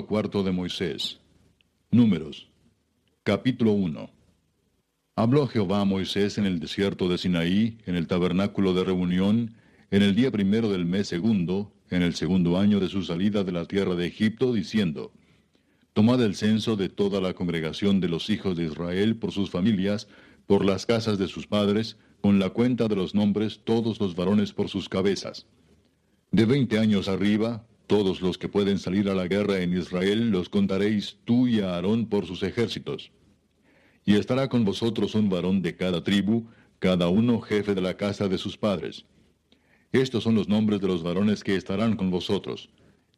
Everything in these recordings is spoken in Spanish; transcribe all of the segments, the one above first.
Cuarto de Moisés. Números. Capítulo 1. Habló Jehová a Moisés en el desierto de Sinaí, en el tabernáculo de reunión, en el día primero del mes segundo, en el segundo año de su salida de la tierra de Egipto, diciendo, Tomad el censo de toda la congregación de los hijos de Israel por sus familias, por las casas de sus padres, con la cuenta de los nombres, todos los varones por sus cabezas. De veinte años arriba, todos los que pueden salir a la guerra en Israel los contaréis tú y a Aarón por sus ejércitos. Y estará con vosotros un varón de cada tribu, cada uno jefe de la casa de sus padres. Estos son los nombres de los varones que estarán con vosotros.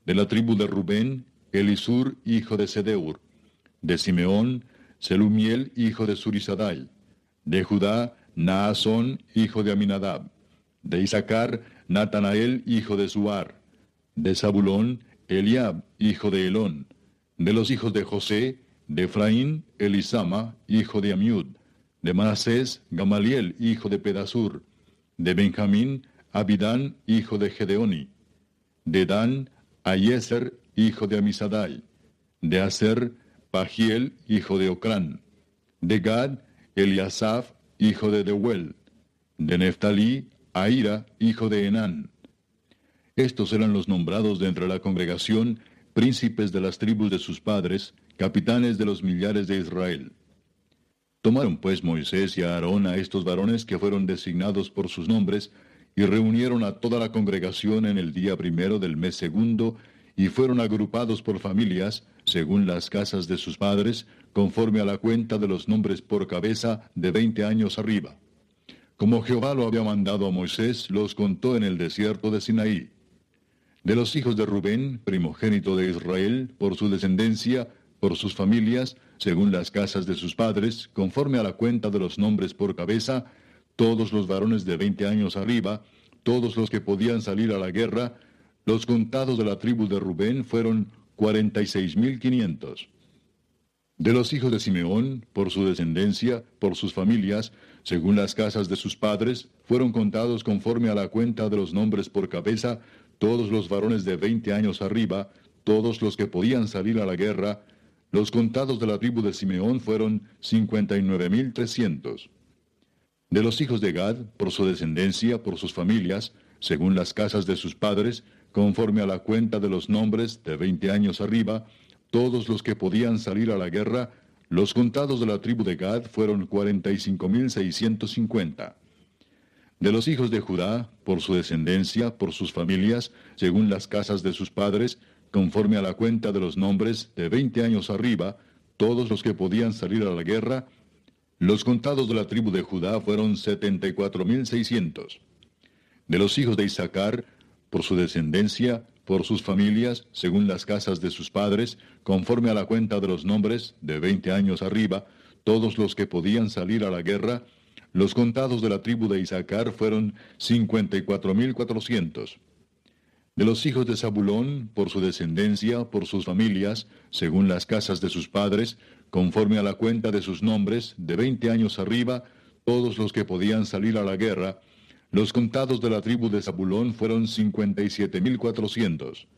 De la tribu de Rubén, Elisur, hijo de Sedeur. De Simeón, Selumiel, hijo de Surisadai. De Judá, Naasón, hijo de Aminadab. De Isaacar, Natanael, hijo de Suar de Zabulón, Eliab, hijo de Elón. De los hijos de José, de Efraín, Elisama, hijo de Amiud. De Manasés, Gamaliel, hijo de Pedasur. De Benjamín, Abidán, hijo de Gedeoni. De Dan, Ayeser, hijo de Amisadai. De Aser, Pagiel, hijo de Ocrán. De Gad, Eliasaf, hijo de Deuel. De Neftalí, Aira, hijo de Enán. Estos eran los nombrados de entre la congregación, príncipes de las tribus de sus padres, capitanes de los millares de Israel. Tomaron pues Moisés y Aarón a estos varones que fueron designados por sus nombres, y reunieron a toda la congregación en el día primero del mes segundo, y fueron agrupados por familias, según las casas de sus padres, conforme a la cuenta de los nombres por cabeza de veinte años arriba. Como Jehová lo había mandado a Moisés, los contó en el desierto de Sinaí. De los hijos de Rubén, primogénito de Israel, por su descendencia, por sus familias, según las casas de sus padres, conforme a la cuenta de los nombres por cabeza, todos los varones de veinte años arriba, todos los que podían salir a la guerra, los contados de la tribu de Rubén fueron cuarenta y seis mil quinientos. De los hijos de Simeón, por su descendencia, por sus familias, según las casas de sus padres, fueron contados conforme a la cuenta de los nombres por cabeza, todos los varones de 20 años arriba, todos los que podían salir a la guerra, los contados de la tribu de Simeón fueron 59.300. De los hijos de Gad, por su descendencia, por sus familias, según las casas de sus padres, conforme a la cuenta de los nombres de 20 años arriba, todos los que podían salir a la guerra, los contados de la tribu de Gad fueron 45.650. De los hijos de Judá, por su descendencia, por sus familias, según las casas de sus padres, conforme a la cuenta de los nombres, de veinte años arriba, todos los que podían salir a la guerra, los contados de la tribu de Judá fueron setenta y cuatro mil seiscientos. De los hijos de Isaacar, por su descendencia, por sus familias, según las casas de sus padres, conforme a la cuenta de los nombres, de veinte años arriba, todos los que podían salir a la guerra, los contados de la tribu de Isaacar fueron cincuenta y cuatro mil cuatrocientos. De los hijos de Zabulón, por su descendencia, por sus familias, según las casas de sus padres, conforme a la cuenta de sus nombres, de veinte años arriba, todos los que podían salir a la guerra, los contados de la tribu de Zabulón fueron cincuenta y siete mil cuatrocientos.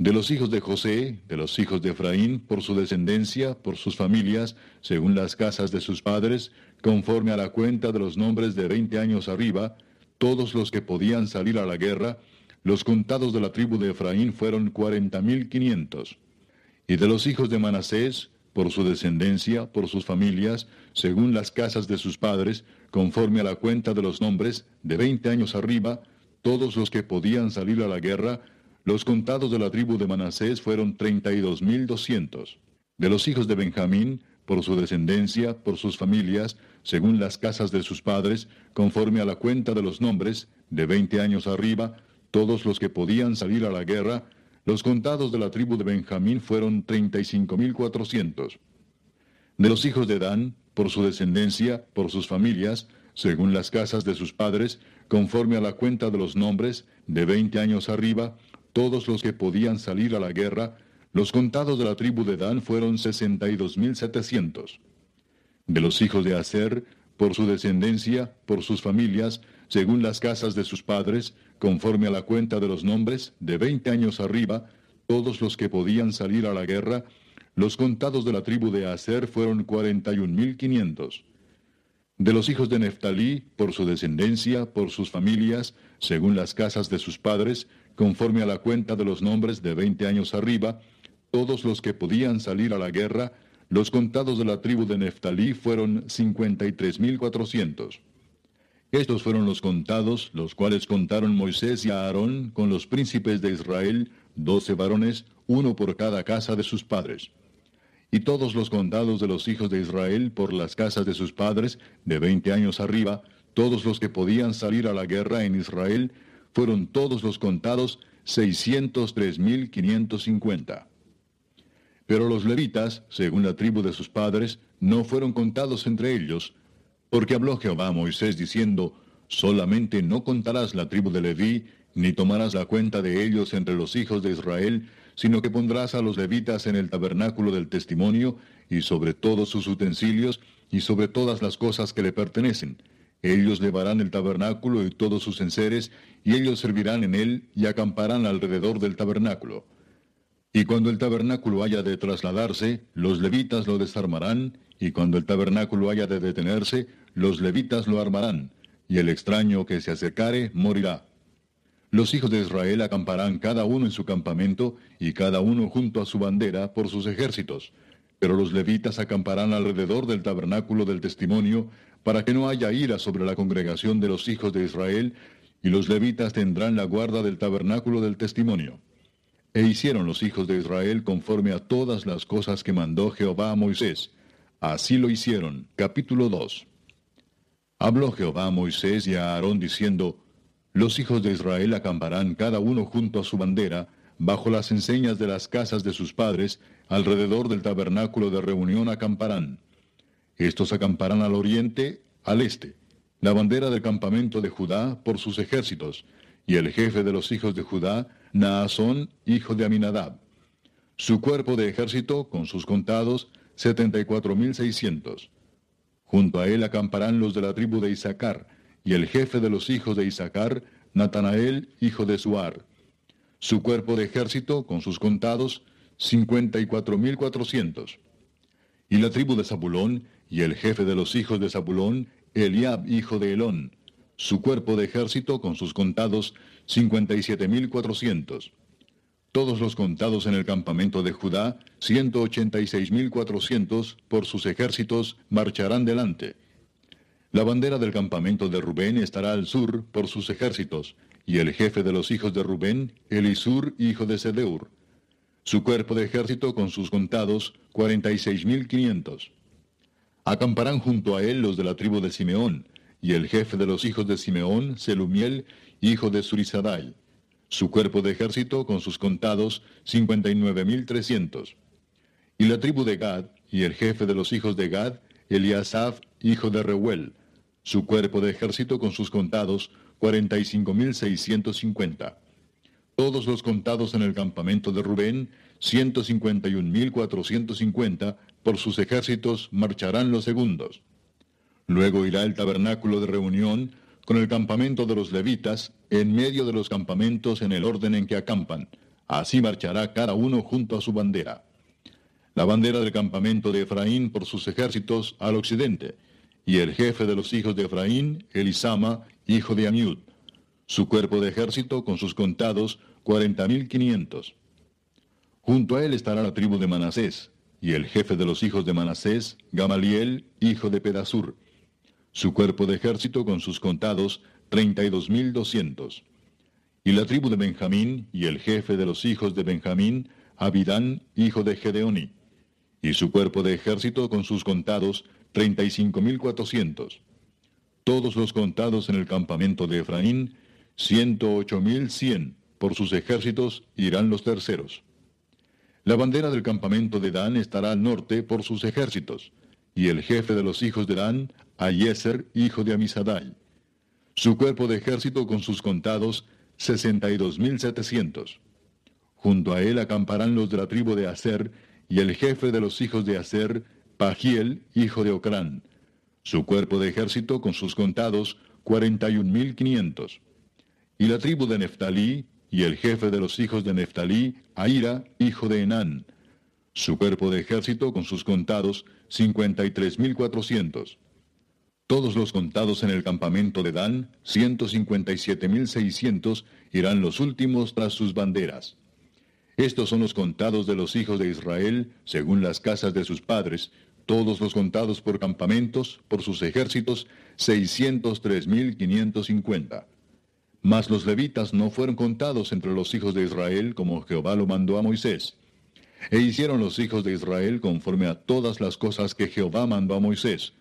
De los hijos de José, de los hijos de Efraín, por su descendencia, por sus familias, según las casas de sus padres, conforme a la cuenta de los nombres de veinte años arriba, todos los que podían salir a la guerra, los contados de la tribu de Efraín fueron cuarenta mil quinientos. Y de los hijos de Manasés, por su descendencia, por sus familias, según las casas de sus padres, conforme a la cuenta de los nombres, de veinte años arriba, todos los que podían salir a la guerra, los contados de la tribu de Manasés fueron treinta y dos mil doscientos. De los hijos de Benjamín, por su descendencia, por sus familias, según las casas de sus padres, conforme a la cuenta de los nombres, de 20 años arriba, todos los que podían salir a la guerra, los contados de la tribu de Benjamín fueron 35.400. De los hijos de Dan, por su descendencia, por sus familias, según las casas de sus padres, conforme a la cuenta de los nombres, de 20 años arriba, todos los que podían salir a la guerra, los contados de la tribu de Dan fueron 62.700. De los hijos de Aser, por su descendencia, por sus familias, según las casas de sus padres, conforme a la cuenta de los nombres, de veinte años arriba, todos los que podían salir a la guerra, los contados de la tribu de Aser fueron cuarenta y un mil quinientos. De los hijos de Neftalí, por su descendencia, por sus familias, según las casas de sus padres, conforme a la cuenta de los nombres de veinte años arriba, todos los que podían salir a la guerra, los contados de la tribu de Neftalí fueron cincuenta y tres mil cuatrocientos. Estos fueron los contados, los cuales contaron Moisés y Aarón con los príncipes de Israel, doce varones, uno por cada casa de sus padres. Y todos los contados de los hijos de Israel por las casas de sus padres, de veinte años arriba, todos los que podían salir a la guerra en Israel, fueron todos los contados seiscientos tres mil quinientos cincuenta. Pero los levitas, según la tribu de sus padres, no fueron contados entre ellos, porque habló Jehová a Moisés diciendo, Solamente no contarás la tribu de Leví, ni tomarás la cuenta de ellos entre los hijos de Israel, sino que pondrás a los levitas en el tabernáculo del testimonio, y sobre todos sus utensilios, y sobre todas las cosas que le pertenecen. Ellos llevarán el tabernáculo y todos sus enseres, y ellos servirán en él, y acamparán alrededor del tabernáculo. Y cuando el tabernáculo haya de trasladarse, los levitas lo desarmarán, y cuando el tabernáculo haya de detenerse, los levitas lo armarán, y el extraño que se acercare morirá. Los hijos de Israel acamparán cada uno en su campamento, y cada uno junto a su bandera por sus ejércitos. Pero los levitas acamparán alrededor del tabernáculo del testimonio, para que no haya ira sobre la congregación de los hijos de Israel, y los levitas tendrán la guarda del tabernáculo del testimonio. E hicieron los hijos de Israel conforme a todas las cosas que mandó Jehová a Moisés, Así lo hicieron. Capítulo 2. Habló Jehová a Moisés y a Aarón diciendo, Los hijos de Israel acamparán cada uno junto a su bandera, bajo las enseñas de las casas de sus padres, alrededor del tabernáculo de reunión acamparán. Estos acamparán al oriente, al este, la bandera del campamento de Judá por sus ejércitos, y el jefe de los hijos de Judá, Naasón, hijo de Aminadab. Su cuerpo de ejército, con sus contados, setenta y cuatro mil seiscientos. Junto a él acamparán los de la tribu de Isaacar, y el jefe de los hijos de Isaacar, Natanael, hijo de Suar. Su cuerpo de ejército, con sus contados, cincuenta y cuatro mil cuatrocientos. Y la tribu de Zabulón, y el jefe de los hijos de Zabulón, Eliab, hijo de Elón. Su cuerpo de ejército, con sus contados, cincuenta y siete mil cuatrocientos todos los contados en el campamento de Judá, ciento ochenta y seis mil cuatrocientos, por sus ejércitos, marcharán delante. La bandera del campamento de Rubén estará al sur por sus ejércitos, y el jefe de los hijos de Rubén, Elisur, hijo de Sedeur. Su cuerpo de ejército con sus contados, cuarenta y seis mil quinientos. Acamparán junto a él los de la tribu de Simeón, y el jefe de los hijos de Simeón, Selumiel, hijo de Surizadai su cuerpo de ejército con sus contados cincuenta y la tribu de Gad, y el jefe de los hijos de Gad, Eliasaf, hijo de Reuel, su cuerpo de ejército con sus contados cuarenta y cinco mil seiscientos cincuenta. Todos los contados en el campamento de Rubén, ciento cincuenta y un mil cuatrocientos cincuenta, por sus ejércitos marcharán los segundos. Luego irá el tabernáculo de reunión, con el campamento de los levitas, en medio de los campamentos en el orden en que acampan. Así marchará cada uno junto a su bandera. La bandera del campamento de Efraín por sus ejércitos al occidente, y el jefe de los hijos de Efraín, Elisama, hijo de Amiud. Su cuerpo de ejército con sus contados, cuarenta mil quinientos. Junto a él estará la tribu de Manasés, y el jefe de los hijos de Manasés, Gamaliel, hijo de Pedasur su cuerpo de ejército con sus contados, treinta y dos mil doscientos. Y la tribu de Benjamín, y el jefe de los hijos de Benjamín, Abidán, hijo de Gedeoni. Y su cuerpo de ejército con sus contados, treinta y cinco mil cuatrocientos. Todos los contados en el campamento de Efraín, ciento ocho mil cien. Por sus ejércitos irán los terceros. La bandera del campamento de Dan estará al norte por sus ejércitos, y el jefe de los hijos de Dan, a Yeser, hijo de Amisadai. Su cuerpo de ejército con sus contados, 62.700. Junto a él acamparán los de la tribu de Aser, y el jefe de los hijos de Aser, Pagiel, hijo de Ocrán. Su cuerpo de ejército con sus contados, 41.500. Y la tribu de Neftalí, y el jefe de los hijos de Neftalí, Aira, hijo de Enán. Su cuerpo de ejército con sus contados, 53.400. Todos los contados en el campamento de Dan, ciento cincuenta y siete mil seiscientos, irán los últimos tras sus banderas. Estos son los contados de los hijos de Israel, según las casas de sus padres, todos los contados por campamentos, por sus ejércitos, seiscientos tres mil quinientos cincuenta. Mas los levitas no fueron contados entre los hijos de Israel como Jehová lo mandó a Moisés. E hicieron los hijos de Israel conforme a todas las cosas que Jehová mandó a Moisés.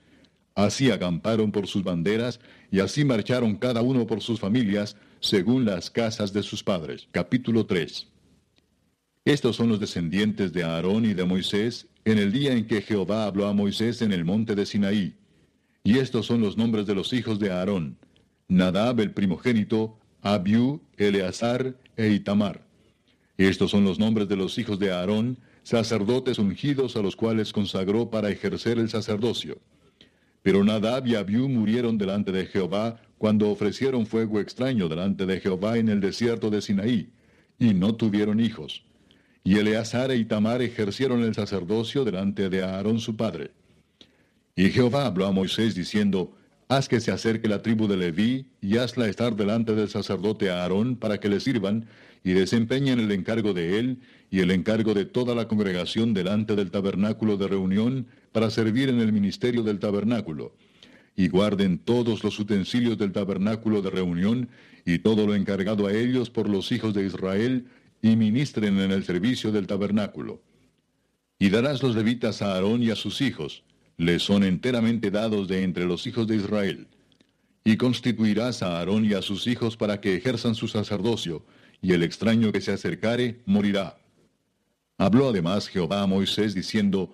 Así acamparon por sus banderas, y así marcharon cada uno por sus familias, según las casas de sus padres. Capítulo 3. Estos son los descendientes de Aarón y de Moisés en el día en que Jehová habló a Moisés en el monte de Sinaí. Y estos son los nombres de los hijos de Aarón. Nadab el primogénito, Abiú, Eleazar e Itamar. Estos son los nombres de los hijos de Aarón, sacerdotes ungidos a los cuales consagró para ejercer el sacerdocio. Pero Nadab y Abiú murieron delante de Jehová cuando ofrecieron fuego extraño delante de Jehová en el desierto de Sinaí, y no tuvieron hijos. Y Eleazar e Itamar ejercieron el sacerdocio delante de Aarón su padre. Y Jehová habló a Moisés diciendo, Haz que se acerque la tribu de Leví, y hazla estar delante del sacerdote Aarón para que le sirvan, y desempeñen el encargo de él, y el encargo de toda la congregación delante del tabernáculo de reunión, para servir en el ministerio del tabernáculo. Y guarden todos los utensilios del tabernáculo de reunión, y todo lo encargado a ellos por los hijos de Israel, y ministren en el servicio del tabernáculo. Y darás los levitas a Aarón y a sus hijos, les son enteramente dados de entre los hijos de Israel. Y constituirás a Aarón y a sus hijos para que ejerzan su sacerdocio, y el extraño que se acercare morirá. Habló además Jehová a Moisés diciendo,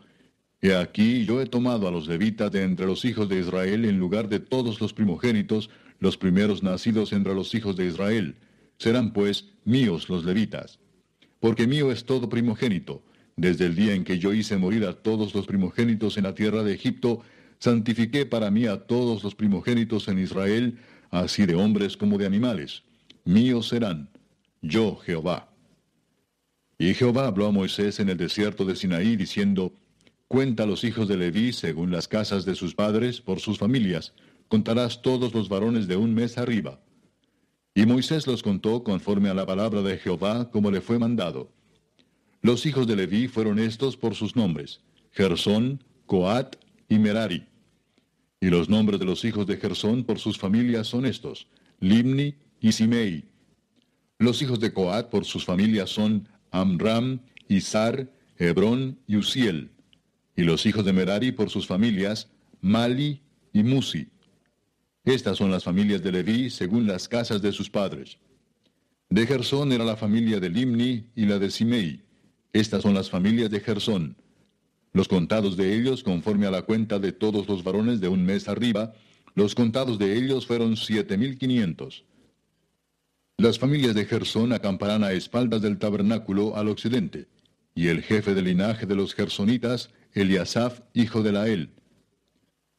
He aquí yo he tomado a los levitas de entre los hijos de Israel en lugar de todos los primogénitos, los primeros nacidos entre los hijos de Israel. Serán pues míos los levitas. Porque mío es todo primogénito, desde el día en que yo hice morir a todos los primogénitos en la tierra de Egipto, santifiqué para mí a todos los primogénitos en Israel, así de hombres como de animales. Míos serán, yo Jehová. Y Jehová habló a Moisés en el desierto de Sinaí, diciendo, Cuenta a los hijos de Leví según las casas de sus padres, por sus familias, contarás todos los varones de un mes arriba. Y Moisés los contó conforme a la palabra de Jehová, como le fue mandado. Los hijos de Leví fueron estos por sus nombres, Gersón, Coat y Merari. Y los nombres de los hijos de Gersón por sus familias son estos, Limni y Simei. Los hijos de Coat por sus familias son Amram, Izar, Hebrón y Uziel. Y los hijos de Merari por sus familias, Mali y Musi. Estas son las familias de Leví según las casas de sus padres. De Gersón era la familia de Limni y la de Simei. Estas son las familias de Gersón. Los contados de ellos, conforme a la cuenta de todos los varones de un mes arriba, los contados de ellos fueron siete mil quinientos. Las familias de Gersón acamparán a espaldas del tabernáculo al occidente, y el jefe del linaje de los gersonitas, Eliasaf, hijo de Lael.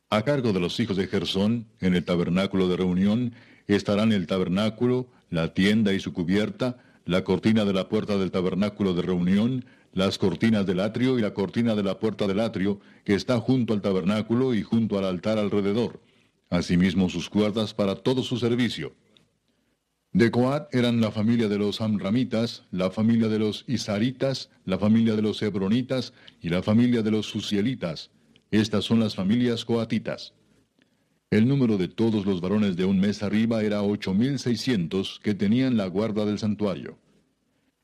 A cargo de los hijos de Gersón, en el tabernáculo de reunión, estarán el tabernáculo, la tienda y su cubierta, la cortina de la puerta del tabernáculo de reunión, las cortinas del atrio y la cortina de la puerta del atrio, que está junto al tabernáculo y junto al altar alrededor, asimismo sus cuerdas para todo su servicio. De Coat eran la familia de los Amramitas, la familia de los Isaritas, la familia de los Hebronitas y la familia de los Susielitas. Estas son las familias coatitas. El número de todos los varones de un mes arriba era ocho mil seiscientos que tenían la guarda del santuario.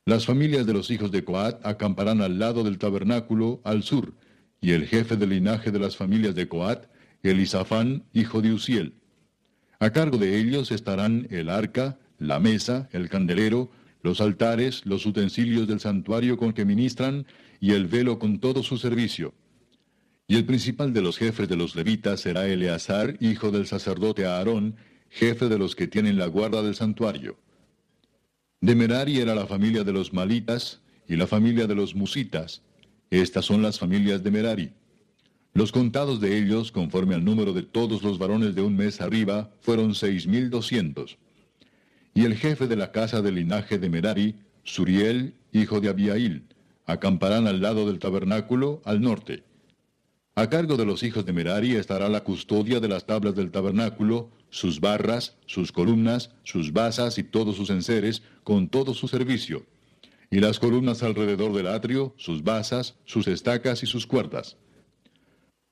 Las familias de los hijos de Coat acamparán al lado del tabernáculo al sur, y el jefe del linaje de las familias de Coat, Elisafán, hijo de Uziel. A cargo de ellos estarán el arca, la mesa, el candelero, los altares, los utensilios del santuario con que ministran, y el velo con todo su servicio. Y el principal de los jefes de los levitas será Eleazar, hijo del sacerdote Aarón, jefe de los que tienen la guarda del santuario. De Merari era la familia de los Malitas y la familia de los Musitas. Estas son las familias de Merari. Los contados de ellos, conforme al número de todos los varones de un mes arriba, fueron seis mil doscientos. Y el jefe de la casa del linaje de Merari, Suriel, hijo de Abiail, acamparán al lado del tabernáculo al norte. A cargo de los hijos de Merari estará la custodia de las tablas del tabernáculo, sus barras, sus columnas, sus basas y todos sus enseres, con todo su servicio. Y las columnas alrededor del atrio, sus basas, sus estacas y sus cuerdas.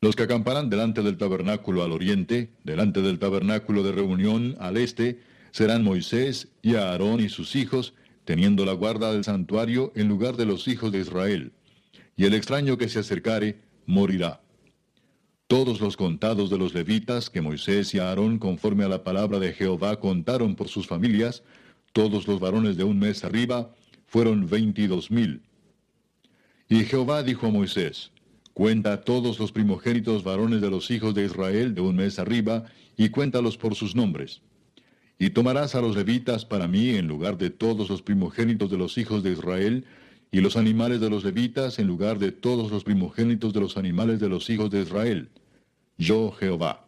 Los que acamparán delante del tabernáculo al oriente, delante del tabernáculo de reunión al este, serán Moisés y Aarón y sus hijos, teniendo la guarda del santuario en lugar de los hijos de Israel. Y el extraño que se acercare, morirá. Todos los contados de los levitas que Moisés y Aarón conforme a la palabra de Jehová contaron por sus familias, todos los varones de un mes arriba, fueron veintidós mil. Y Jehová dijo a Moisés, Cuenta todos los primogénitos varones de los hijos de Israel de un mes arriba, y cuéntalos por sus nombres. Y tomarás a los levitas para mí en lugar de todos los primogénitos de los hijos de Israel, y los animales de los levitas en lugar de todos los primogénitos de los animales de los hijos de Israel. Yo Jehová.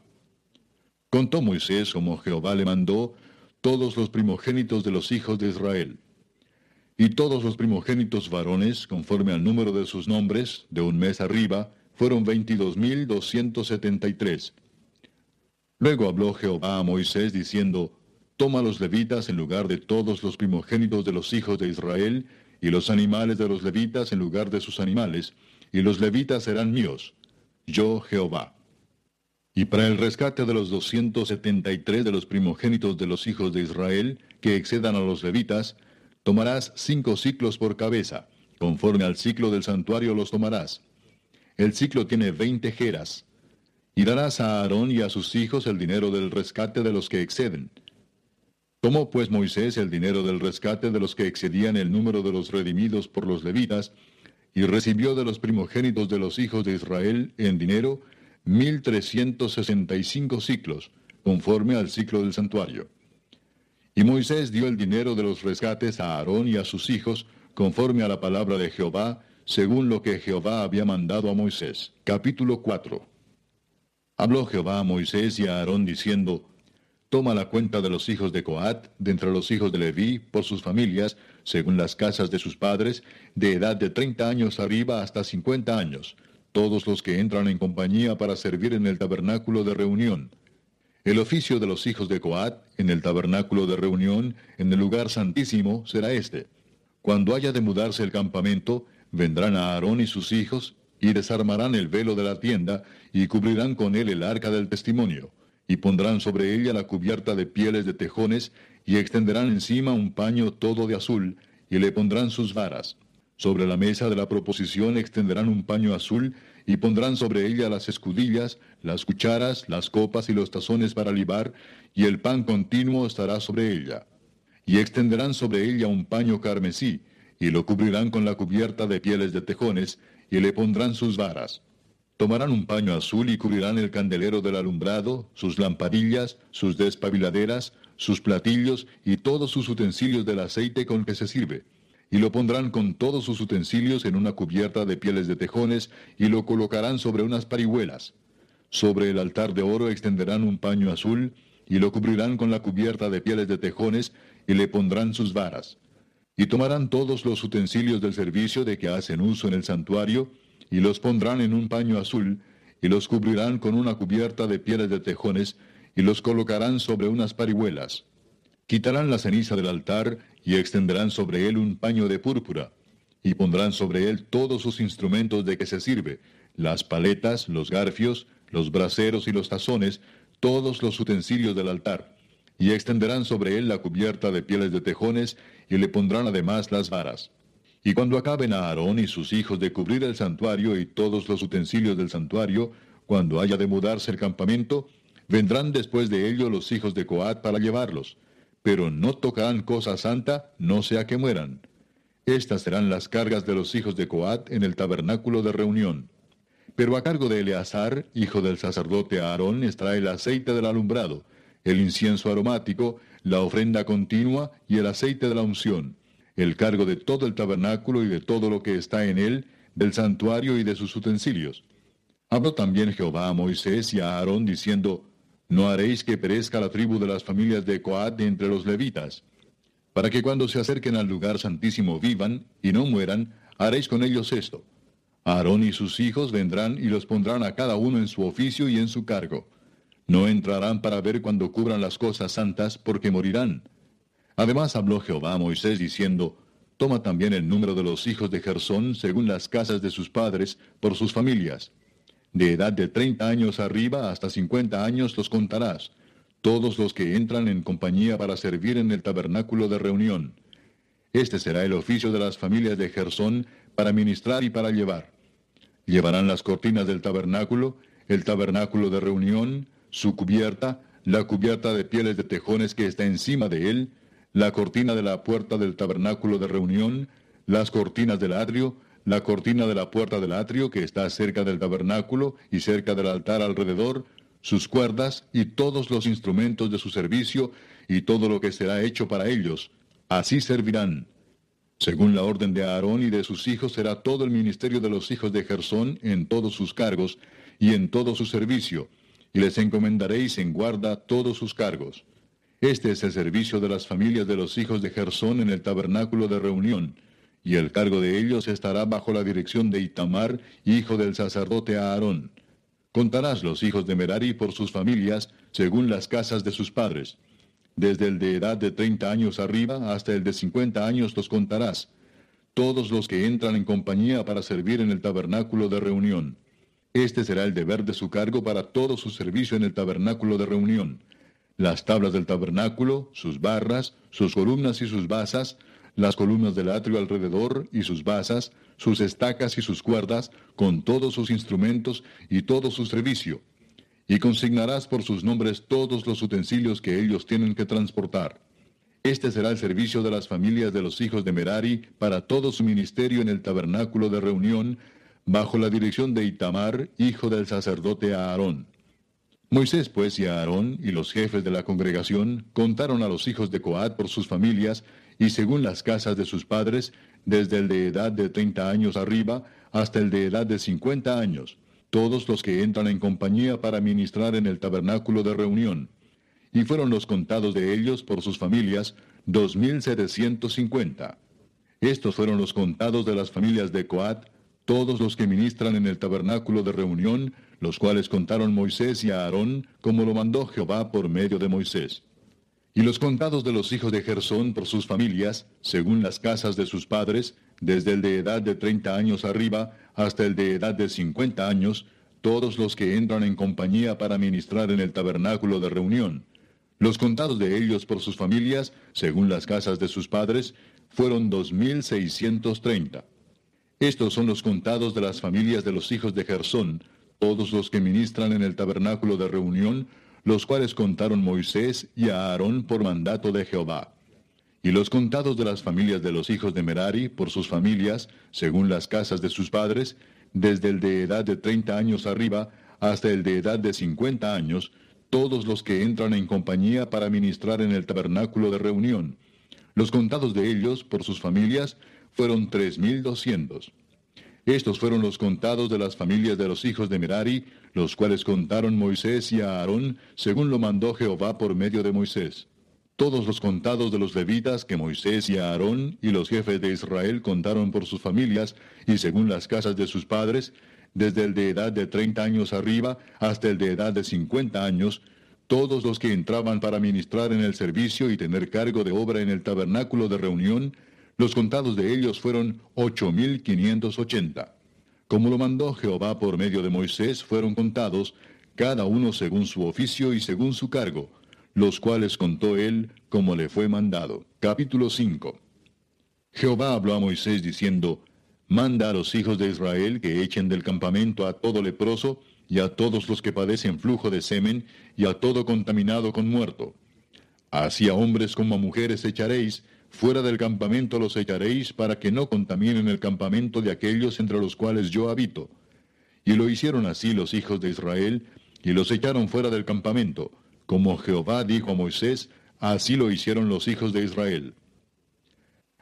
Contó Moisés como Jehová le mandó todos los primogénitos de los hijos de Israel. Y todos los primogénitos varones, conforme al número de sus nombres, de un mes arriba, fueron veintidós mil doscientos setenta y tres. Luego habló Jehová a Moisés diciendo, Toma los levitas en lugar de todos los primogénitos de los hijos de Israel, y los animales de los levitas en lugar de sus animales, y los levitas serán míos, yo Jehová. Y para el rescate de los doscientos setenta y tres de los primogénitos de los hijos de Israel, que excedan a los levitas, tomarás cinco ciclos por cabeza, conforme al ciclo del santuario los tomarás. El ciclo tiene veinte jeras. Y darás a Aarón y a sus hijos el dinero del rescate de los que exceden, Tomó pues Moisés el dinero del rescate de los que excedían el número de los redimidos por los levitas, y recibió de los primogénitos de los hijos de Israel en dinero mil trescientos sesenta y cinco ciclos, conforme al ciclo del santuario. Y Moisés dio el dinero de los rescates a Aarón y a sus hijos, conforme a la palabra de Jehová, según lo que Jehová había mandado a Moisés. Capítulo 4 Habló Jehová a Moisés y a Aarón diciendo, toma la cuenta de los hijos de Coat, de entre los hijos de Leví, por sus familias, según las casas de sus padres, de edad de treinta años arriba hasta cincuenta años, todos los que entran en compañía para servir en el tabernáculo de reunión. El oficio de los hijos de Coat, en el tabernáculo de reunión, en el lugar santísimo, será este. Cuando haya de mudarse el campamento, vendrán a Aarón y sus hijos, y desarmarán el velo de la tienda, y cubrirán con él el arca del testimonio y pondrán sobre ella la cubierta de pieles de tejones, y extenderán encima un paño todo de azul, y le pondrán sus varas. Sobre la mesa de la proposición extenderán un paño azul, y pondrán sobre ella las escudillas, las cucharas, las copas y los tazones para libar, y el pan continuo estará sobre ella. Y extenderán sobre ella un paño carmesí, y lo cubrirán con la cubierta de pieles de tejones, y le pondrán sus varas. Tomarán un paño azul y cubrirán el candelero del alumbrado, sus lampadillas, sus despabiladeras, sus platillos y todos sus utensilios del aceite con que se sirve. Y lo pondrán con todos sus utensilios en una cubierta de pieles de tejones y lo colocarán sobre unas parihuelas. Sobre el altar de oro extenderán un paño azul y lo cubrirán con la cubierta de pieles de tejones y le pondrán sus varas. Y tomarán todos los utensilios del servicio de que hacen uso en el santuario, y los pondrán en un paño azul, y los cubrirán con una cubierta de pieles de tejones, y los colocarán sobre unas parihuelas. Quitarán la ceniza del altar, y extenderán sobre él un paño de púrpura, y pondrán sobre él todos sus instrumentos de que se sirve, las paletas, los garfios, los braseros y los tazones, todos los utensilios del altar, y extenderán sobre él la cubierta de pieles de tejones, y le pondrán además las varas. Y cuando acaben a Aarón y sus hijos de cubrir el santuario y todos los utensilios del santuario, cuando haya de mudarse el campamento, vendrán después de ello los hijos de Coat para llevarlos, pero no tocarán cosa santa, no sea que mueran. Estas serán las cargas de los hijos de Coat en el tabernáculo de reunión. Pero a cargo de Eleazar, hijo del sacerdote Aarón, estará el aceite del alumbrado, el incienso aromático, la ofrenda continua y el aceite de la unción el cargo de todo el tabernáculo y de todo lo que está en él, del santuario y de sus utensilios. Habló también Jehová a Moisés y a Aarón diciendo, No haréis que perezca la tribu de las familias de Coat de entre los levitas, Para que cuando se acerquen al lugar santísimo vivan y no mueran, haréis con ellos esto. Aarón y sus hijos vendrán y los pondrán a cada uno en su oficio y en su cargo. No entrarán para ver cuando cubran las cosas santas, porque morirán. Además habló Jehová a Moisés diciendo, Toma también el número de los hijos de Gersón según las casas de sus padres, por sus familias. De edad de treinta años arriba hasta cincuenta años los contarás, todos los que entran en compañía para servir en el tabernáculo de reunión. Este será el oficio de las familias de Gersón para ministrar y para llevar. Llevarán las cortinas del tabernáculo, el tabernáculo de reunión, su cubierta, la cubierta de pieles de tejones que está encima de él, la cortina de la puerta del tabernáculo de reunión, las cortinas del atrio, la cortina de la puerta del atrio que está cerca del tabernáculo y cerca del altar alrededor, sus cuerdas y todos los instrumentos de su servicio y todo lo que será hecho para ellos. Así servirán. Según la orden de Aarón y de sus hijos será todo el ministerio de los hijos de Gersón en todos sus cargos y en todo su servicio, y les encomendaréis en guarda todos sus cargos. Este es el servicio de las familias de los hijos de Gersón en el tabernáculo de reunión, y el cargo de ellos estará bajo la dirección de Itamar, hijo del sacerdote Aarón. Contarás los hijos de Merari por sus familias, según las casas de sus padres. Desde el de edad de treinta años arriba hasta el de cincuenta años los contarás, todos los que entran en compañía para servir en el tabernáculo de reunión. Este será el deber de su cargo para todo su servicio en el tabernáculo de reunión las tablas del tabernáculo, sus barras, sus columnas y sus basas, las columnas del atrio alrededor y sus basas, sus estacas y sus cuerdas, con todos sus instrumentos y todo su servicio. Y consignarás por sus nombres todos los utensilios que ellos tienen que transportar. Este será el servicio de las familias de los hijos de Merari para todo su ministerio en el tabernáculo de reunión, bajo la dirección de Itamar, hijo del sacerdote Aarón. Moisés pues y Aarón y los jefes de la congregación contaron a los hijos de Coat por sus familias y según las casas de sus padres, desde el de edad de treinta años arriba hasta el de edad de cincuenta años, todos los que entran en compañía para ministrar en el tabernáculo de reunión. Y fueron los contados de ellos por sus familias, dos mil setecientos cincuenta. Estos fueron los contados de las familias de Coat, todos los que ministran en el tabernáculo de reunión, los cuales contaron Moisés y Aarón, como lo mandó Jehová por medio de Moisés. Y los contados de los hijos de Gersón por sus familias, según las casas de sus padres, desde el de edad de treinta años arriba hasta el de edad de cincuenta años, todos los que entran en compañía para ministrar en el tabernáculo de reunión. Los contados de ellos por sus familias, según las casas de sus padres, fueron dos mil seiscientos treinta. Estos son los contados de las familias de los hijos de Gersón, todos los que ministran en el tabernáculo de reunión, los cuales contaron Moisés y Aarón por mandato de Jehová. Y los contados de las familias de los hijos de Merari por sus familias, según las casas de sus padres, desde el de edad de treinta años arriba hasta el de edad de cincuenta años, todos los que entran en compañía para ministrar en el tabernáculo de reunión. Los contados de ellos por sus familias fueron tres mil doscientos. Estos fueron los contados de las familias de los hijos de Merari, los cuales contaron Moisés y Aarón, según lo mandó Jehová por medio de Moisés. Todos los contados de los levitas que Moisés y Aarón y los jefes de Israel contaron por sus familias y según las casas de sus padres, desde el de edad de treinta años arriba hasta el de edad de cincuenta años, todos los que entraban para ministrar en el servicio y tener cargo de obra en el tabernáculo de reunión, los contados de ellos fueron ocho mil quinientos ochenta. Como lo mandó Jehová por medio de Moisés, fueron contados, cada uno según su oficio y según su cargo, los cuales contó él como le fue mandado. Capítulo 5 Jehová habló a Moisés diciendo, Manda a los hijos de Israel que echen del campamento a todo leproso, y a todos los que padecen flujo de semen, y a todo contaminado con muerto. Así a hombres como a mujeres echaréis, Fuera del campamento los echaréis para que no contaminen el campamento de aquellos entre los cuales yo habito. Y lo hicieron así los hijos de Israel, y los echaron fuera del campamento. Como Jehová dijo a Moisés, así lo hicieron los hijos de Israel.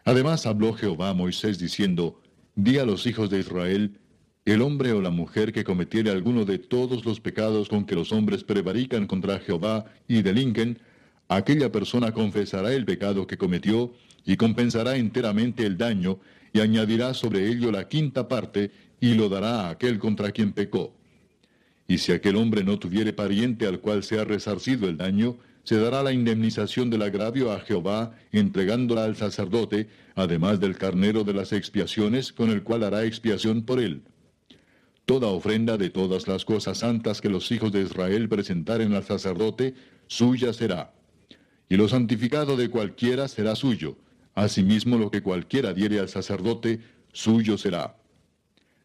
Además habló Jehová a Moisés diciendo, Di a los hijos de Israel, el hombre o la mujer que cometiere alguno de todos los pecados con que los hombres prevarican contra Jehová y delinquen, aquella persona confesará el pecado que cometió y compensará enteramente el daño y añadirá sobre ello la quinta parte y lo dará a aquel contra quien pecó. Y si aquel hombre no tuviere pariente al cual sea resarcido el daño, se dará la indemnización del agravio a Jehová, entregándola al sacerdote, además del carnero de las expiaciones, con el cual hará expiación por él. Toda ofrenda de todas las cosas santas que los hijos de Israel presentaren al sacerdote, suya será. Y lo santificado de cualquiera será suyo. Asimismo lo que cualquiera diere al sacerdote, suyo será.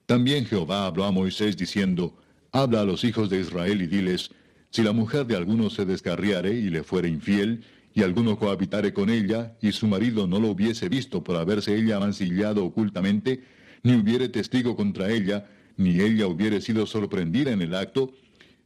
También Jehová habló a Moisés diciendo, Habla a los hijos de Israel y diles, Si la mujer de alguno se descarriare y le fuere infiel, y alguno cohabitare con ella, y su marido no lo hubiese visto por haberse ella amancillado ocultamente, ni hubiere testigo contra ella, ni ella hubiere sido sorprendida en el acto,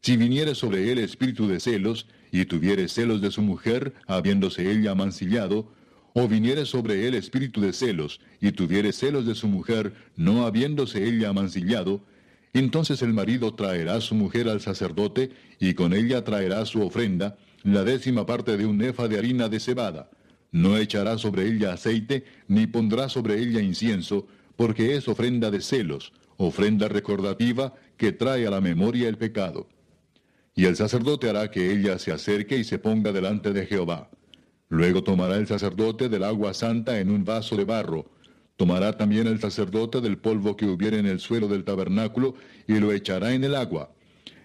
si viniere sobre él espíritu de celos, y tuviere celos de su mujer, habiéndose ella amancillado, o viniere sobre él espíritu de celos, y tuviere celos de su mujer, no habiéndose ella amancillado, entonces el marido traerá su mujer al sacerdote, y con ella traerá su ofrenda, la décima parte de un efa de harina de cebada. No echará sobre ella aceite, ni pondrá sobre ella incienso, porque es ofrenda de celos, ofrenda recordativa que trae a la memoria el pecado. Y el sacerdote hará que ella se acerque y se ponga delante de Jehová. Luego tomará el sacerdote del agua santa en un vaso de barro, Tomará también el sacerdote del polvo que hubiere en el suelo del tabernáculo y lo echará en el agua.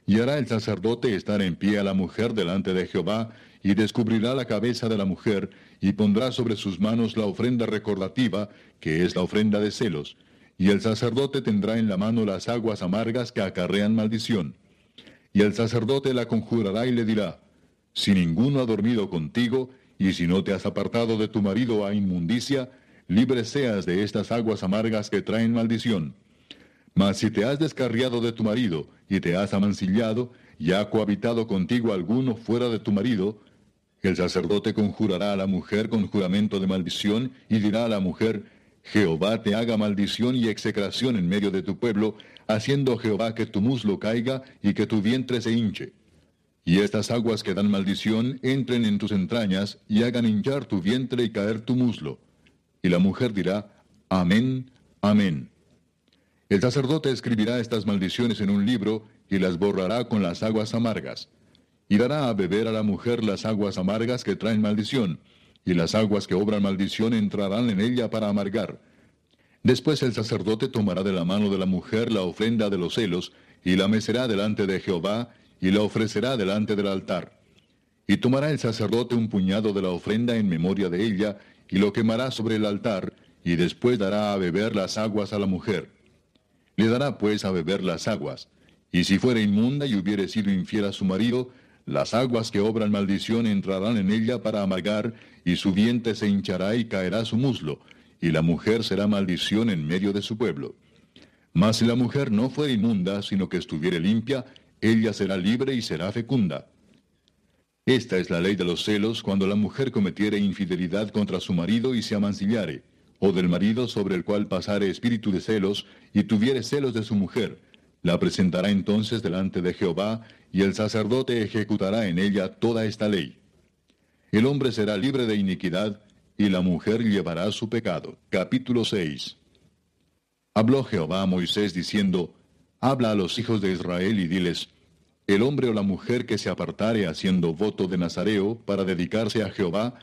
Y hará el sacerdote estar en pie a la mujer delante de Jehová, y descubrirá la cabeza de la mujer, y pondrá sobre sus manos la ofrenda recordativa, que es la ofrenda de celos. Y el sacerdote tendrá en la mano las aguas amargas que acarrean maldición. Y el sacerdote la conjurará y le dirá, Si ninguno ha dormido contigo, y si no te has apartado de tu marido a inmundicia, libre seas de estas aguas amargas que traen maldición. Mas si te has descarriado de tu marido y te has amancillado, y ha cohabitado contigo alguno fuera de tu marido, el sacerdote conjurará a la mujer con juramento de maldición y dirá a la mujer, Jehová te haga maldición y execración en medio de tu pueblo, haciendo Jehová que tu muslo caiga y que tu vientre se hinche. Y estas aguas que dan maldición entren en tus entrañas y hagan hinchar tu vientre y caer tu muslo. Y la mujer dirá, Amén, Amén. El sacerdote escribirá estas maldiciones en un libro y las borrará con las aguas amargas. Y dará a beber a la mujer las aguas amargas que traen maldición, y las aguas que obran maldición entrarán en ella para amargar. Después el sacerdote tomará de la mano de la mujer la ofrenda de los celos, y la mecerá delante de Jehová, y la ofrecerá delante del altar. Y tomará el sacerdote un puñado de la ofrenda en memoria de ella, y lo quemará sobre el altar, y después dará a beber las aguas a la mujer. Le dará pues a beber las aguas, y si fuere inmunda y hubiere sido infiel a su marido, las aguas que obran maldición entrarán en ella para amargar, y su vientre se hinchará y caerá su muslo, y la mujer será maldición en medio de su pueblo. Mas si la mujer no fuere inmunda, sino que estuviere limpia, ella será libre y será fecunda. Esta es la ley de los celos cuando la mujer cometiere infidelidad contra su marido y se amancillare, o del marido sobre el cual pasare espíritu de celos y tuviere celos de su mujer. La presentará entonces delante de Jehová, y el sacerdote ejecutará en ella toda esta ley. El hombre será libre de iniquidad, y la mujer llevará su pecado. Capítulo 6 Habló Jehová a Moisés diciendo, Habla a los hijos de Israel y diles, el hombre o la mujer que se apartare haciendo voto de Nazareo para dedicarse a Jehová,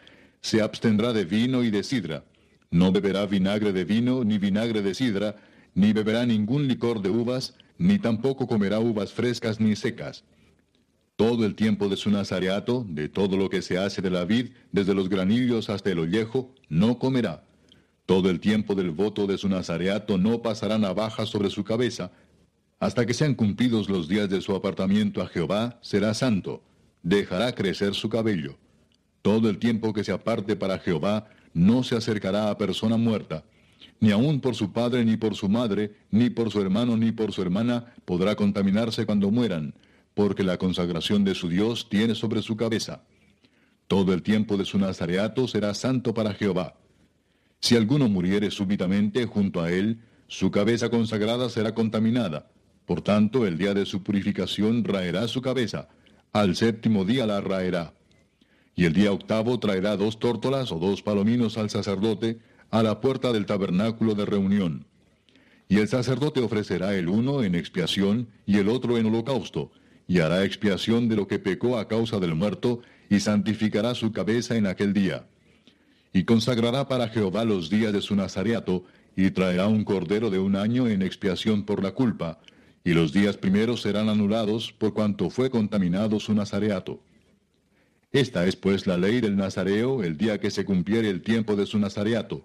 se abstendrá de vino y de sidra. No beberá vinagre de vino ni vinagre de sidra, ni beberá ningún licor de uvas, ni tampoco comerá uvas frescas ni secas. Todo el tiempo de su nazareato, de todo lo que se hace de la vid, desde los granillos hasta el ollejo, no comerá. Todo el tiempo del voto de su nazareato no pasará navaja sobre su cabeza, hasta que sean cumplidos los días de su apartamiento a Jehová, será santo, dejará crecer su cabello. Todo el tiempo que se aparte para Jehová, no se acercará a persona muerta, ni aun por su padre, ni por su madre, ni por su hermano, ni por su hermana, podrá contaminarse cuando mueran, porque la consagración de su Dios tiene sobre su cabeza. Todo el tiempo de su nazareato será santo para Jehová. Si alguno muriere súbitamente junto a él, su cabeza consagrada será contaminada, por tanto, el día de su purificación raerá su cabeza, al séptimo día la raerá. Y el día octavo traerá dos tórtolas o dos palominos al sacerdote a la puerta del tabernáculo de reunión. Y el sacerdote ofrecerá el uno en expiación y el otro en holocausto, y hará expiación de lo que pecó a causa del muerto, y santificará su cabeza en aquel día. Y consagrará para Jehová los días de su nazareato, y traerá un cordero de un año en expiación por la culpa, y los días primeros serán anulados por cuanto fue contaminado su nazareato. Esta es pues la ley del nazareo el día que se cumpliere el tiempo de su nazareato.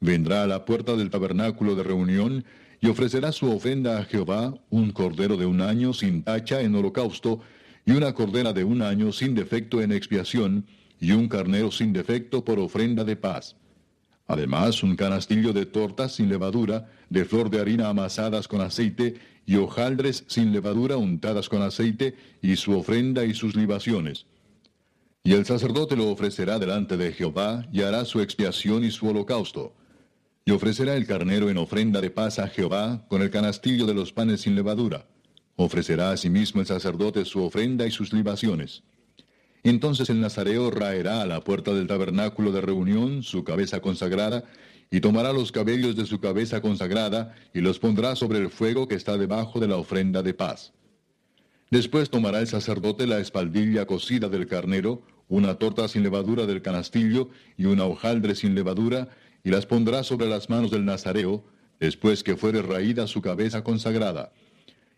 Vendrá a la puerta del tabernáculo de reunión y ofrecerá su ofrenda a Jehová un cordero de un año sin tacha en holocausto, y una cordera de un año sin defecto en expiación, y un carnero sin defecto por ofrenda de paz. Además, un canastillo de tortas sin levadura, de flor de harina amasadas con aceite, y hojaldres sin levadura untadas con aceite, y su ofrenda y sus libaciones. Y el sacerdote lo ofrecerá delante de Jehová, y hará su expiación y su holocausto. Y ofrecerá el carnero en ofrenda de paz a Jehová, con el canastillo de los panes sin levadura. Ofrecerá asimismo el sacerdote su ofrenda y sus libaciones. Entonces el nazareo raerá a la puerta del tabernáculo de reunión su cabeza consagrada, y tomará los cabellos de su cabeza consagrada, y los pondrá sobre el fuego que está debajo de la ofrenda de paz. Después tomará el sacerdote la espaldilla cocida del carnero, una torta sin levadura del canastillo, y una hojaldre sin levadura, y las pondrá sobre las manos del nazareo, después que fuere raída su cabeza consagrada.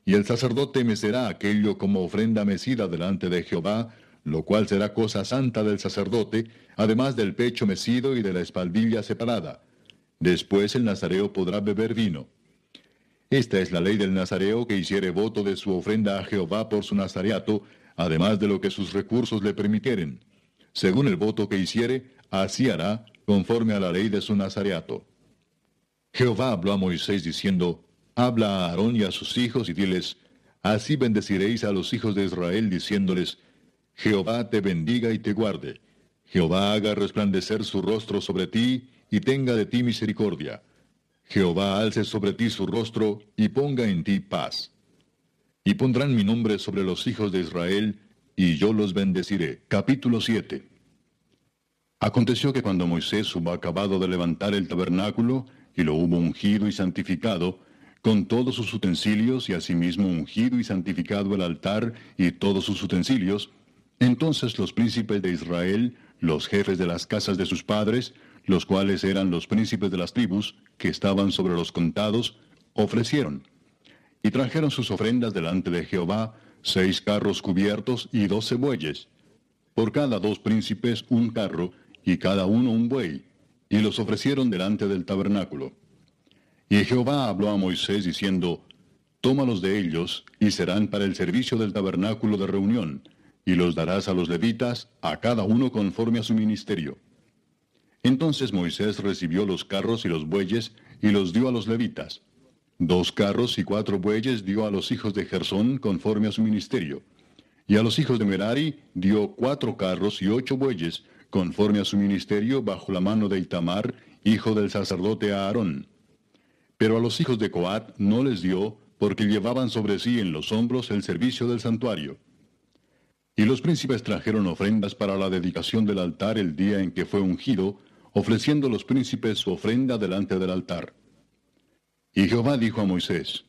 Y el sacerdote mecerá aquello como ofrenda mecida delante de Jehová, lo cual será cosa santa del sacerdote, además del pecho mecido y de la espaldilla separada. Después el nazareo podrá beber vino. Esta es la ley del nazareo que hiciere voto de su ofrenda a Jehová por su nazareato, además de lo que sus recursos le permitieren. Según el voto que hiciere, así hará, conforme a la ley de su nazareato. Jehová habló a Moisés diciendo, Habla a Aarón y a sus hijos y diles, Así bendeciréis a los hijos de Israel, diciéndoles, Jehová te bendiga y te guarde. Jehová haga resplandecer su rostro sobre ti y tenga de ti misericordia. Jehová alce sobre ti su rostro y ponga en ti paz. Y pondrán mi nombre sobre los hijos de Israel, y yo los bendeciré. Capítulo 7. Aconteció que cuando Moisés hubo acabado de levantar el tabernáculo, y lo hubo ungido y santificado, con todos sus utensilios, y asimismo ungido y santificado el altar y todos sus utensilios, entonces los príncipes de Israel, los jefes de las casas de sus padres, los cuales eran los príncipes de las tribus, que estaban sobre los contados, ofrecieron. Y trajeron sus ofrendas delante de Jehová, seis carros cubiertos y doce bueyes. Por cada dos príncipes un carro, y cada uno un buey, y los ofrecieron delante del tabernáculo. Y Jehová habló a Moisés diciendo, Tómalos de ellos, y serán para el servicio del tabernáculo de reunión, y los darás a los levitas, a cada uno conforme a su ministerio. Entonces Moisés recibió los carros y los bueyes, y los dio a los levitas. Dos carros y cuatro bueyes dio a los hijos de Gersón conforme a su ministerio. Y a los hijos de Merari dio cuatro carros y ocho bueyes, conforme a su ministerio bajo la mano de Itamar, hijo del sacerdote Aarón. Pero a los hijos de Coat no les dio, porque llevaban sobre sí en los hombros el servicio del santuario. Y los príncipes trajeron ofrendas para la dedicación del altar el día en que fue ungido, ofreciendo los príncipes su ofrenda delante del altar. Y Jehová dijo a Moisés,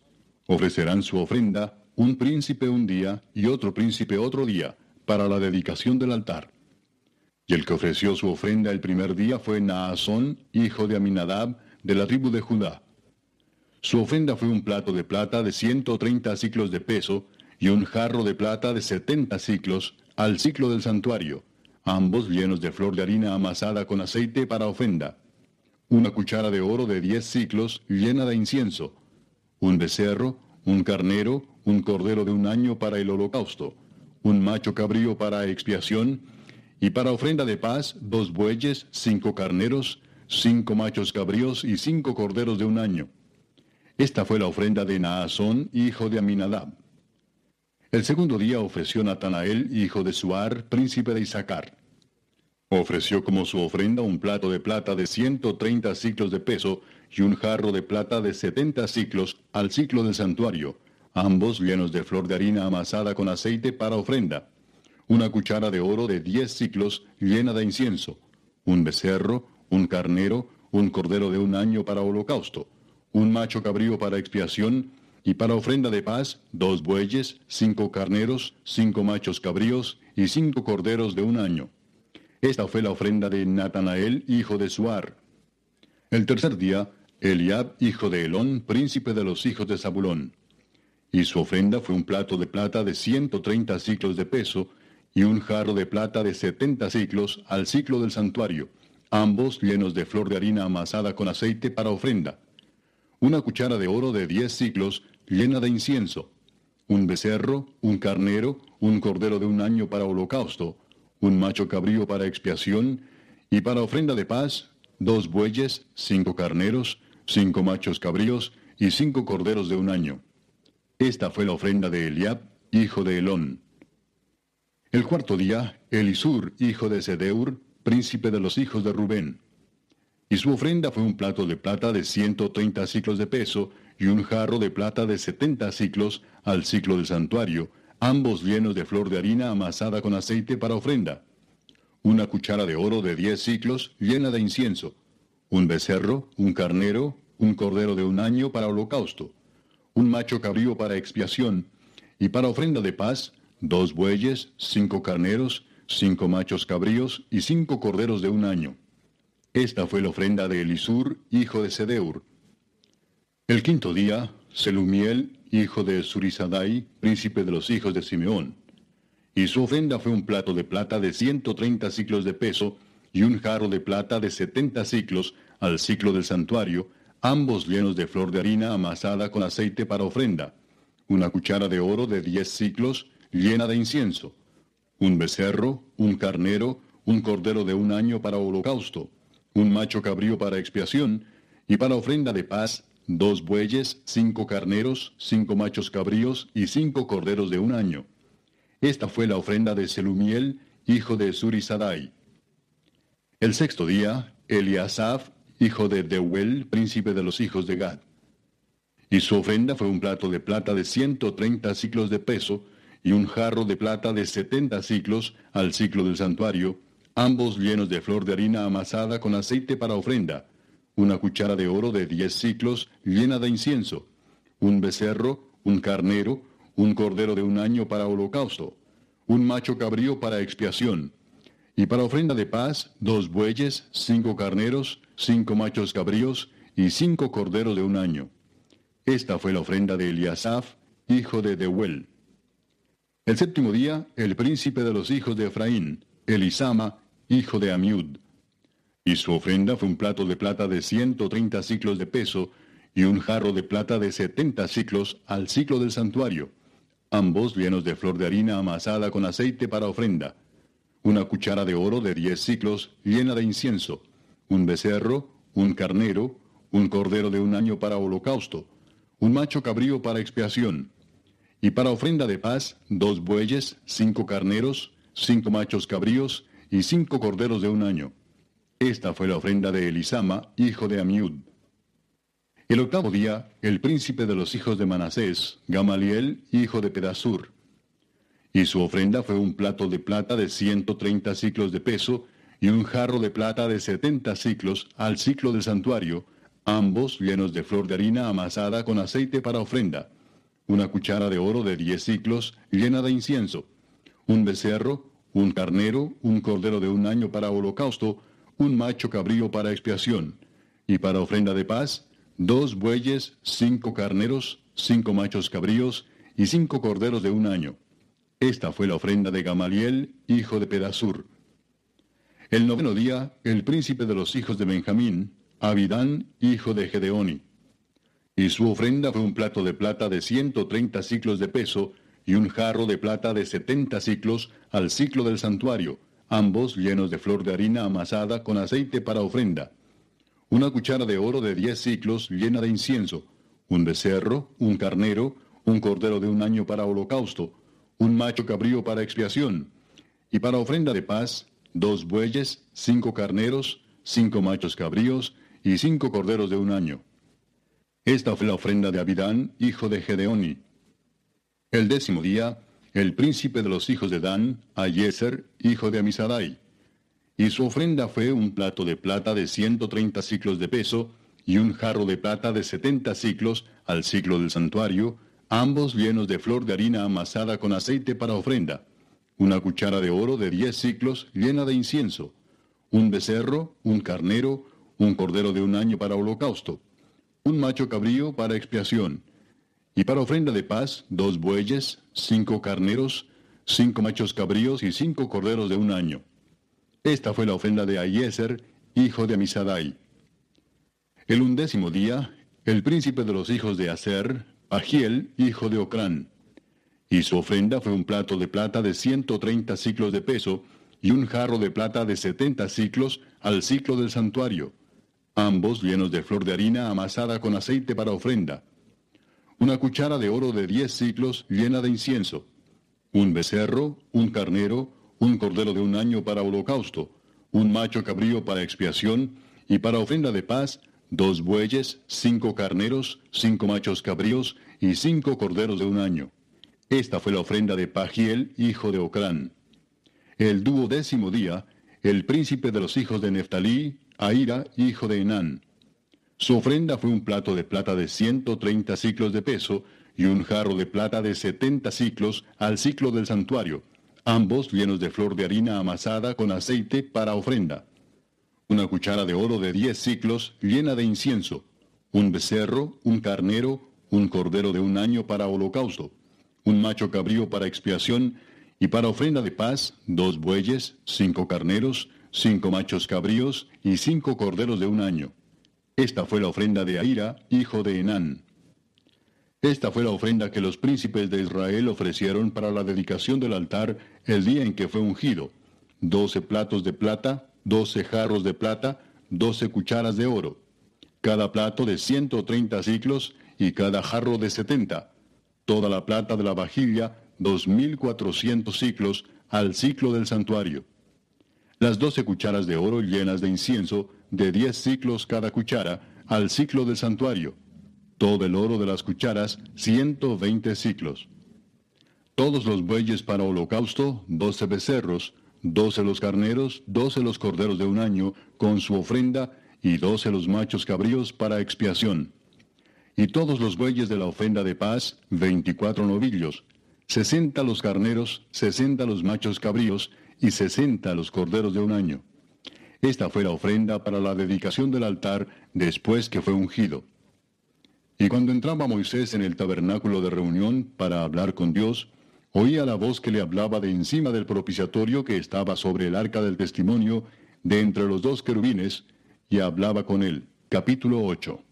ofrecerán su ofrenda un príncipe un día y otro príncipe otro día, para la dedicación del altar. Y el que ofreció su ofrenda el primer día fue Naasón, hijo de Aminadab, de la tribu de Judá. Su ofrenda fue un plato de plata de ciento treinta ciclos de peso, y un jarro de plata de setenta ciclos al ciclo del santuario, ambos llenos de flor de harina amasada con aceite para ofrenda, una cuchara de oro de diez ciclos llena de incienso, un becerro, un carnero, un cordero de un año para el holocausto, un macho cabrío para expiación, y para ofrenda de paz dos bueyes, cinco carneros, cinco machos cabríos y cinco corderos de un año. Esta fue la ofrenda de Naasón, hijo de Aminadab. El segundo día ofreció Natanael, hijo de Suar, príncipe de Isaacar. Ofreció como su ofrenda un plato de plata de ciento treinta ciclos de peso y un jarro de plata de setenta ciclos al ciclo del santuario, ambos llenos de flor de harina amasada con aceite para ofrenda. Una cuchara de oro de diez ciclos llena de incienso, un becerro, un carnero, un cordero de un año para holocausto, un macho cabrío para expiación, y para ofrenda de paz, dos bueyes, cinco carneros, cinco machos cabríos y cinco corderos de un año. Esta fue la ofrenda de Natanael, hijo de Suar. El tercer día, Eliab, hijo de Elón, príncipe de los hijos de Zabulón. Y su ofrenda fue un plato de plata de ciento treinta ciclos de peso, y un jarro de plata de setenta ciclos al ciclo del santuario, ambos llenos de flor de harina amasada con aceite para ofrenda. Una cuchara de oro de diez ciclos llena de incienso, un becerro, un carnero, un cordero de un año para holocausto, un macho cabrío para expiación, y para ofrenda de paz, dos bueyes, cinco carneros, cinco machos cabríos y cinco corderos de un año. Esta fue la ofrenda de Eliab, hijo de Elón. El cuarto día, Elisur, hijo de Sedeur, príncipe de los hijos de Rubén. Y su ofrenda fue un plato de plata de ciento treinta ciclos de peso y un jarro de plata de setenta ciclos al ciclo del santuario, ambos llenos de flor de harina amasada con aceite para ofrenda. Una cuchara de oro de diez ciclos llena de incienso. Un becerro, un carnero, un cordero de un año para holocausto. Un macho cabrío para expiación. Y para ofrenda de paz, dos bueyes, cinco carneros, cinco machos cabríos y cinco corderos de un año. Esta fue la ofrenda de Elisur, hijo de Sedeur. El quinto día, Selumiel, hijo de Surizadai, príncipe de los hijos de Simeón. Y su ofrenda fue un plato de plata de ciento treinta ciclos de peso y un jarro de plata de setenta ciclos al ciclo del santuario, ambos llenos de flor de harina amasada con aceite para ofrenda, una cuchara de oro de diez ciclos llena de incienso, un becerro, un carnero, un cordero de un año para holocausto, un macho cabrío para expiación, y para ofrenda de paz, dos bueyes, cinco carneros, cinco machos cabríos y cinco corderos de un año. Esta fue la ofrenda de Selumiel, hijo de Surisadai. El sexto día, Eliasaf, hijo de Deuel, príncipe de los hijos de Gad. Y su ofrenda fue un plato de plata de ciento treinta ciclos de peso, y un jarro de plata de setenta ciclos al ciclo del santuario, ambos llenos de flor de harina amasada con aceite para ofrenda, una cuchara de oro de diez ciclos llena de incienso, un becerro, un carnero, un cordero de un año para holocausto, un macho cabrío para expiación, y para ofrenda de paz, dos bueyes, cinco carneros, cinco machos cabríos y cinco corderos de un año. Esta fue la ofrenda de Eliasaf, hijo de Deuel. El séptimo día, el príncipe de los hijos de Efraín, Elisama, hijo de Amiud. Y su ofrenda fue un plato de plata de ciento treinta ciclos de peso y un jarro de plata de setenta ciclos al ciclo del santuario, ambos llenos de flor de harina amasada con aceite para ofrenda, una cuchara de oro de diez ciclos llena de incienso, un becerro, un carnero, un cordero de un año para holocausto, un macho cabrío para expiación, y para ofrenda de paz, dos bueyes, cinco carneros, cinco machos cabríos y cinco corderos de un año. Esta fue la ofrenda de Elisama, hijo de Amiud. El octavo día, el príncipe de los hijos de Manasés, Gamaliel, hijo de Pedasur. Y su ofrenda fue un plato de plata de ciento treinta ciclos de peso y un jarro de plata de setenta ciclos al ciclo del santuario, ambos llenos de flor de harina amasada con aceite para ofrenda una cuchara de oro de diez ciclos llena de incienso, un becerro, un carnero, un cordero de un año para holocausto, un macho cabrío para expiación, y para ofrenda de paz, dos bueyes, cinco carneros, cinco machos cabríos y cinco corderos de un año. Esta fue la ofrenda de Gamaliel, hijo de Pedasur. El noveno día, el príncipe de los hijos de Benjamín, Abidán, hijo de Gedeoni y su ofrenda fue un plato de plata de ciento treinta ciclos de peso y un jarro de plata de setenta ciclos al ciclo del santuario, ambos llenos de flor de harina amasada con aceite para ofrenda. Una cuchara de oro de diez ciclos llena de incienso, un becerro, un carnero, un cordero de un año para holocausto, un macho cabrío para expiación, y para ofrenda de paz, dos bueyes, cinco carneros, cinco machos cabríos y cinco corderos de un año. Esta fue la ofrenda de Abidán, hijo de Gedeoni. El décimo día, el príncipe de los hijos de Dan, a Yeser, hijo de Amisadai. Y su ofrenda fue un plato de plata de ciento treinta ciclos de peso, y un jarro de plata de setenta ciclos al ciclo del santuario, ambos llenos de flor de harina amasada con aceite para ofrenda, una cuchara de oro de diez ciclos llena de incienso, un becerro, un carnero, un cordero de un año para holocausto, un macho cabrío para expiación, y para ofrenda de paz, dos bueyes, cinco carneros, cinco machos cabríos y cinco corderos de un año. Esta fue la ofrenda de Ayeser, hijo de Amisadai. El undécimo día, el príncipe de los hijos de Aser, Agiel, hijo de Ocrán. Y su ofrenda fue un plato de plata de ciento treinta ciclos de peso, y un jarro de plata de setenta ciclos al ciclo del santuario, ambos llenos de flor de harina amasada con aceite para ofrenda. Una cuchara de oro de diez ciclos llena de incienso. Un becerro, un carnero, un cordero de un año para holocausto, un macho cabrío para expiación, y para ofrenda de paz, dos bueyes, cinco carneros, cinco machos cabríos y cinco corderos de un año. Esta fue la ofrenda de Pagiel, hijo de Ocrán. El duodécimo día, el príncipe de los hijos de Neftalí, Aira, hijo de Enán. Su ofrenda fue un plato de plata de ciento treinta ciclos de peso y un jarro de plata de setenta ciclos al ciclo del santuario, ambos llenos de flor de harina amasada con aceite para ofrenda una cuchara de oro de diez ciclos llena de incienso, un becerro, un carnero, un cordero de un año para holocausto, un macho cabrío para expiación, y para ofrenda de paz, dos bueyes, cinco carneros, cinco machos cabríos y cinco corderos de un año. Esta fue la ofrenda de Aira, hijo de Enán. Esta fue la ofrenda que los príncipes de Israel ofrecieron para la dedicación del altar el día en que fue ungido, doce platos de plata, doce jarros de plata, doce cucharas de oro, cada plato de ciento treinta ciclos y cada jarro de setenta, toda la plata de la vajilla, dos mil cuatrocientos ciclos al ciclo del santuario. Las doce cucharas de oro llenas de incienso, de diez ciclos cada cuchara, al ciclo del santuario. Todo el oro de las cucharas, ciento veinte ciclos. Todos los bueyes para holocausto, doce becerros, doce los carneros, doce los corderos de un año, con su ofrenda, y doce los machos cabríos para expiación. Y todos los bueyes de la ofrenda de paz, veinticuatro novillos, sesenta los carneros, sesenta los machos cabríos, y sesenta los corderos de un año. Esta fue la ofrenda para la dedicación del altar después que fue ungido. Y cuando entraba Moisés en el tabernáculo de reunión para hablar con Dios, oía la voz que le hablaba de encima del propiciatorio que estaba sobre el arca del testimonio, de entre los dos querubines, y hablaba con él. Capítulo 8.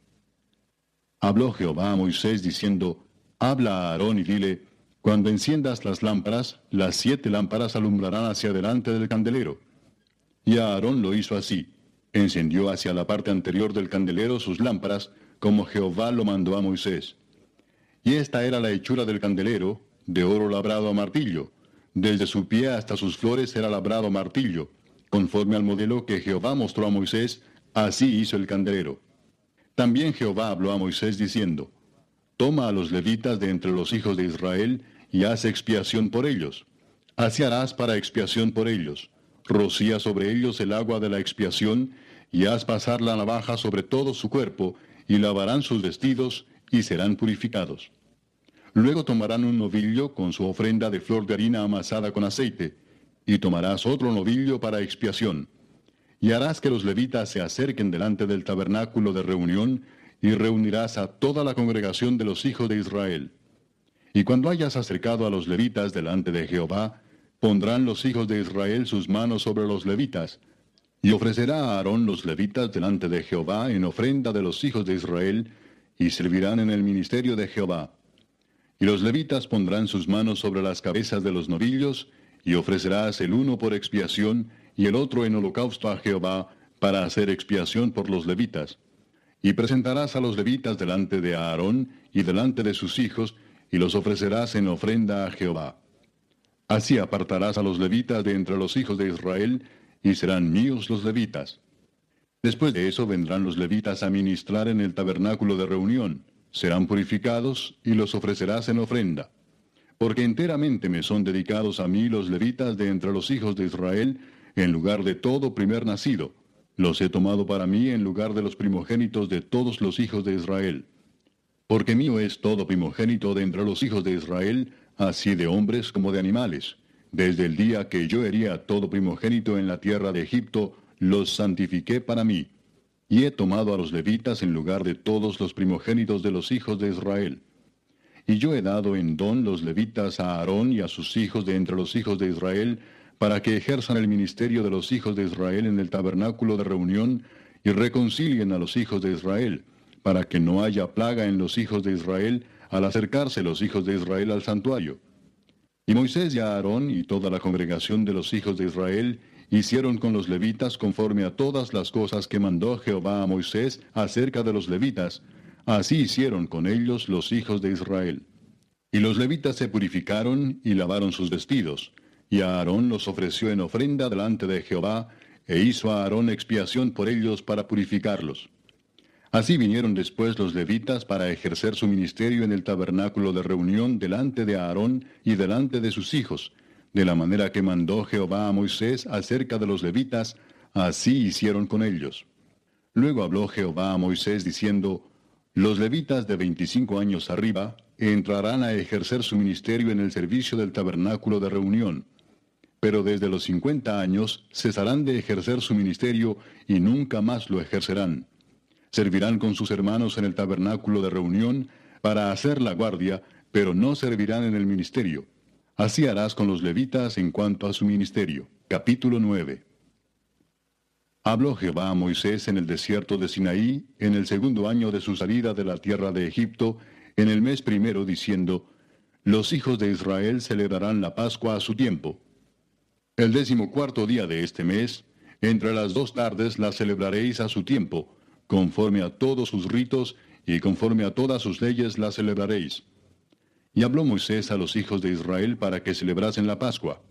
Habló Jehová a Moisés diciendo, Habla a Aarón y dile, Cuando enciendas las lámparas, las siete lámparas alumbrarán hacia delante del candelero. Y Aarón lo hizo así. Encendió hacia la parte anterior del candelero sus lámparas, como Jehová lo mandó a Moisés. Y esta era la hechura del candelero, de oro labrado a martillo. Desde su pie hasta sus flores era labrado a martillo. Conforme al modelo que Jehová mostró a Moisés, así hizo el candelero. También Jehová habló a Moisés diciendo, Toma a los levitas de entre los hijos de Israel y haz expiación por ellos. Así harás para expiación por ellos. Rocía sobre ellos el agua de la expiación y haz pasar la navaja sobre todo su cuerpo y lavarán sus vestidos y serán purificados. Luego tomarán un novillo con su ofrenda de flor de harina amasada con aceite, y tomarás otro novillo para expiación. Y harás que los levitas se acerquen delante del tabernáculo de reunión, y reunirás a toda la congregación de los hijos de Israel. Y cuando hayas acercado a los levitas delante de Jehová, pondrán los hijos de Israel sus manos sobre los levitas, y ofrecerá a Aarón los levitas delante de Jehová en ofrenda de los hijos de Israel, y servirán en el ministerio de Jehová. Y los levitas pondrán sus manos sobre las cabezas de los novillos, y ofrecerás el uno por expiación y el otro en holocausto a Jehová, para hacer expiación por los levitas. Y presentarás a los levitas delante de Aarón y delante de sus hijos, y los ofrecerás en ofrenda a Jehová. Así apartarás a los levitas de entre los hijos de Israel, y serán míos los levitas. Después de eso vendrán los levitas a ministrar en el tabernáculo de reunión serán purificados y los ofrecerás en ofrenda. porque enteramente me son dedicados a mí los levitas de entre los hijos de Israel, en lugar de todo primer nacido. Los he tomado para mí en lugar de los primogénitos de todos los hijos de Israel. Porque mío es todo primogénito de entre los hijos de Israel, así de hombres como de animales. Desde el día que yo hería todo primogénito en la tierra de Egipto, los santifiqué para mí. Y he tomado a los levitas en lugar de todos los primogénitos de los hijos de Israel. Y yo he dado en don los levitas a Aarón y a sus hijos de entre los hijos de Israel, para que ejerzan el ministerio de los hijos de Israel en el tabernáculo de reunión, y reconcilien a los hijos de Israel, para que no haya plaga en los hijos de Israel al acercarse los hijos de Israel al santuario. Y Moisés y Aarón y toda la congregación de los hijos de Israel hicieron con los levitas conforme a todas las cosas que mandó Jehová a Moisés acerca de los levitas, Así hicieron con ellos los hijos de Israel. Y los levitas se purificaron y lavaron sus vestidos, y Aarón los ofreció en ofrenda delante de Jehová, e hizo a Aarón expiación por ellos para purificarlos. Así vinieron después los levitas para ejercer su ministerio en el tabernáculo de reunión delante de Aarón y delante de sus hijos, de la manera que mandó Jehová a Moisés acerca de los levitas, así hicieron con ellos. Luego habló Jehová a Moisés diciendo, los levitas de 25 años arriba entrarán a ejercer su ministerio en el servicio del tabernáculo de reunión, pero desde los 50 años cesarán de ejercer su ministerio y nunca más lo ejercerán. Servirán con sus hermanos en el tabernáculo de reunión para hacer la guardia, pero no servirán en el ministerio. Así harás con los levitas en cuanto a su ministerio. Capítulo 9. Habló Jehová a Moisés en el desierto de Sinaí, en el segundo año de su salida de la tierra de Egipto, en el mes primero, diciendo, Los hijos de Israel celebrarán la Pascua a su tiempo. El decimocuarto día de este mes, entre las dos tardes la celebraréis a su tiempo, conforme a todos sus ritos y conforme a todas sus leyes la celebraréis. Y habló Moisés a los hijos de Israel para que celebrasen la Pascua.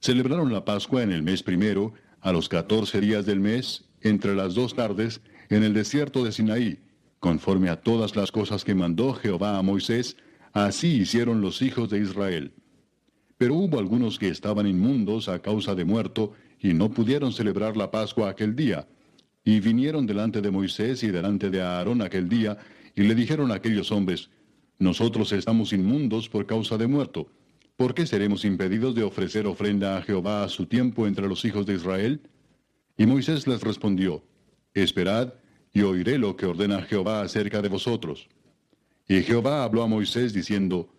Celebraron la Pascua en el mes primero, a los catorce días del mes, entre las dos tardes, en el desierto de Sinaí, conforme a todas las cosas que mandó Jehová a Moisés, así hicieron los hijos de Israel. Pero hubo algunos que estaban inmundos a causa de muerto, y no pudieron celebrar la Pascua aquel día. Y vinieron delante de Moisés y delante de Aarón aquel día, y le dijeron a aquellos hombres, Nosotros estamos inmundos por causa de muerto. ¿por qué seremos impedidos de ofrecer ofrenda a Jehová a su tiempo entre los hijos de Israel? Y Moisés les respondió, Esperad, y oiré lo que ordena Jehová acerca de vosotros. Y Jehová habló a Moisés diciendo,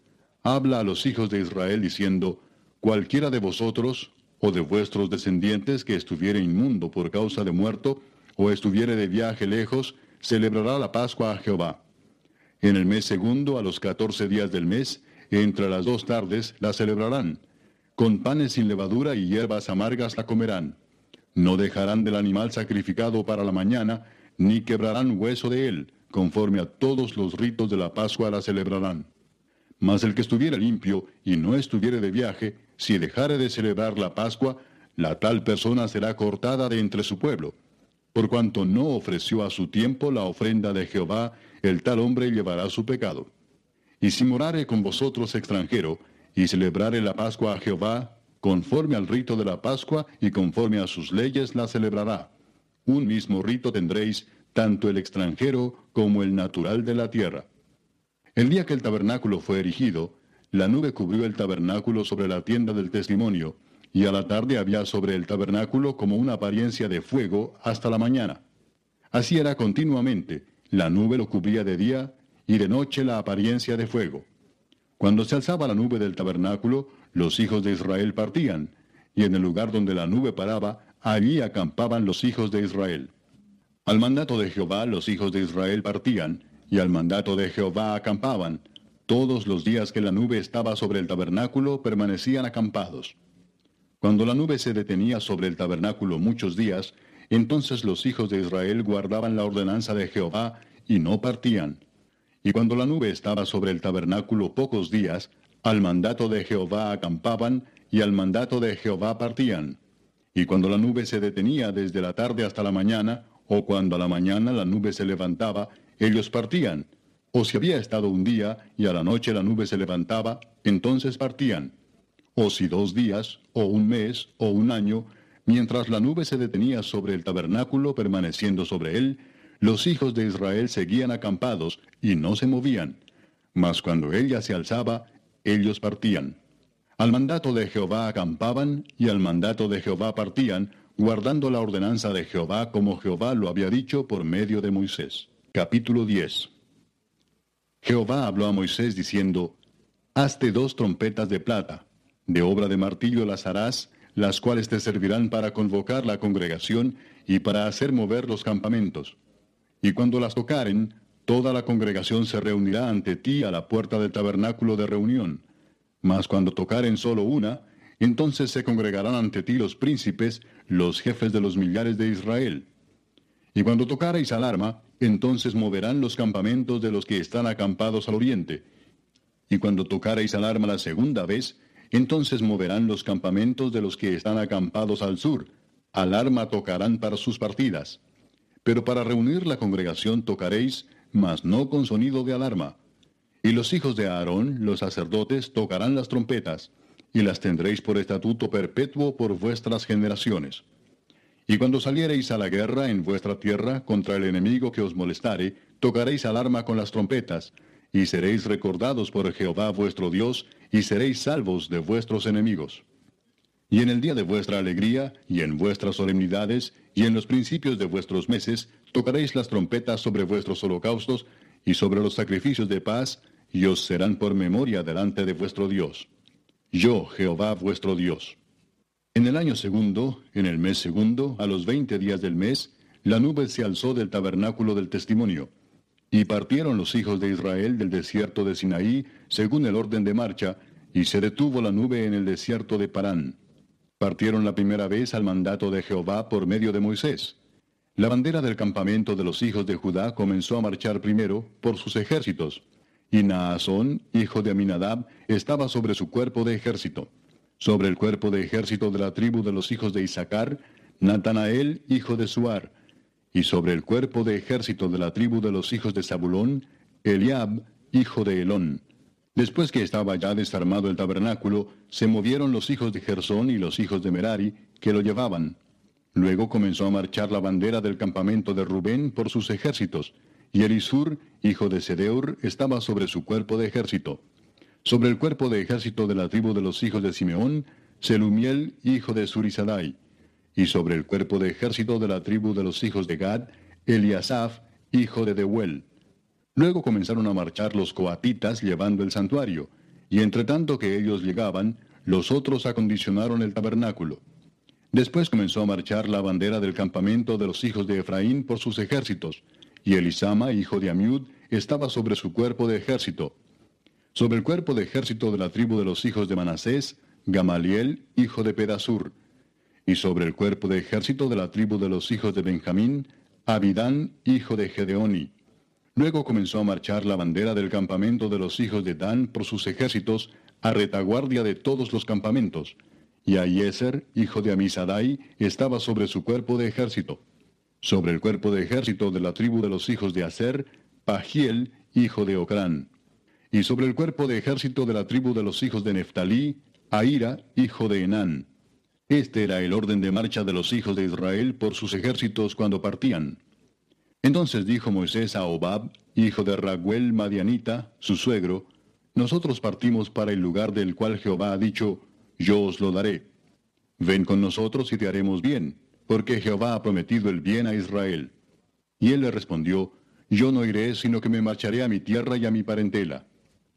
Habla a los hijos de Israel diciendo, Cualquiera de vosotros, o de vuestros descendientes que estuviere inmundo por causa de muerto, o estuviere de viaje lejos, celebrará la Pascua a Jehová. En el mes segundo, a los catorce días del mes, entre las dos tardes la celebrarán. Con panes sin levadura y hierbas amargas la comerán. No dejarán del animal sacrificado para la mañana, ni quebrarán hueso de él, conforme a todos los ritos de la Pascua la celebrarán. Mas el que estuviera limpio y no estuviere de viaje, si dejare de celebrar la Pascua, la tal persona será cortada de entre su pueblo. Por cuanto no ofreció a su tiempo la ofrenda de Jehová, el tal hombre llevará su pecado. Y si morare con vosotros extranjero, y celebrare la Pascua a Jehová, conforme al rito de la Pascua y conforme a sus leyes la celebrará. Un mismo rito tendréis, tanto el extranjero como el natural de la tierra. El día que el tabernáculo fue erigido, la nube cubrió el tabernáculo sobre la tienda del testimonio, y a la tarde había sobre el tabernáculo como una apariencia de fuego hasta la mañana. Así era continuamente, la nube lo cubría de día y de noche la apariencia de fuego. Cuando se alzaba la nube del tabernáculo, los hijos de Israel partían, y en el lugar donde la nube paraba, allí acampaban los hijos de Israel. Al mandato de Jehová los hijos de Israel partían, y al mandato de Jehová acampaban. Todos los días que la nube estaba sobre el tabernáculo permanecían acampados. Cuando la nube se detenía sobre el tabernáculo muchos días, entonces los hijos de Israel guardaban la ordenanza de Jehová y no partían. Y cuando la nube estaba sobre el tabernáculo pocos días, al mandato de Jehová acampaban, y al mandato de Jehová partían. Y cuando la nube se detenía desde la tarde hasta la mañana, o cuando a la mañana la nube se levantaba, ellos partían. o si había estado un día y a la noche la nube se levantaba, entonces partían. O si dos días, o un mes, o un año, mientras la nube se detenía sobre el tabernáculo permaneciendo sobre él, los hijos de Israel seguían acampados y no se movían. Mas cuando ella se alzaba, ellos partían. Al mandato de Jehová acampaban y al mandato de Jehová partían, guardando la ordenanza de Jehová como Jehová lo había dicho por medio de Moisés. Capítulo 10 Jehová habló a Moisés diciendo, Hazte dos trompetas de plata, de obra de martillo las harás, las cuales te servirán para convocar la congregación y para hacer mover los campamentos. Y cuando las tocaren, toda la congregación se reunirá ante ti a la puerta del tabernáculo de reunión. Mas cuando tocaren solo una, entonces se congregarán ante ti los príncipes, los jefes de los millares de Israel. Y cuando tocareis alarma, entonces moverán los campamentos de los que están acampados al oriente. Y cuando tocareis alarma la segunda vez, entonces moverán los campamentos de los que están acampados al sur. Alarma tocarán para sus partidas. Pero para reunir la congregación tocaréis, mas no con sonido de alarma. Y los hijos de Aarón, los sacerdotes, tocarán las trompetas y las tendréis por estatuto perpetuo por vuestras generaciones. Y cuando saliereis a la guerra en vuestra tierra contra el enemigo que os molestare, tocaréis alarma con las trompetas, y seréis recordados por Jehová vuestro Dios, y seréis salvos de vuestros enemigos. Y en el día de vuestra alegría, y en vuestras solemnidades, y en los principios de vuestros meses, tocaréis las trompetas sobre vuestros holocaustos, y sobre los sacrificios de paz, y os serán por memoria delante de vuestro Dios yo, Jehová vuestro Dios. En el año segundo, en el mes segundo, a los veinte días del mes, la nube se alzó del tabernáculo del testimonio. Y partieron los hijos de Israel del desierto de Sinaí, según el orden de marcha, y se detuvo la nube en el desierto de Parán. Partieron la primera vez al mandato de Jehová por medio de Moisés. La bandera del campamento de los hijos de Judá comenzó a marchar primero por sus ejércitos, y Naasón, hijo de Aminadab, estaba sobre su cuerpo de ejército. Sobre el cuerpo de ejército de la tribu de los hijos de Isaacar, Natanael, hijo de Suar. Y sobre el cuerpo de ejército de la tribu de los hijos de Zabulón, Eliab, hijo de Elón. Después que estaba ya desarmado el tabernáculo, se movieron los hijos de Gersón y los hijos de Merari, que lo llevaban. Luego comenzó a marchar la bandera del campamento de Rubén por sus ejércitos, y Elisur, hijo de Sedeur, estaba sobre su cuerpo de ejército. Sobre el cuerpo de ejército de la tribu de los hijos de Simeón, Selumiel, hijo de Surisadai. Y sobre el cuerpo de ejército de la tribu de los hijos de Gad, Eliasaf, hijo de Deuel. Luego comenzaron a marchar los coatitas llevando el santuario, y entre tanto que ellos llegaban, los otros acondicionaron el tabernáculo. Después comenzó a marchar la bandera del campamento de los hijos de Efraín por sus ejércitos, y Elisama, hijo de Amiud, estaba sobre su cuerpo de ejército. Sobre el cuerpo de ejército de la tribu de los hijos de Manasés, Gamaliel, hijo de Pedasur. Y sobre el cuerpo de ejército de la tribu de los hijos de Benjamín, Abidán, hijo de Gedeoni. Luego comenzó a marchar la bandera del campamento de los hijos de Dan por sus ejércitos, a retaguardia de todos los campamentos. Y Aieser, hijo de Amisadai, estaba sobre su cuerpo de ejército. Sobre el cuerpo de ejército de la tribu de los hijos de Aser, Pagiel, hijo de Ocrán. Y sobre el cuerpo de ejército de la tribu de los hijos de Neftalí, Aira, hijo de Enán. Este era el orden de marcha de los hijos de Israel por sus ejércitos cuando partían. Entonces dijo Moisés a Obab, hijo de Raguel Madianita, su suegro, Nosotros partimos para el lugar del cual Jehová ha dicho, Yo os lo daré. Ven con nosotros y te haremos bien porque Jehová ha prometido el bien a Israel. Y él le respondió, Yo no iré, sino que me marcharé a mi tierra y a mi parentela.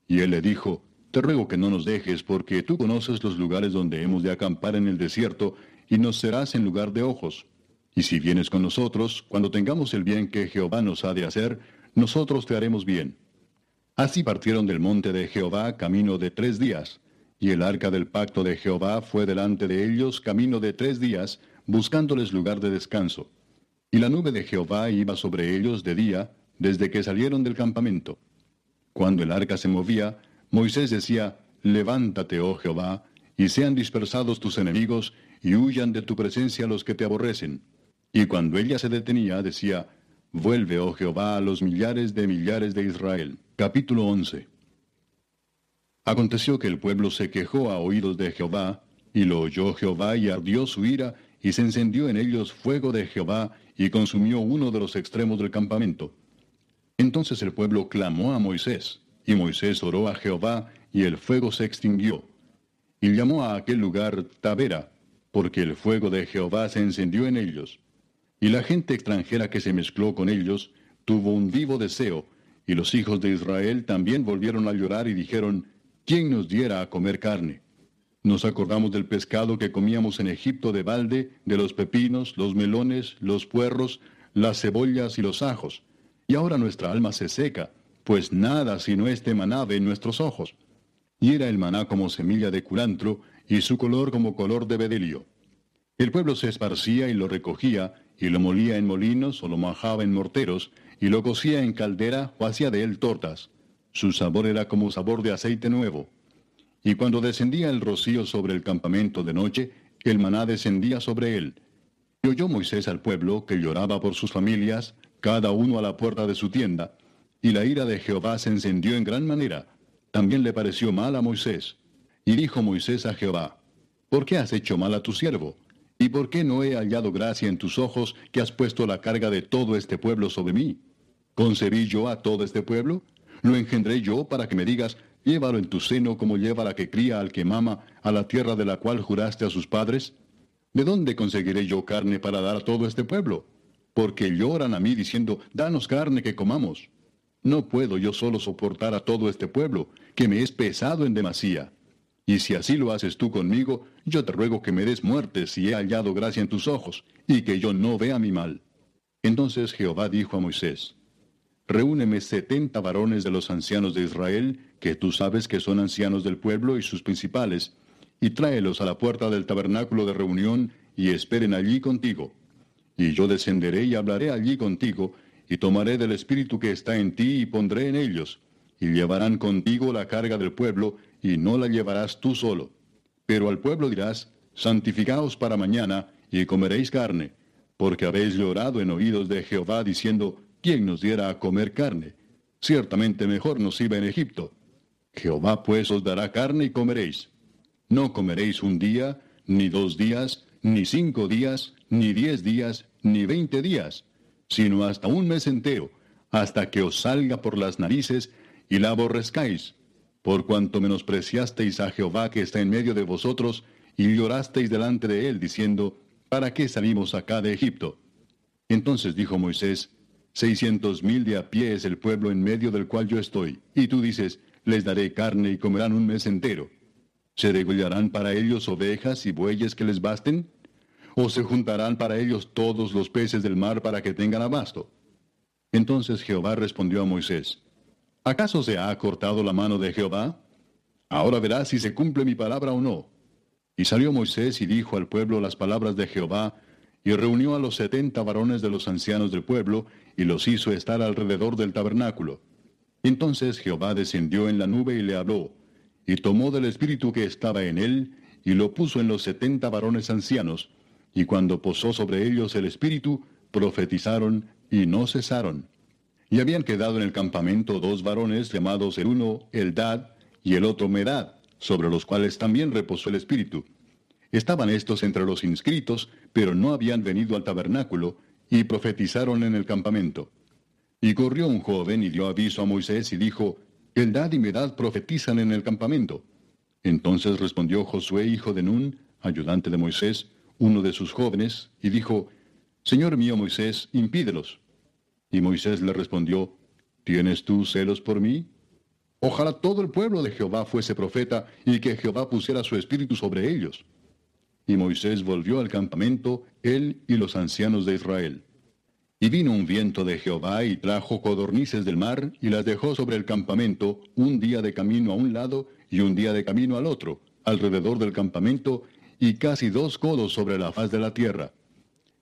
Y él le dijo, Te ruego que no nos dejes, porque tú conoces los lugares donde hemos de acampar en el desierto, y nos serás en lugar de ojos. Y si vienes con nosotros, cuando tengamos el bien que Jehová nos ha de hacer, nosotros te haremos bien. Así partieron del monte de Jehová camino de tres días, y el arca del pacto de Jehová fue delante de ellos camino de tres días, buscándoles lugar de descanso. Y la nube de Jehová iba sobre ellos de día, desde que salieron del campamento. Cuando el arca se movía, Moisés decía, Levántate, oh Jehová, y sean dispersados tus enemigos, y huyan de tu presencia los que te aborrecen. Y cuando ella se detenía, decía, Vuelve, oh Jehová, a los millares de millares de Israel. Capítulo 11 Aconteció que el pueblo se quejó a oídos de Jehová, y lo oyó Jehová y ardió su ira, y se encendió en ellos fuego de Jehová, y consumió uno de los extremos del campamento. Entonces el pueblo clamó a Moisés, y Moisés oró a Jehová, y el fuego se extinguió. Y llamó a aquel lugar Tabera, porque el fuego de Jehová se encendió en ellos. Y la gente extranjera que se mezcló con ellos tuvo un vivo deseo, y los hijos de Israel también volvieron a llorar y dijeron, ¿quién nos diera a comer carne? Nos acordamos del pescado que comíamos en Egipto de balde, de los pepinos, los melones, los puerros, las cebollas y los ajos. Y ahora nuestra alma se seca, pues nada sino este maná en nuestros ojos. Y era el maná como semilla de culantro, y su color como color de bedelio. El pueblo se esparcía y lo recogía, y lo molía en molinos o lo majaba en morteros, y lo cocía en caldera o hacía de él tortas. Su sabor era como sabor de aceite nuevo. Y cuando descendía el rocío sobre el campamento de noche, el maná descendía sobre él. Y oyó Moisés al pueblo que lloraba por sus familias, cada uno a la puerta de su tienda, y la ira de Jehová se encendió en gran manera. También le pareció mal a Moisés. Y dijo Moisés a Jehová, ¿por qué has hecho mal a tu siervo? ¿Y por qué no he hallado gracia en tus ojos que has puesto la carga de todo este pueblo sobre mí? ¿Concebí yo a todo este pueblo? ¿Lo engendré yo para que me digas, Llévalo en tu seno como lleva la que cría al que mama a la tierra de la cual juraste a sus padres. ¿De dónde conseguiré yo carne para dar a todo este pueblo? Porque lloran a mí diciendo, danos carne que comamos. No puedo yo solo soportar a todo este pueblo, que me es pesado en demasía. Y si así lo haces tú conmigo, yo te ruego que me des muerte si he hallado gracia en tus ojos, y que yo no vea mi mal. Entonces Jehová dijo a Moisés, Reúneme setenta varones de los ancianos de Israel, que tú sabes que son ancianos del pueblo y sus principales, y tráelos a la puerta del tabernáculo de reunión, y esperen allí contigo. Y yo descenderé y hablaré allí contigo, y tomaré del espíritu que está en ti y pondré en ellos, y llevarán contigo la carga del pueblo, y no la llevarás tú solo. Pero al pueblo dirás, santificaos para mañana, y comeréis carne, porque habéis llorado en oídos de Jehová, diciendo, ¿quién nos diera a comer carne? Ciertamente mejor nos iba en Egipto. Jehová pues os dará carne y comeréis. No comeréis un día, ni dos días, ni cinco días, ni diez días, ni veinte días, sino hasta un mes entero, hasta que os salga por las narices y la aborrezcáis, por cuanto menospreciasteis a Jehová que está en medio de vosotros, y llorasteis delante de él, diciendo, ¿para qué salimos acá de Egipto? Entonces dijo Moisés, Seiscientos mil de a pie es el pueblo en medio del cual yo estoy. Y tú dices, les daré carne y comerán un mes entero. ¿Se degollarán para ellos ovejas y bueyes que les basten? ¿O se juntarán para ellos todos los peces del mar para que tengan abasto? Entonces Jehová respondió a Moisés, ¿acaso se ha cortado la mano de Jehová? Ahora verás si se cumple mi palabra o no. Y salió Moisés y dijo al pueblo las palabras de Jehová, y reunió a los setenta varones de los ancianos del pueblo, y los hizo estar alrededor del tabernáculo. Entonces Jehová descendió en la nube y le habló, y tomó del espíritu que estaba en él, y lo puso en los setenta varones ancianos, y cuando posó sobre ellos el espíritu, profetizaron y no cesaron. Y habían quedado en el campamento dos varones llamados el uno Eldad y el otro Medad, sobre los cuales también reposó el espíritu. Estaban estos entre los inscritos, pero no habían venido al tabernáculo, y profetizaron en el campamento. Y corrió un joven y dio aviso a Moisés y dijo, Eldad y Medad profetizan en el campamento. Entonces respondió Josué, hijo de Nun, ayudante de Moisés, uno de sus jóvenes, y dijo, Señor mío Moisés, impídelos. Y Moisés le respondió, ¿Tienes tú celos por mí? Ojalá todo el pueblo de Jehová fuese profeta y que Jehová pusiera su espíritu sobre ellos. Y Moisés volvió al campamento, él y los ancianos de Israel. Y vino un viento de Jehová y trajo codornices del mar y las dejó sobre el campamento un día de camino a un lado y un día de camino al otro, alrededor del campamento, y casi dos codos sobre la faz de la tierra.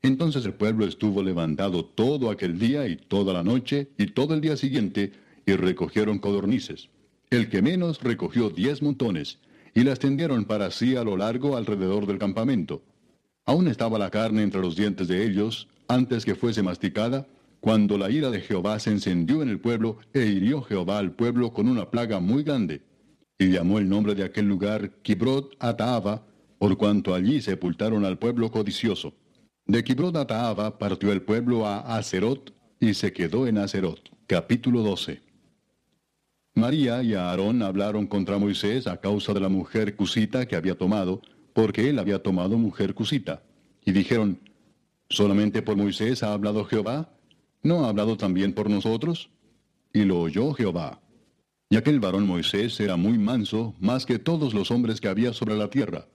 Entonces el pueblo estuvo levantado todo aquel día y toda la noche y todo el día siguiente, y recogieron codornices. El que menos recogió diez montones, y las tendieron para sí a lo largo alrededor del campamento. Aún estaba la carne entre los dientes de ellos, antes que fuese masticada, cuando la ira de Jehová se encendió en el pueblo, e hirió Jehová al pueblo con una plaga muy grande. Y llamó el nombre de aquel lugar Kibrot Ataaba, por cuanto allí sepultaron al pueblo codicioso. De Ataaba partió el pueblo a Acerot, y se quedó en Acerot. Capítulo 12. María y Aarón hablaron contra Moisés a causa de la mujer cusita que había tomado, porque él había tomado mujer cusita. Y dijeron, ¿solamente por Moisés ha hablado Jehová? ¿No ha hablado también por nosotros? Y lo oyó Jehová. Y aquel varón Moisés era muy manso, más que todos los hombres que había sobre la tierra.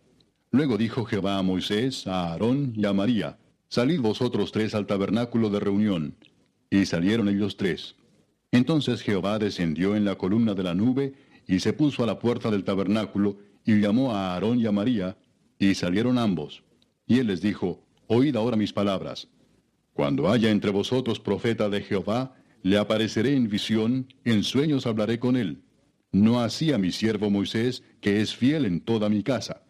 Luego dijo Jehová a Moisés, a Aarón y a María, Salid vosotros tres al tabernáculo de reunión. Y salieron ellos tres. Entonces Jehová descendió en la columna de la nube, y se puso a la puerta del tabernáculo, y llamó a Aarón y a María, y salieron ambos. Y él les dijo, Oíd ahora mis palabras. Cuando haya entre vosotros profeta de Jehová, le apareceré en visión, en sueños hablaré con él. No así a mi siervo Moisés, que es fiel en toda mi casa.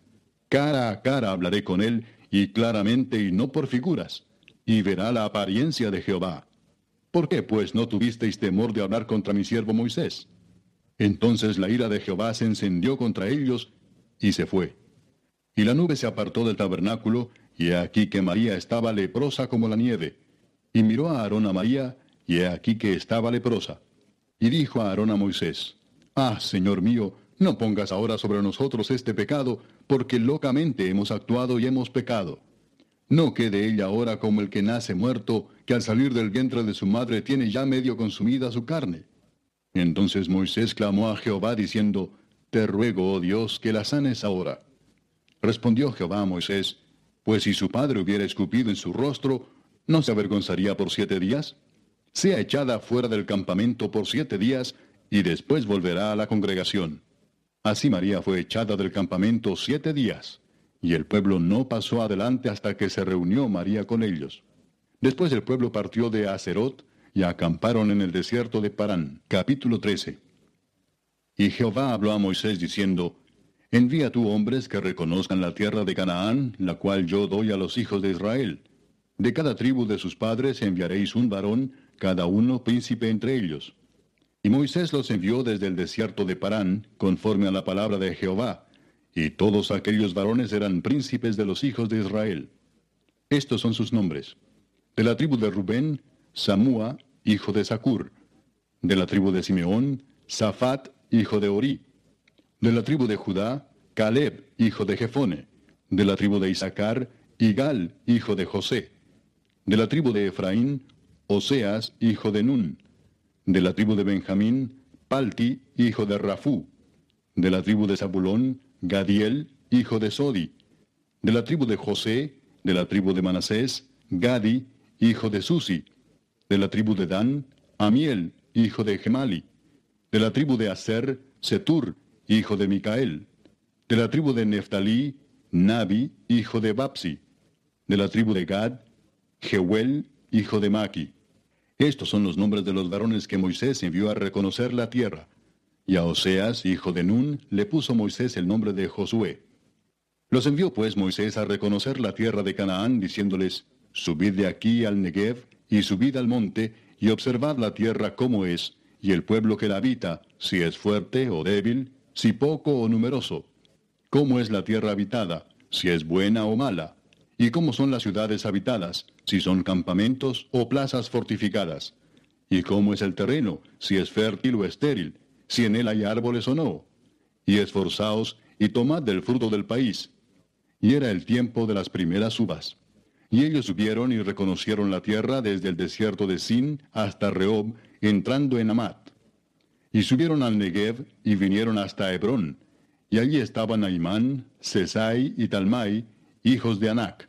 Cara a cara hablaré con él, y claramente y no por figuras, y verá la apariencia de Jehová. ¿Por qué pues no tuvisteis temor de hablar contra mi siervo Moisés? Entonces la ira de Jehová se encendió contra ellos, y se fue. Y la nube se apartó del tabernáculo, y he aquí que María estaba leprosa como la nieve. Y miró a Aarón a María, y he aquí que estaba leprosa. Y dijo a Aarón a Moisés, Ah, Señor mío, no pongas ahora sobre nosotros este pecado, porque locamente hemos actuado y hemos pecado. No quede ella ahora como el que nace muerto, que al salir del vientre de su madre tiene ya medio consumida su carne. Entonces Moisés clamó a Jehová diciendo, Te ruego, oh Dios, que la sanes ahora. Respondió Jehová a Moisés, pues si su padre hubiera escupido en su rostro, ¿no se avergonzaría por siete días? Sea echada fuera del campamento por siete días, y después volverá a la congregación. Así María fue echada del campamento siete días, y el pueblo no pasó adelante hasta que se reunió María con ellos. Después el pueblo partió de Acerot, y acamparon en el desierto de Parán. Capítulo 13. Y Jehová habló a Moisés diciendo, Envía tú hombres que reconozcan la tierra de Canaán, la cual yo doy a los hijos de Israel. De cada tribu de sus padres enviaréis un varón, cada uno príncipe entre ellos. Y Moisés los envió desde el desierto de Parán, conforme a la palabra de Jehová, y todos aquellos varones eran príncipes de los hijos de Israel. Estos son sus nombres. De la tribu de Rubén, Samúa, hijo de Sacur. De la tribu de Simeón, Safat, hijo de Ori de la tribu de Judá, Caleb, hijo de Jefone. De la tribu de Isaacar, Igal, hijo de José. De la tribu de Efraín, Oseas, hijo de Nun. De la tribu de Benjamín, Palti, hijo de Rafú. De la tribu de Zabulón, Gadiel, hijo de Sodi. De la tribu de José, de la tribu de Manasés, Gadi, hijo de Susi. De la tribu de Dan, Amiel, hijo de Gemali. De la tribu de Aser, Setur, hijo de Micael. De la tribu de Neftalí, Nabi, hijo de Bapsi. De la tribu de Gad, Jehuel, hijo de Maki. Estos son los nombres de los varones que Moisés envió a reconocer la tierra. Y a Oseas, hijo de Nun, le puso Moisés el nombre de Josué. Los envió pues Moisés a reconocer la tierra de Canaán, diciéndoles, Subid de aquí al Negev, y subid al monte, y observad la tierra como es, y el pueblo que la habita, si es fuerte o débil, si poco o numeroso, cómo es la tierra habitada, si es buena o mala, y cómo son las ciudades habitadas, si son campamentos o plazas fortificadas, y cómo es el terreno, si es fértil o estéril, si en él hay árboles o no. Y esforzaos y tomad del fruto del país. Y era el tiempo de las primeras uvas. Y ellos subieron y reconocieron la tierra desde el desierto de Sin hasta Rehob, entrando en Amat. Y subieron al Negev y vinieron hasta Hebrón. Y allí estaban Aimán, Sesai y Talmai, hijos de Anac.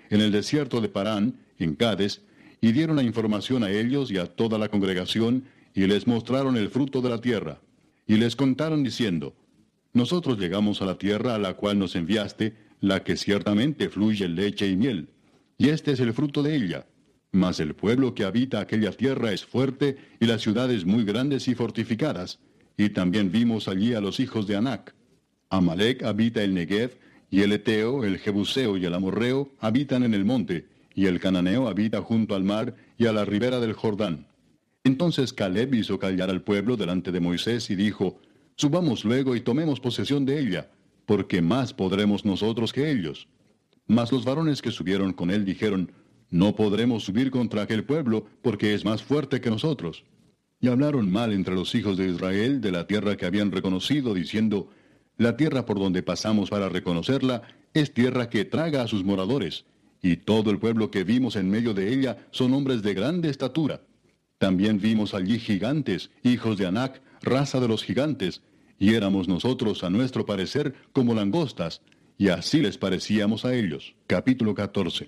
en el desierto de Parán, en Cades, y dieron la información a ellos y a toda la congregación, y les mostraron el fruto de la tierra. Y les contaron diciendo, Nosotros llegamos a la tierra a la cual nos enviaste, la que ciertamente fluye leche y miel, y este es el fruto de ella. Mas el pueblo que habita aquella tierra es fuerte, y las ciudades muy grandes y fortificadas, y también vimos allí a los hijos de Anac. Amalek habita el Negev, y el Eteo, el Jebuseo y el Amorreo habitan en el monte, y el Cananeo habita junto al mar y a la ribera del Jordán. Entonces Caleb hizo callar al pueblo delante de Moisés y dijo, Subamos luego y tomemos posesión de ella, porque más podremos nosotros que ellos. Mas los varones que subieron con él dijeron, No podremos subir contra aquel pueblo, porque es más fuerte que nosotros. Y hablaron mal entre los hijos de Israel de la tierra que habían reconocido, diciendo, La tierra por donde pasamos para reconocerla es tierra que traga a sus moradores, y todo el pueblo que vimos en medio de ella son hombres de grande estatura. También vimos allí gigantes, hijos de Anac, raza de los gigantes, y éramos nosotros, a nuestro parecer, como langostas, y así les parecíamos a ellos. Capítulo 14.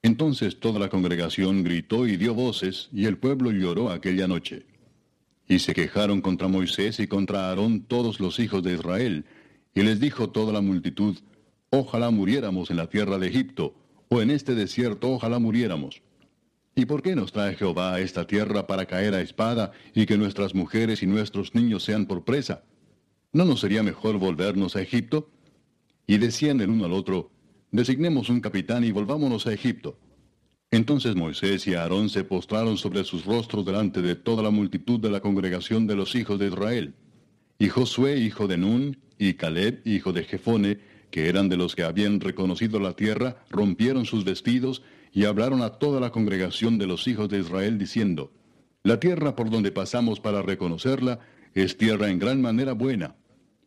Entonces toda la congregación gritó y dio voces, y el pueblo lloró aquella noche. Y se quejaron contra Moisés y contra Aarón todos los hijos de Israel, y les dijo toda la multitud, Ojalá muriéramos en la tierra de Egipto, o en este desierto ojalá muriéramos. ¿Y por qué nos trae Jehová a esta tierra para caer a espada y que nuestras mujeres y nuestros niños sean por presa? ¿No nos sería mejor volvernos a Egipto? Y decían el uno al otro, designemos un capitán y volvámonos a Egipto. Entonces Moisés y Aarón se postraron sobre sus rostros delante de toda la multitud de la congregación de los hijos de Israel. Y Josué, hijo de Nun, y Caleb, hijo de Jefone, que eran de los que habían reconocido la tierra, rompieron sus vestidos y hablaron a toda la congregación de los hijos de Israel diciendo, La tierra por donde pasamos para reconocerla es tierra en gran manera buena.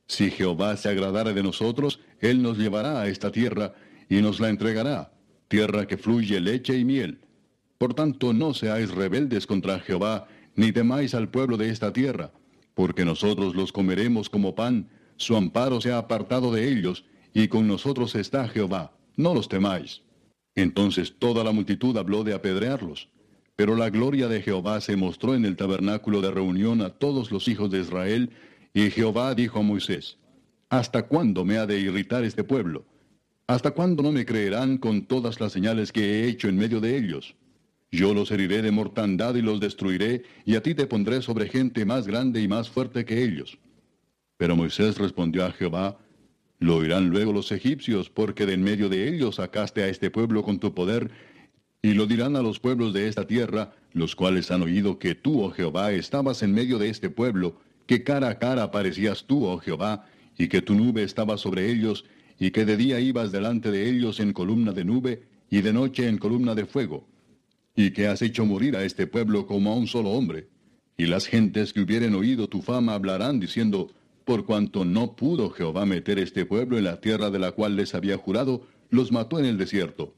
Si Jehová se agradara de nosotros, Él nos llevará a esta tierra y nos la entregará, tierra que fluye leche y miel. Por tanto, no seáis rebeldes contra Jehová, ni temáis al pueblo de esta tierra, porque nosotros los comeremos como pan, su amparo se ha apartado de ellos, y con nosotros está Jehová, no los temáis. Entonces toda la multitud habló de apedrearlos. Pero la gloria de Jehová se mostró en el tabernáculo de reunión a todos los hijos de Israel, y Jehová dijo a Moisés, ¿Hasta cuándo me ha de irritar este pueblo? ¿Hasta cuándo no me creerán con todas las señales que he hecho en medio de ellos? Yo los heriré de mortandad y los destruiré, y a ti te pondré sobre gente más grande y más fuerte que ellos. Pero Moisés respondió a Jehová, lo oirán luego los egipcios, porque de en medio de ellos sacaste a este pueblo con tu poder, y lo dirán a los pueblos de esta tierra, los cuales han oído que tú, oh Jehová, estabas en medio de este pueblo, que cara a cara aparecías tú, oh Jehová, y que tu nube estaba sobre ellos, y que de día ibas delante de ellos en columna de nube, y de noche en columna de fuego, y que has hecho morir a este pueblo como a un solo hombre. Y las gentes que hubieren oído tu fama hablarán diciendo, por cuanto no pudo Jehová meter este pueblo en la tierra de la cual les había jurado, los mató en el desierto.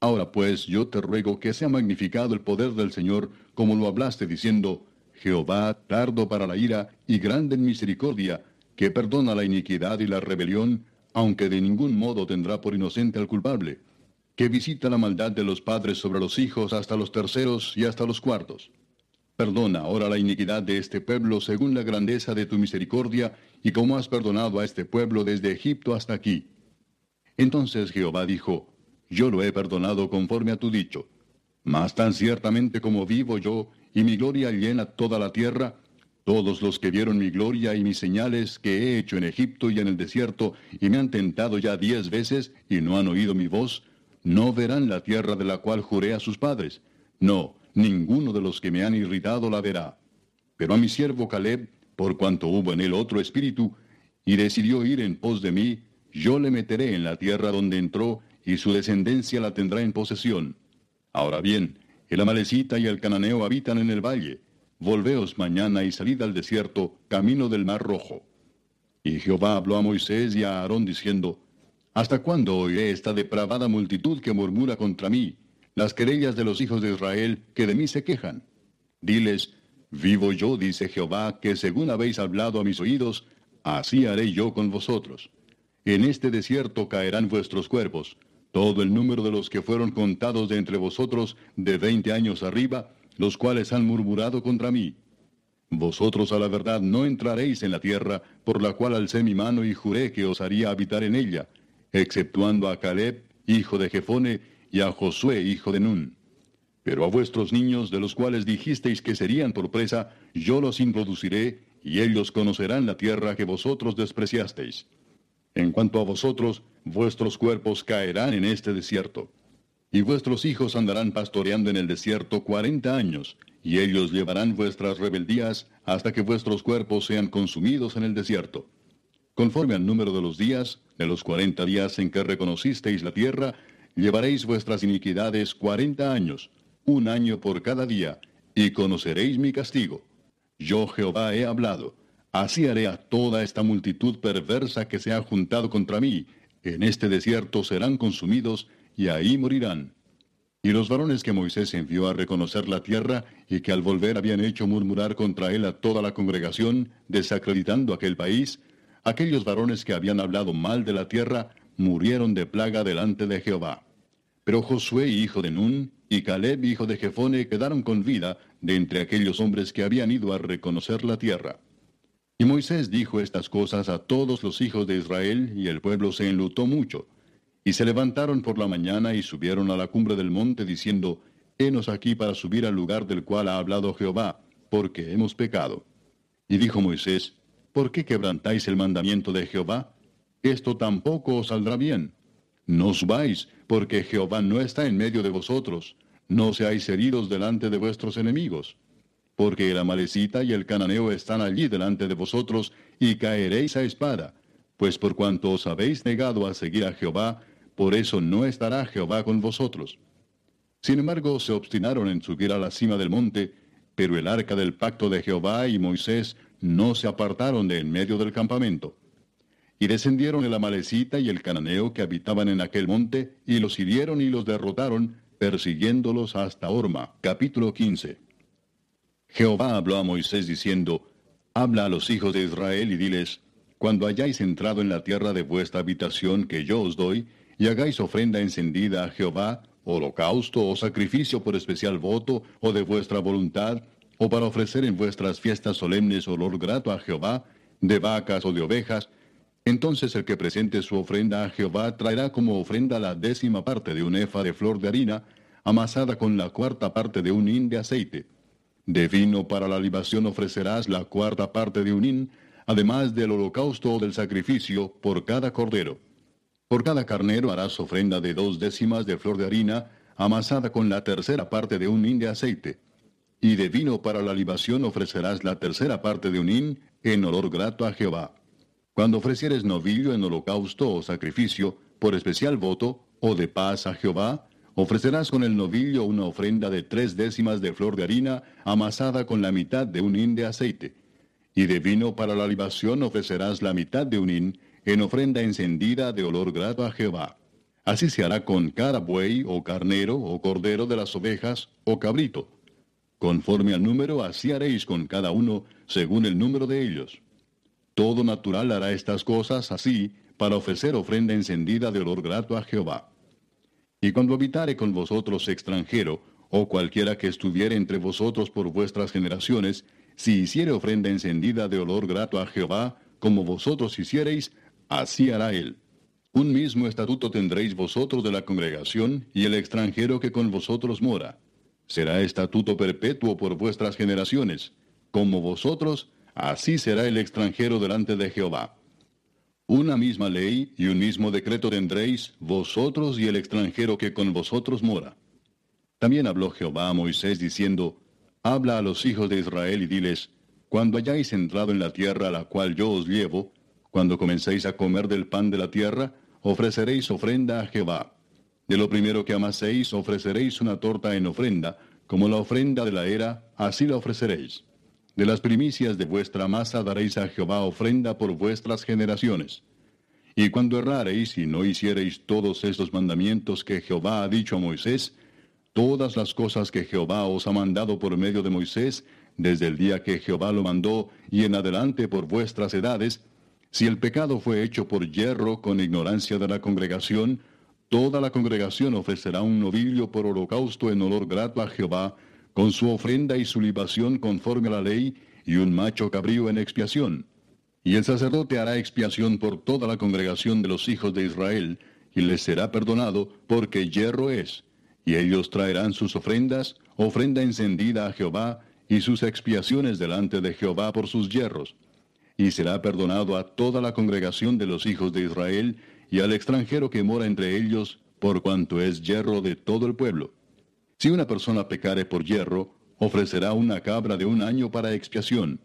Ahora pues yo te ruego que sea magnificado el poder del Señor, como lo hablaste diciendo, Jehová tardo para la ira y grande en misericordia, que perdona la iniquidad y la rebelión, aunque de ningún modo tendrá por inocente al culpable, que visita la maldad de los padres sobre los hijos hasta los terceros y hasta los cuartos Perdona ahora la iniquidad de este pueblo según la grandeza de tu misericordia, y como has perdonado a este pueblo desde Egipto hasta aquí. Entonces Jehová dijo, Yo lo he perdonado conforme a tu dicho. Mas tan ciertamente como vivo yo, y mi gloria llena toda la tierra, todos los que vieron mi gloria y mis señales que he hecho en Egipto y en el desierto, y me han tentado ya diez veces, y no han oído mi voz, no verán la tierra de la cual juré a sus padres. No, ninguno de los que me han irritado la verá. Pero a mi siervo Caleb, por cuanto hubo en él otro espíritu, y decidió ir en pos de mí, yo le meteré en la tierra donde entró, y su descendencia la tendrá en posesión. Ahora bien, el amalecita y el cananeo habitan en el valle. Volveos mañana y salid al desierto, camino del mar rojo. Y Jehová habló a Moisés y a Aarón diciendo, ¿Hasta cuándo oiré esta depravada multitud que murmura contra mí? las querellas de los hijos de Israel que de mí se quejan. Diles, vivo yo, dice Jehová, que según habéis hablado a mis oídos, así haré yo con vosotros. En este desierto caerán vuestros cuerpos, todo el número de los que fueron contados de entre vosotros de veinte años arriba, los cuales han murmurado contra mí. Vosotros a la verdad no entraréis en la tierra, por la cual alcé mi mano y juré que os haría habitar en ella, exceptuando a Caleb, hijo de Jefone, y a Josué, hijo de Nun. Pero a vuestros niños, de los cuales dijisteis que serían por presa, yo los introduciré, y ellos conocerán la tierra que vosotros despreciasteis. En cuanto a vosotros, vuestros cuerpos caerán en este desierto. Y vuestros hijos andarán pastoreando en el desierto cuarenta años, y ellos llevarán vuestras rebeldías hasta que vuestros cuerpos sean consumidos en el desierto. Conforme al número de los días, de los cuarenta días en que reconocisteis la tierra, llevaréis vuestras iniquidades cuarenta años, un año por cada día, y conoceréis mi castigo. Yo Jehová he hablado. Así haré a toda esta multitud perversa que se ha juntado contra mí. En este desierto serán consumidos, y ahí morirán. Y los varones que Moisés envió a reconocer la tierra, y que al volver habían hecho murmurar contra él a toda la congregación, desacreditando aquel país, aquellos varones que habían hablado mal de la tierra, murieron de plaga delante de Jehová. Pero Josué, hijo de Nun, y Caleb, hijo de Jefone, quedaron con vida de entre aquellos hombres que habían ido a reconocer la tierra. Y Moisés dijo estas cosas a todos los hijos de Israel, y el pueblo se enlutó mucho. Y se levantaron por la mañana y subieron a la cumbre del monte, diciendo, Henos aquí para subir al lugar del cual ha hablado Jehová, porque hemos pecado. Y dijo Moisés, ¿Por qué quebrantáis el mandamiento de Jehová? Esto tampoco os saldrá bien. No subáis, porque Jehová no está en medio de vosotros. No seáis heridos delante de vuestros enemigos. Porque el amalecita y el cananeo están allí delante de vosotros, y caeréis a espada. Pues por cuanto os habéis negado a seguir a Jehová, por eso no estará Jehová con vosotros. Sin embargo, se obstinaron en subir a la cima del monte, pero el arca del pacto de Jehová y Moisés no se apartaron de en medio del campamento. Y descendieron el amalecita y el cananeo que habitaban en aquel monte, y los hirieron y los derrotaron, persiguiéndolos hasta Orma. Capítulo 15. Jehová habló a Moisés diciendo, Habla a los hijos de Israel y diles, Cuando hayáis entrado en la tierra de vuestra habitación que yo os doy, y hagáis ofrenda encendida a Jehová, holocausto o sacrificio por especial voto, o de vuestra voluntad, o para ofrecer en vuestras fiestas solemnes olor grato a Jehová, de vacas o de ovejas, entonces el que presente su ofrenda a Jehová traerá como ofrenda la décima parte de un efa de flor de harina, amasada con la cuarta parte de un hin de aceite. De vino para la libación ofrecerás la cuarta parte de un hin, además del holocausto o del sacrificio, por cada cordero. Por cada carnero harás ofrenda de dos décimas de flor de harina, amasada con la tercera parte de un hin de aceite. Y de vino para la libación ofrecerás la tercera parte de un hin, en olor grato a Jehová. Cuando ofrecieres novillo en holocausto o sacrificio, por especial voto, o de paz a Jehová, ofrecerás con el novillo una ofrenda de tres décimas de flor de harina, amasada con la mitad de un hin de aceite. Y de vino para la libación ofrecerás la mitad de un hin, en ofrenda encendida de olor grato a Jehová. Así se hará con cada buey, o carnero, o cordero de las ovejas, o cabrito. Conforme al número, así haréis con cada uno, según el número de ellos. Todo natural hará estas cosas así, para ofrecer ofrenda encendida de olor grato a Jehová. Y cuando habitare con vosotros extranjero, o cualquiera que estuviere entre vosotros por vuestras generaciones, si hiciere ofrenda encendida de olor grato a Jehová, como vosotros hiciereis, así hará él. Un mismo estatuto tendréis vosotros de la congregación y el extranjero que con vosotros mora. Será estatuto perpetuo por vuestras generaciones. Como vosotros, Así será el extranjero delante de Jehová. Una misma ley y un mismo decreto tendréis vosotros y el extranjero que con vosotros mora. También habló Jehová a Moisés diciendo, Habla a los hijos de Israel y diles, Cuando hayáis entrado en la tierra a la cual yo os llevo, cuando comencéis a comer del pan de la tierra, ofreceréis ofrenda a Jehová. De lo primero que amaséis ofreceréis una torta en ofrenda, como la ofrenda de la era, así la ofreceréis. De las primicias de vuestra masa daréis a Jehová ofrenda por vuestras generaciones. Y cuando errareis y no hiciereis todos estos mandamientos que Jehová ha dicho a Moisés, todas las cosas que Jehová os ha mandado por medio de Moisés, desde el día que Jehová lo mandó y en adelante por vuestras edades, si el pecado fue hecho por hierro con ignorancia de la congregación, toda la congregación ofrecerá un novillo por holocausto en olor grato a Jehová, con su ofrenda y su libación conforme a la ley, y un macho cabrío en expiación. Y el sacerdote hará expiación por toda la congregación de los hijos de Israel, y les será perdonado, porque hierro es. Y ellos traerán sus ofrendas, ofrenda encendida a Jehová, y sus expiaciones delante de Jehová por sus hierros. Y será perdonado a toda la congregación de los hijos de Israel, y al extranjero que mora entre ellos, por cuanto es hierro de todo el pueblo. Si una persona pecare por hierro, ofrecerá una cabra de un año para expiación.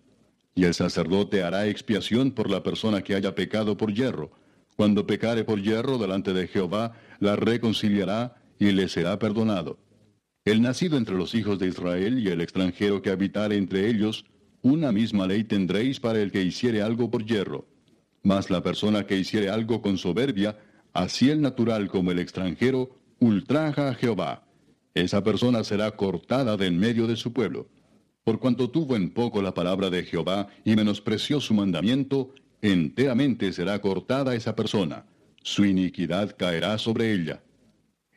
Y el sacerdote hará expiación por la persona que haya pecado por hierro. Cuando pecare por hierro delante de Jehová, la reconciliará y le será perdonado. El nacido entre los hijos de Israel y el extranjero que habitare entre ellos, una misma ley tendréis para el que hiciere algo por hierro. Mas la persona que hiciere algo con soberbia, así el natural como el extranjero, ultraja a Jehová. Esa persona será cortada de en medio de su pueblo. Por cuanto tuvo en poco la palabra de Jehová y menospreció su mandamiento, enteramente será cortada esa persona. Su iniquidad caerá sobre ella.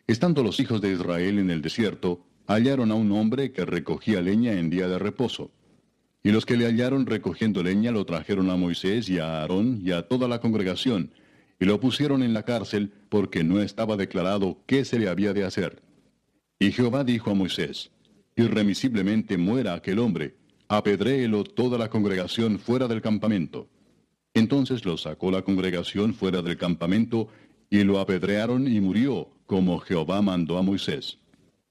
Estando los hijos de Israel en el desierto, hallaron a un hombre que recogía leña en día de reposo. Y los que le hallaron recogiendo leña lo trajeron a Moisés y a Aarón y a toda la congregación, y lo pusieron en la cárcel porque no estaba declarado qué se le había de hacer. Y Jehová dijo a Moisés, Irremisiblemente muera aquel hombre, apedréelo toda la congregación fuera del campamento. Entonces lo sacó la congregación fuera del campamento, y lo apedrearon y murió, como Jehová mandó a Moisés.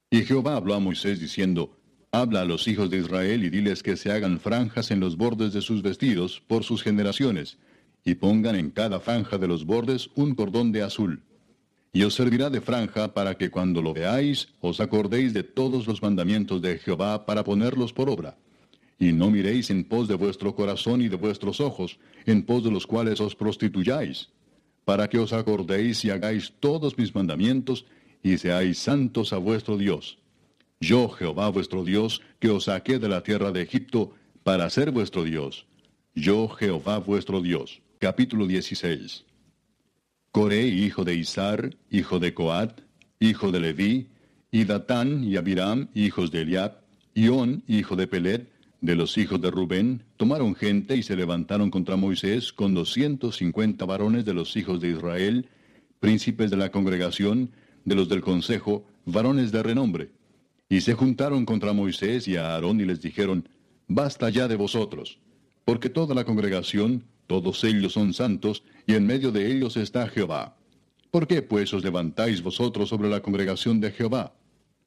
Y Jehová habló a Moisés diciendo, Habla a los hijos de Israel y diles que se hagan franjas en los bordes de sus vestidos por sus generaciones, y pongan en cada franja de los bordes un cordón de azul. Y os servirá de franja para que cuando lo veáis os acordéis de todos los mandamientos de Jehová para ponerlos por obra. Y no miréis en pos de vuestro corazón y de vuestros ojos, en pos de los cuales os prostituyáis para que os acordéis y hagáis todos mis mandamientos, y seáis santos a vuestro Dios. Yo, Jehová vuestro Dios, que os saqué de la tierra de Egipto, para ser vuestro Dios. Yo, Jehová vuestro Dios. Capítulo 16. Coré, hijo de Isar, hijo de Coat, hijo de Leví, y Datán y Abiram, hijos de Eliab, y On, hijo de Pelet, de los hijos de Rubén, tomaron gente y se levantaron contra Moisés con doscientos cincuenta varones de los hijos de Israel, príncipes de la congregación, de los del consejo, varones de renombre. Y se juntaron contra Moisés y a Aarón y les dijeron, Basta ya de vosotros, porque toda la congregación, todos ellos son santos, y en medio de ellos está Jehová. ¿Por qué pues os levantáis vosotros sobre la congregación de Jehová?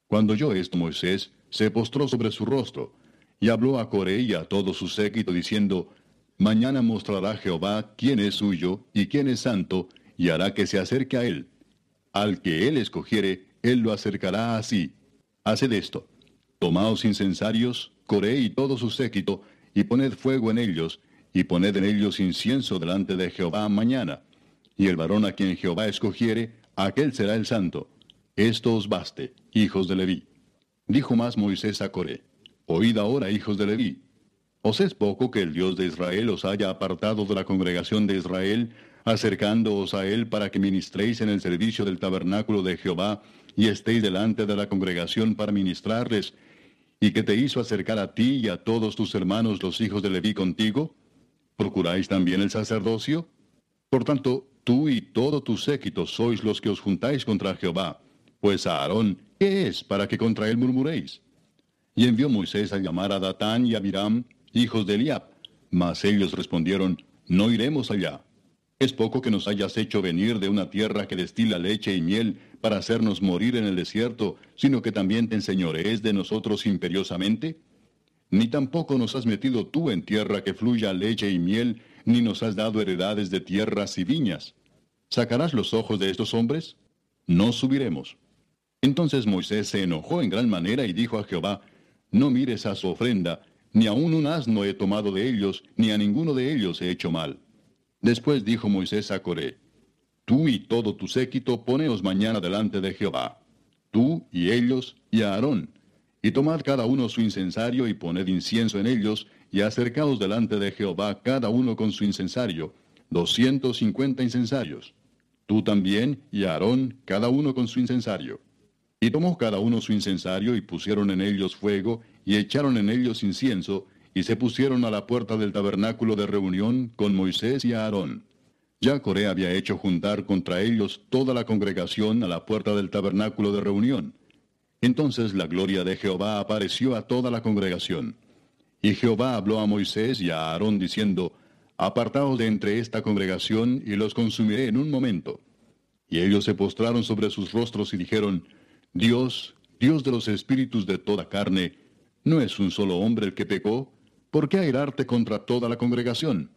Cuando oyó esto Moisés, se postró sobre su rostro, y habló a Coré y a todo su séquito diciendo, Mañana mostrará Jehová quién es suyo y quién es santo, y hará que se acerque a él. Al que él escogiere, él lo acercará así. Haced esto. Tomaos incensarios, Coré y todo su séquito, y poned fuego en ellos, y poned en ellos incienso delante de Jehová mañana. Y el varón a quien Jehová escogiere, aquel será el santo. Esto os baste, hijos de Leví. Dijo más Moisés a Coré. Oíd ahora, hijos de Leví. ¿Os es poco que el Dios de Israel os haya apartado de la congregación de Israel, acercándoos a él para que ministréis en el servicio del tabernáculo de Jehová, y estéis delante de la congregación para ministrarles, y que te hizo acercar a ti y a todos tus hermanos los hijos de Leví contigo? ¿Procuráis también el sacerdocio? Por tanto, tú y todo tu séquito sois los que os juntáis contra Jehová, pues a Aarón, ¿qué es para que contra él murmuréis? Y envió Moisés a llamar a Datán y a Abiram, hijos de Eliab. Mas ellos respondieron, No iremos allá. ¿Es poco que nos hayas hecho venir de una tierra que destila leche y miel para hacernos morir en el desierto, sino que también te enseñorees de nosotros imperiosamente? Ni tampoco nos has metido tú en tierra que fluya leche y miel, ni nos has dado heredades de tierras y viñas. ¿Sacarás los ojos de estos hombres? No subiremos. Entonces Moisés se enojó en gran manera y dijo a Jehová, no mires a su ofrenda, ni aun un asno he tomado de ellos, ni a ninguno de ellos he hecho mal. Después dijo Moisés a Coré, Tú y todo tu séquito poneos mañana delante de Jehová, tú y ellos y a Aarón, y tomad cada uno su incensario y poned incienso en ellos, y acercaos delante de Jehová cada uno con su incensario, doscientos cincuenta incensarios. tú también y Aarón, cada uno con su incensario. Y tomó cada uno su incensario y pusieron en ellos fuego y echaron en ellos incienso y se pusieron a la puerta del tabernáculo de reunión con Moisés y Aarón. Ya Coré había hecho juntar contra ellos toda la congregación a la puerta del tabernáculo de reunión. Entonces la gloria de Jehová apareció a toda la congregación. Y Jehová habló a Moisés y a Aarón diciendo, Apartaos de entre esta congregación y los consumiré en un momento. Y ellos se postraron sobre sus rostros y dijeron, Dios, Dios de los espíritus de toda carne, ¿no es un solo hombre el que pecó? ¿Por qué airarte contra toda la congregación?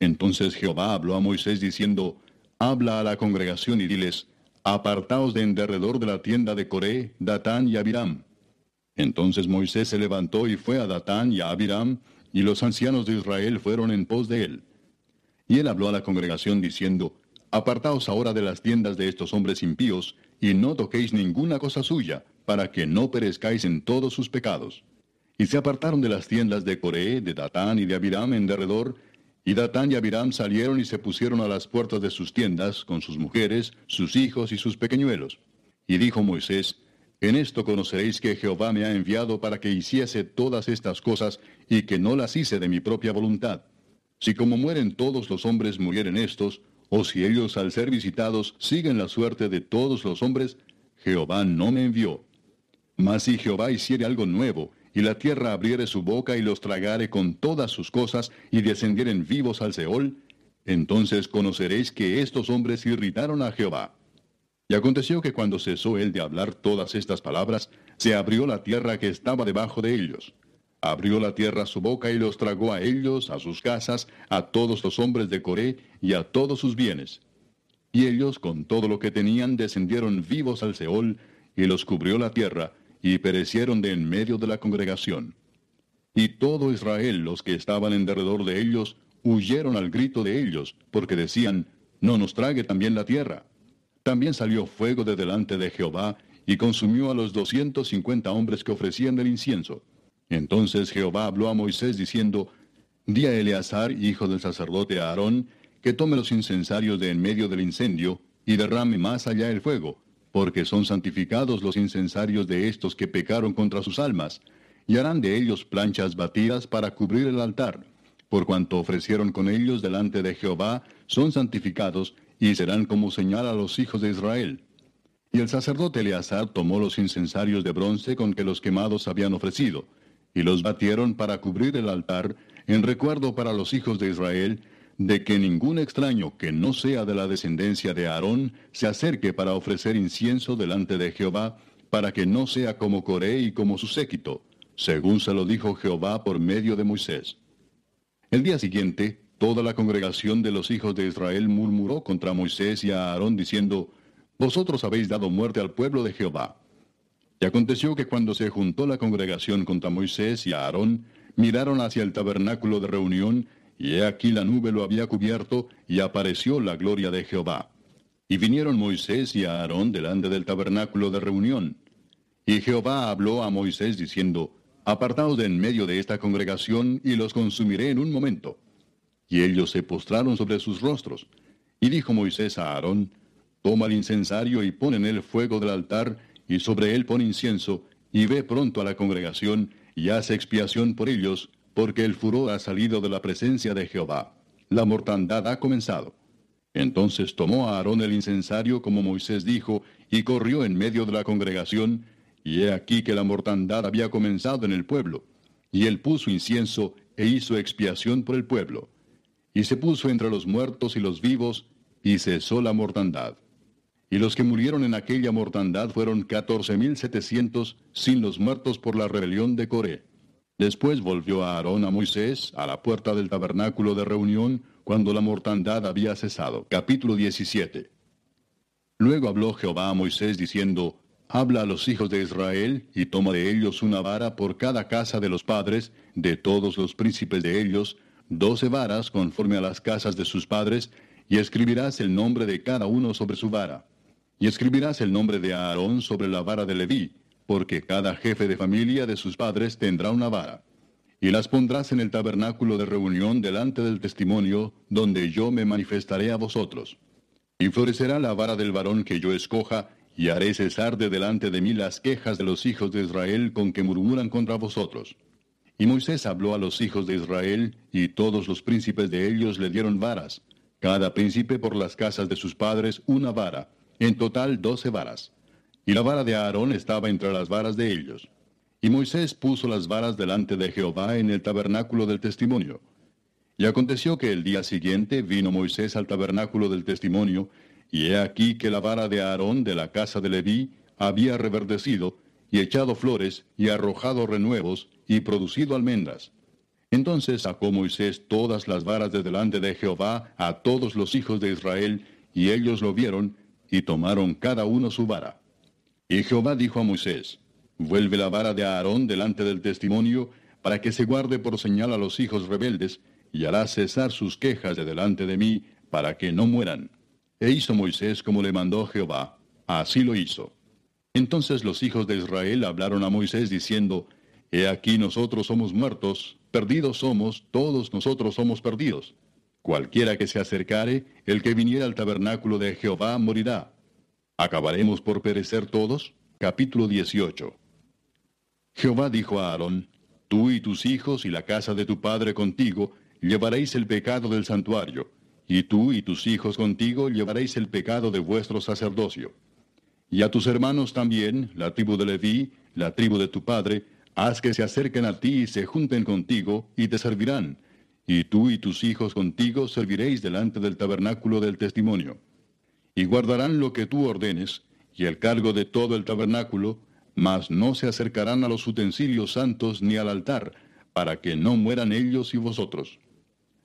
Entonces Jehová habló a Moisés diciendo, Habla a la congregación y diles, Apartaos de en derredor de la tienda de Coré, Datán y Abiram. Entonces Moisés se levantó y fue a Datán y a Abiram, y los ancianos de Israel fueron en pos de él. Y él habló a la congregación diciendo, Apartaos ahora de las tiendas de estos hombres impíos, y no toquéis ninguna cosa suya, para que no perezcáis en todos sus pecados. Y se apartaron de las tiendas de Coré, de Datán y de Abiram en derredor, y Datán y Abiram salieron y se pusieron a las puertas de sus tiendas, con sus mujeres, sus hijos y sus pequeñuelos. Y dijo Moisés, En esto conoceréis que Jehová me ha enviado para que hiciese todas estas cosas, y que no las hice de mi propia voluntad. Si como mueren todos los hombres murieren estos, o si ellos al ser visitados siguen la suerte de todos los hombres, Jehová no me envió. Mas si Jehová hiciere algo nuevo, y la tierra abriere su boca y los tragare con todas sus cosas, y descendieren vivos al Seol, entonces conoceréis que estos hombres irritaron a Jehová. Y aconteció que cuando cesó él de hablar todas estas palabras, se abrió la tierra que estaba debajo de ellos. Abrió la tierra su boca y los tragó a ellos, a sus casas, a todos los hombres de Coré y a todos sus bienes. Y ellos, con todo lo que tenían, descendieron vivos al Seol, y los cubrió la tierra, y perecieron de en medio de la congregación. Y todo Israel, los que estaban en derredor de ellos, huyeron al grito de ellos, porque decían, No nos trague también la tierra. También salió fuego de delante de Jehová, y consumió a los doscientos cincuenta hombres que ofrecían el incienso. Entonces Jehová habló a Moisés diciendo, Di a Eleazar, hijo del sacerdote Aarón, que tome los incensarios de en medio del incendio, y derrame más allá el fuego, porque son santificados los incensarios de estos que pecaron contra sus almas, y harán de ellos planchas batidas para cubrir el altar. Por cuanto ofrecieron con ellos delante de Jehová, son santificados, y serán como señal a los hijos de Israel. Y el sacerdote Eleazar tomó los incensarios de bronce con que los quemados habían ofrecido, y los batieron para cubrir el altar, en recuerdo para los hijos de Israel, de que ningún extraño que no sea de la descendencia de Aarón se acerque para ofrecer incienso delante de Jehová, para que no sea como Coré y como su séquito, según se lo dijo Jehová por medio de Moisés. El día siguiente, toda la congregación de los hijos de Israel murmuró contra Moisés y a Aarón, diciendo, Vosotros habéis dado muerte al pueblo de Jehová. Y aconteció que cuando se juntó la congregación contra Moisés y Aarón, miraron hacia el tabernáculo de reunión, y he aquí la nube lo había cubierto, y apareció la gloria de Jehová. Y vinieron Moisés y Aarón delante del tabernáculo de reunión. Y Jehová habló a Moisés diciendo, Apartaos de en medio de esta congregación, y los consumiré en un momento. Y ellos se postraron sobre sus rostros. Y dijo Moisés a Aarón, Toma el incensario y pon en él fuego del altar, y sobre él pone incienso, y ve pronto a la congregación, y hace expiación por ellos, porque el furor ha salido de la presencia de Jehová. La mortandad ha comenzado. Entonces tomó a Aarón el incensario como Moisés dijo, y corrió en medio de la congregación, y he aquí que la mortandad había comenzado en el pueblo. Y él puso incienso e hizo expiación por el pueblo. Y se puso entre los muertos y los vivos, y cesó la mortandad y los que murieron en aquella mortandad fueron catorce mil setecientos, sin los muertos por la rebelión de Coré. Después volvió a Aarón a Moisés a la puerta del tabernáculo de reunión cuando la mortandad había cesado. Capítulo 17. Luego habló Jehová a Moisés diciendo, Habla a los hijos de Israel y toma de ellos una vara por cada casa de los padres, de todos los príncipes de ellos, doce varas conforme a las casas de sus padres, y escribirás el nombre de cada uno sobre su vara. Y escribirás el nombre de Aarón sobre la vara de Leví, porque cada jefe de familia de sus padres tendrá una vara. Y las pondrás en el tabernáculo de reunión delante del testimonio, donde yo me manifestaré a vosotros. Y florecerá la vara del varón que yo escoja, y haré cesar de delante de mí las quejas de los hijos de Israel con que murmuran contra vosotros. Y Moisés habló a los hijos de Israel, y todos los príncipes de ellos le dieron varas, cada príncipe por las casas de sus padres una vara, en total doce varas. Y la vara de Aarón estaba entre las varas de ellos. Y Moisés puso las varas delante de Jehová en el tabernáculo del testimonio. Y aconteció que el día siguiente vino Moisés al tabernáculo del testimonio, y he aquí que la vara de Aarón de la casa de Leví había reverdecido, y echado flores, y arrojado renuevos, y producido almendras. Entonces sacó Moisés todas las varas de delante de Jehová a todos los hijos de Israel, y ellos lo vieron, y tomaron cada uno su vara. Y Jehová dijo a Moisés, Vuelve la vara de Aarón delante del testimonio, para que se guarde por señal a los hijos rebeldes, y hará cesar sus quejas de delante de mí, para que no mueran. E hizo Moisés como le mandó Jehová, así lo hizo. Entonces los hijos de Israel hablaron a Moisés diciendo, He aquí nosotros somos muertos, perdidos somos, todos nosotros somos perdidos. Cualquiera que se acercare, el que viniera al tabernáculo de Jehová morirá. ¿Acabaremos por perecer todos? Capítulo 18. Jehová dijo a Aarón, Tú y tus hijos y la casa de tu padre contigo llevaréis el pecado del santuario, y tú y tus hijos contigo llevaréis el pecado de vuestro sacerdocio. Y a tus hermanos también, la tribu de Leví, la tribu de tu padre, haz que se acerquen a ti y se junten contigo, y te servirán. Y tú y tus hijos contigo serviréis delante del tabernáculo del testimonio. Y guardarán lo que tú ordenes, y el cargo de todo el tabernáculo, mas no se acercarán a los utensilios santos ni al altar, para que no mueran ellos y vosotros.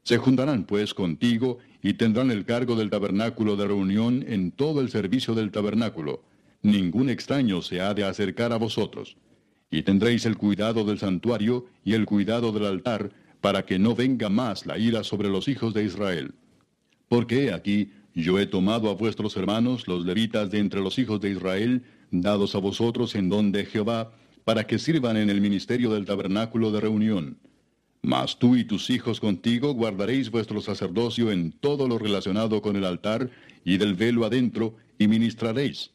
Se juntarán pues contigo y tendrán el cargo del tabernáculo de reunión en todo el servicio del tabernáculo. Ningún extraño se ha de acercar a vosotros. Y tendréis el cuidado del santuario y el cuidado del altar, para que no venga más la ira sobre los hijos de Israel. Porque aquí yo he tomado a vuestros hermanos, los levitas de entre los hijos de Israel, dados a vosotros en don de Jehová, para que sirvan en el ministerio del tabernáculo de reunión mas tú y tus hijos contigo guardaréis vuestro sacerdocio en todo lo relacionado con el altar y del velo adentro, y ministraréis.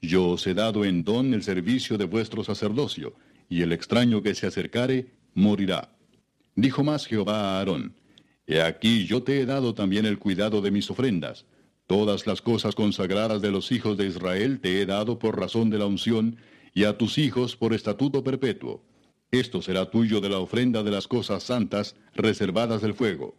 Yo os he dado en don el servicio de vuestro sacerdocio, y el extraño que se acercare morirá. Dijo más Jehová a Aarón, He aquí yo te he dado también el cuidado de mis ofrendas. Todas las cosas consagradas de los hijos de Israel te he dado por razón de la unción, y a tus hijos por estatuto perpetuo. Esto será tuyo de la ofrenda de las cosas santas reservadas del fuego.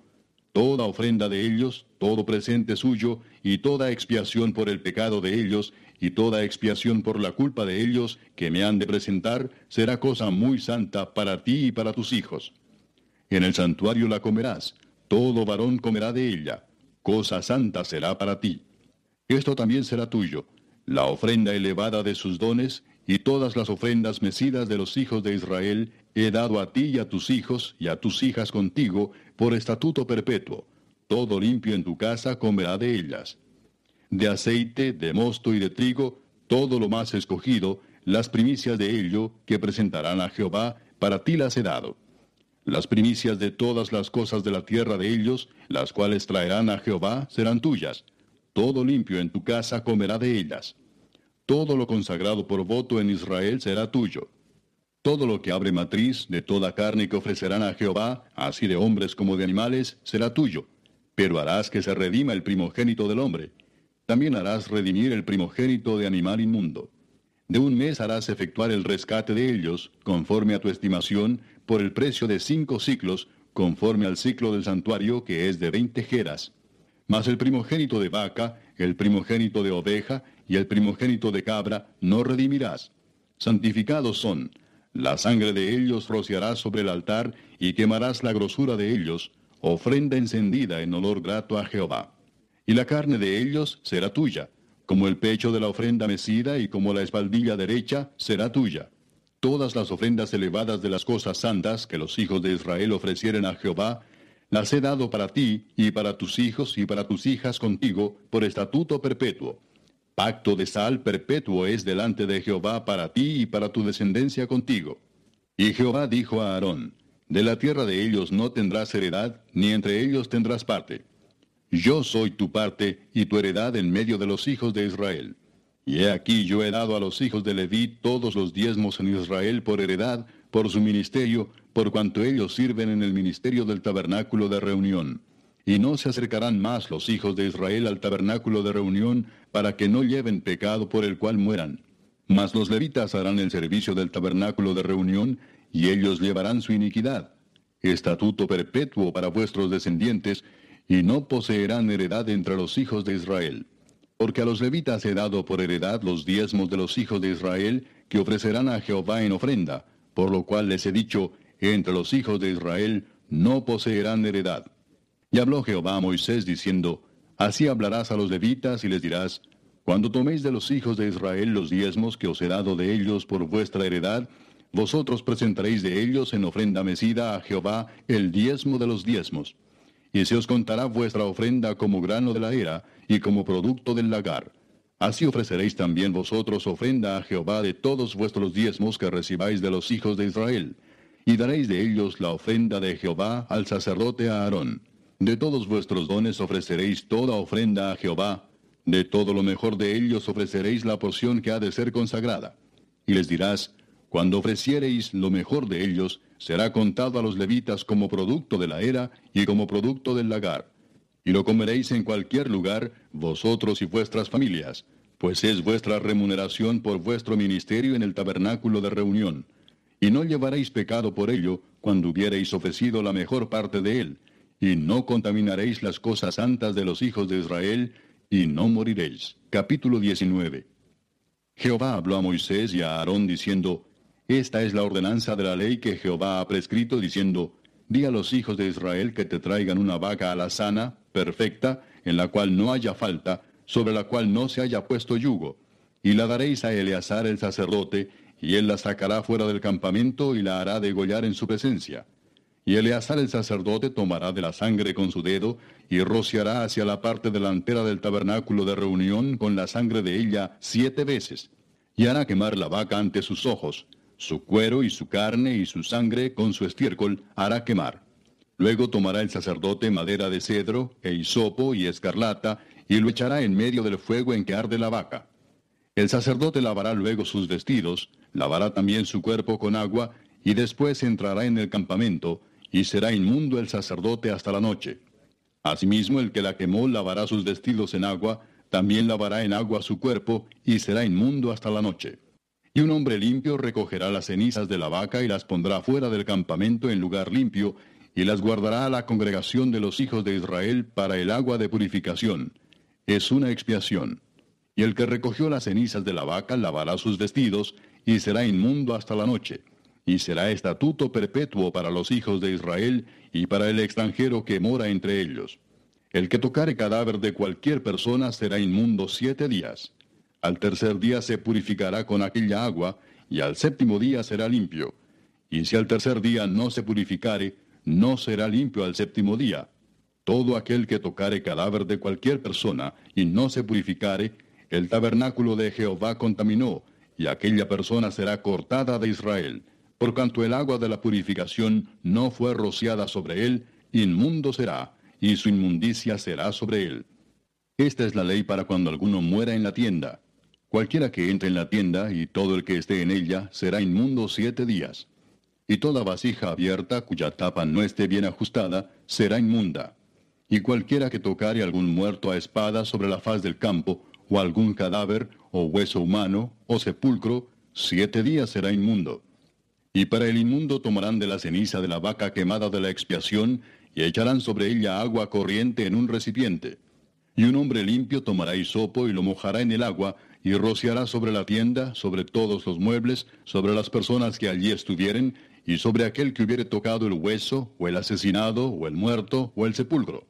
Toda ofrenda de ellos, todo presente suyo, y toda expiación por el pecado de ellos, y toda expiación por la culpa de ellos que me han de presentar, será cosa muy santa para ti y para tus hijos. En el santuario la comerás, todo varón comerá de ella, cosa santa será para ti. Esto también será tuyo, la ofrenda elevada de sus dones, y todas las ofrendas mecidas de los hijos de Israel he dado a ti y a tus hijos y a tus hijas contigo por estatuto perpetuo. Todo limpio en tu casa comerá de ellas. De aceite, de mosto y de trigo, todo lo más escogido, las primicias de ello que presentarán a Jehová, para ti las he dado. Las primicias de todas las cosas de la tierra de ellos, las cuales traerán a Jehová, serán tuyas. Todo limpio en tu casa comerá de ellas. Todo lo consagrado por voto en Israel será tuyo. Todo lo que abre matriz de toda carne que ofrecerán a Jehová, así de hombres como de animales, será tuyo. Pero harás que se redima el primogénito del hombre. También harás redimir el primogénito de animal inmundo. De un mes harás efectuar el rescate de ellos, conforme a tu estimación, por el precio de cinco ciclos, conforme al ciclo del santuario, que es de veinte jeras. Mas el primogénito de vaca, el primogénito de oveja y el primogénito de cabra no redimirás. Santificados son. La sangre de ellos rociarás sobre el altar y quemarás la grosura de ellos, ofrenda encendida en olor grato a Jehová. Y la carne de ellos será tuya, como el pecho de la ofrenda mecida y como la espaldilla derecha será tuya. Todas las ofrendas elevadas de las cosas santas que los hijos de Israel ofrecieren a Jehová, las he dado para ti y para tus hijos y para tus hijas contigo por estatuto perpetuo Pacto de sal perpetuo es delante de Jehová para ti y para tu descendencia contigo. Y Jehová dijo a Aarón, De la tierra de ellos no tendrás heredad, ni entre ellos tendrás parte. Yo soy tu parte y tu heredad en medio de los hijos de Israel. Y he aquí yo he dado a los hijos de Leví todos los diezmos en Israel por heredad, por su ministerio, por cuanto ellos sirven en el ministerio del tabernáculo de reunión. Y no se acercarán más los hijos de Israel al tabernáculo de reunión para que no lleven pecado por el cual mueran. Mas los levitas harán el servicio del tabernáculo de reunión, y ellos llevarán su iniquidad. Estatuto perpetuo para vuestros descendientes, y no poseerán heredad entre los hijos de Israel. Porque a los levitas he dado por heredad los diezmos de los hijos de Israel, que ofrecerán a Jehová en ofrenda, por lo cual les he dicho, entre los hijos de Israel no poseerán heredad. Y habló Jehová a Moisés diciendo, Así hablarás a los levitas y les dirás, Cuando toméis de los hijos de Israel los diezmos que os he dado de ellos por vuestra heredad, vosotros presentaréis de ellos en ofrenda mecida a Jehová el diezmo de los diezmos. Y se os contará vuestra ofrenda como grano de la era y como producto del lagar. Así ofreceréis también vosotros ofrenda a Jehová de todos vuestros diezmos que recibáis de los hijos de Israel, y daréis de ellos la ofrenda de Jehová al sacerdote Aarón. De todos vuestros dones ofreceréis toda ofrenda a Jehová, de todo lo mejor de ellos ofreceréis la porción que ha de ser consagrada. Y les dirás, cuando ofreciereis lo mejor de ellos, será contado a los levitas como producto de la era y como producto del lagar. Y lo comeréis en cualquier lugar, vosotros y vuestras familias, pues es vuestra remuneración por vuestro ministerio en el tabernáculo de reunión. Y no llevaréis pecado por ello cuando hubiereis ofrecido la mejor parte de él, y no contaminaréis las cosas santas de los hijos de Israel, y no moriréis. Capítulo 19. Jehová habló a Moisés y a Aarón diciendo, Esta es la ordenanza de la ley que Jehová ha prescrito, diciendo, Di a los hijos de Israel que te traigan una vaca alazana, perfecta, en la cual no haya falta, sobre la cual no se haya puesto yugo, y la daréis a Eleazar el sacerdote, y él la sacará fuera del campamento y la hará degollar en su presencia. Y Eleazar el sacerdote tomará de la sangre con su dedo, y rociará hacia la parte delantera del tabernáculo de reunión con la sangre de ella siete veces, y hará quemar la vaca ante sus ojos, su cuero y su carne y su sangre con su estiércol hará quemar. Luego tomará el sacerdote madera de cedro, e hisopo y escarlata, y lo echará en medio del fuego en que arde la vaca. El sacerdote lavará luego sus vestidos, lavará también su cuerpo con agua, y después entrará en el campamento, y será inmundo el sacerdote hasta la noche. Asimismo el que la quemó lavará sus vestidos en agua, también lavará en agua su cuerpo, y será inmundo hasta la noche. Y un hombre limpio recogerá las cenizas de la vaca y las pondrá fuera del campamento en lugar limpio, y las guardará a la congregación de los hijos de Israel para el agua de purificación. Es una expiación. Y el que recogió las cenizas de la vaca lavará sus vestidos, y será inmundo hasta la noche y será estatuto perpetuo para los hijos de Israel y para el extranjero que mora entre ellos. El que tocare cadáver de cualquier persona será inmundo siete días. Al tercer día se purificará con aquella agua, y al séptimo día será limpio. Y si al tercer día no se purificare, no será limpio al séptimo día. Todo aquel que tocare cadáver de cualquier persona y no se purificare, el tabernáculo de Jehová contaminó, y aquella persona será cortada de Israel por cuanto el agua de la purificación no fue rociada sobre él, inmundo será, y su inmundicia será sobre él. Esta es la ley para cuando alguno muera en la tienda. Cualquiera que entre en la tienda y todo el que esté en ella será inmundo siete días. Y toda vasija abierta cuya tapa no esté bien ajustada será inmunda. Y cualquiera que tocare algún muerto a espada sobre la faz del campo, o algún cadáver, o hueso humano, o sepulcro, siete días será inmundo. Y para el inmundo tomarán de la ceniza de la vaca quemada de la expiación, y echarán sobre ella agua corriente en un recipiente. Y un hombre limpio tomará hisopo y lo mojará en el agua, y rociará sobre la tienda, sobre todos los muebles, sobre las personas que allí estuvieren, y sobre aquel que hubiere tocado el hueso, o el asesinado, o el muerto, o el sepulcro.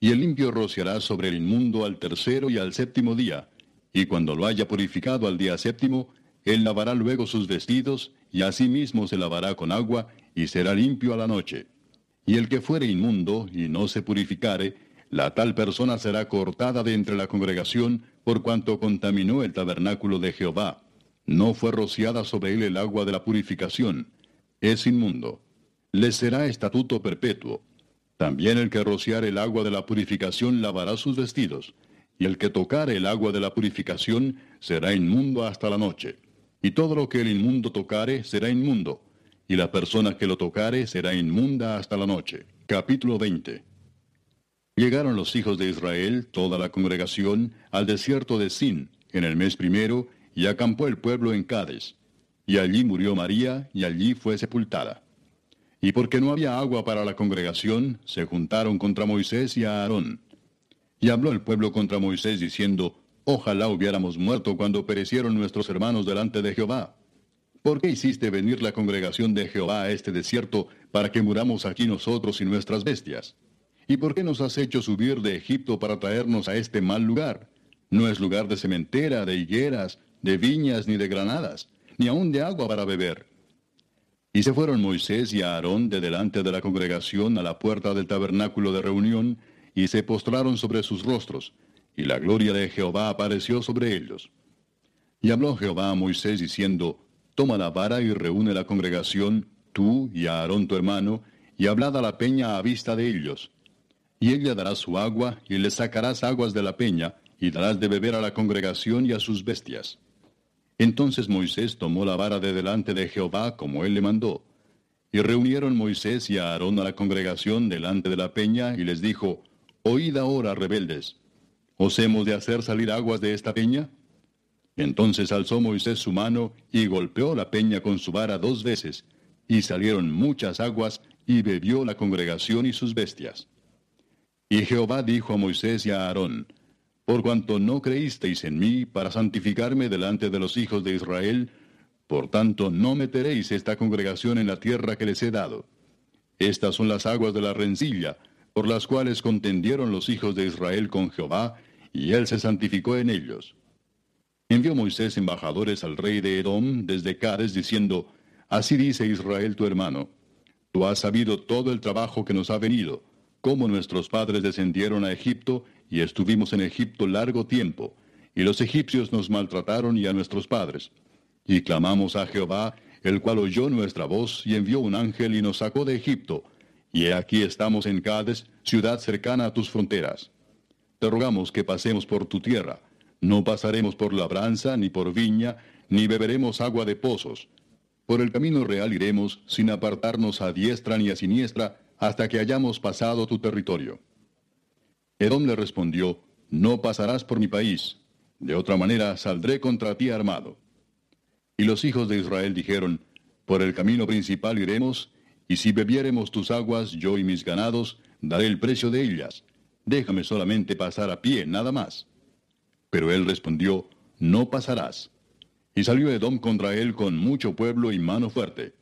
Y el limpio rociará sobre el inmundo al tercero y al séptimo día, y cuando lo haya purificado al día séptimo, él lavará luego sus vestidos, y asimismo se lavará con agua, y será limpio a la noche. Y el que fuere inmundo, y no se purificare, la tal persona será cortada de entre la congregación, por cuanto contaminó el tabernáculo de Jehová. No fue rociada sobre él el agua de la purificación. Es inmundo. Le será estatuto perpetuo. También el que rociar el agua de la purificación lavará sus vestidos, y el que tocare el agua de la purificación será inmundo hasta la noche. Y todo lo que el inmundo tocare será inmundo, y la persona que lo tocare será inmunda hasta la noche. Capítulo 20. Llegaron los hijos de Israel, toda la congregación, al desierto de Sin, en el mes primero, y acampó el pueblo en Cades. Y allí murió María, y allí fue sepultada. Y porque no había agua para la congregación, se juntaron contra Moisés y a Aarón. Y habló el pueblo contra Moisés diciendo, Ojalá hubiéramos muerto cuando perecieron nuestros hermanos delante de Jehová. ¿Por qué hiciste venir la congregación de Jehová a este desierto para que muramos aquí nosotros y nuestras bestias? ¿Y por qué nos has hecho subir de Egipto para traernos a este mal lugar? No es lugar de cementera, de higueras, de viñas ni de granadas, ni aun de agua para beber. Y se fueron Moisés y Aarón de delante de la congregación a la puerta del tabernáculo de reunión, y se postraron sobre sus rostros, y la gloria de Jehová apareció sobre ellos. Y habló Jehová a Moisés diciendo, Toma la vara y reúne la congregación, tú y Aarón tu hermano, y hablad a la peña a vista de ellos. Y ella dará su agua, y le sacarás aguas de la peña, y darás de beber a la congregación y a sus bestias. Entonces Moisés tomó la vara de delante de Jehová como él le mandó. Y reunieron Moisés y Aarón a la congregación delante de la peña, y les dijo, Oíd ahora, rebeldes, ¿Os hemos de hacer salir aguas de esta peña? Entonces alzó Moisés su mano y golpeó la peña con su vara dos veces, y salieron muchas aguas, y bebió la congregación y sus bestias. Y Jehová dijo a Moisés y a Aarón, Por cuanto no creísteis en mí para santificarme delante de los hijos de Israel, por tanto no meteréis esta congregación en la tierra que les he dado. Estas son las aguas de la rencilla, por las cuales contendieron los hijos de Israel con Jehová, y él se santificó en ellos. Envió Moisés embajadores al rey de Edom desde Cades diciendo, Así dice Israel tu hermano, tú has sabido todo el trabajo que nos ha venido, cómo nuestros padres descendieron a Egipto y estuvimos en Egipto largo tiempo, y los egipcios nos maltrataron y a nuestros padres. Y clamamos a Jehová, el cual oyó nuestra voz y envió un ángel y nos sacó de Egipto, y aquí estamos en Cades, ciudad cercana a tus fronteras. Te rogamos que pasemos por tu tierra. No pasaremos por labranza, ni por viña, ni beberemos agua de pozos. Por el camino real iremos, sin apartarnos a diestra ni a siniestra, hasta que hayamos pasado tu territorio. Edom le respondió, No pasarás por mi país, de otra manera saldré contra ti armado. Y los hijos de Israel dijeron, Por el camino principal iremos, y si bebiéremos tus aguas, yo y mis ganados, daré el precio de ellas, déjame solamente pasar a pie, nada más. Pero él respondió, no pasarás. Y salió Edom contra él con mucho pueblo y mano fuerte.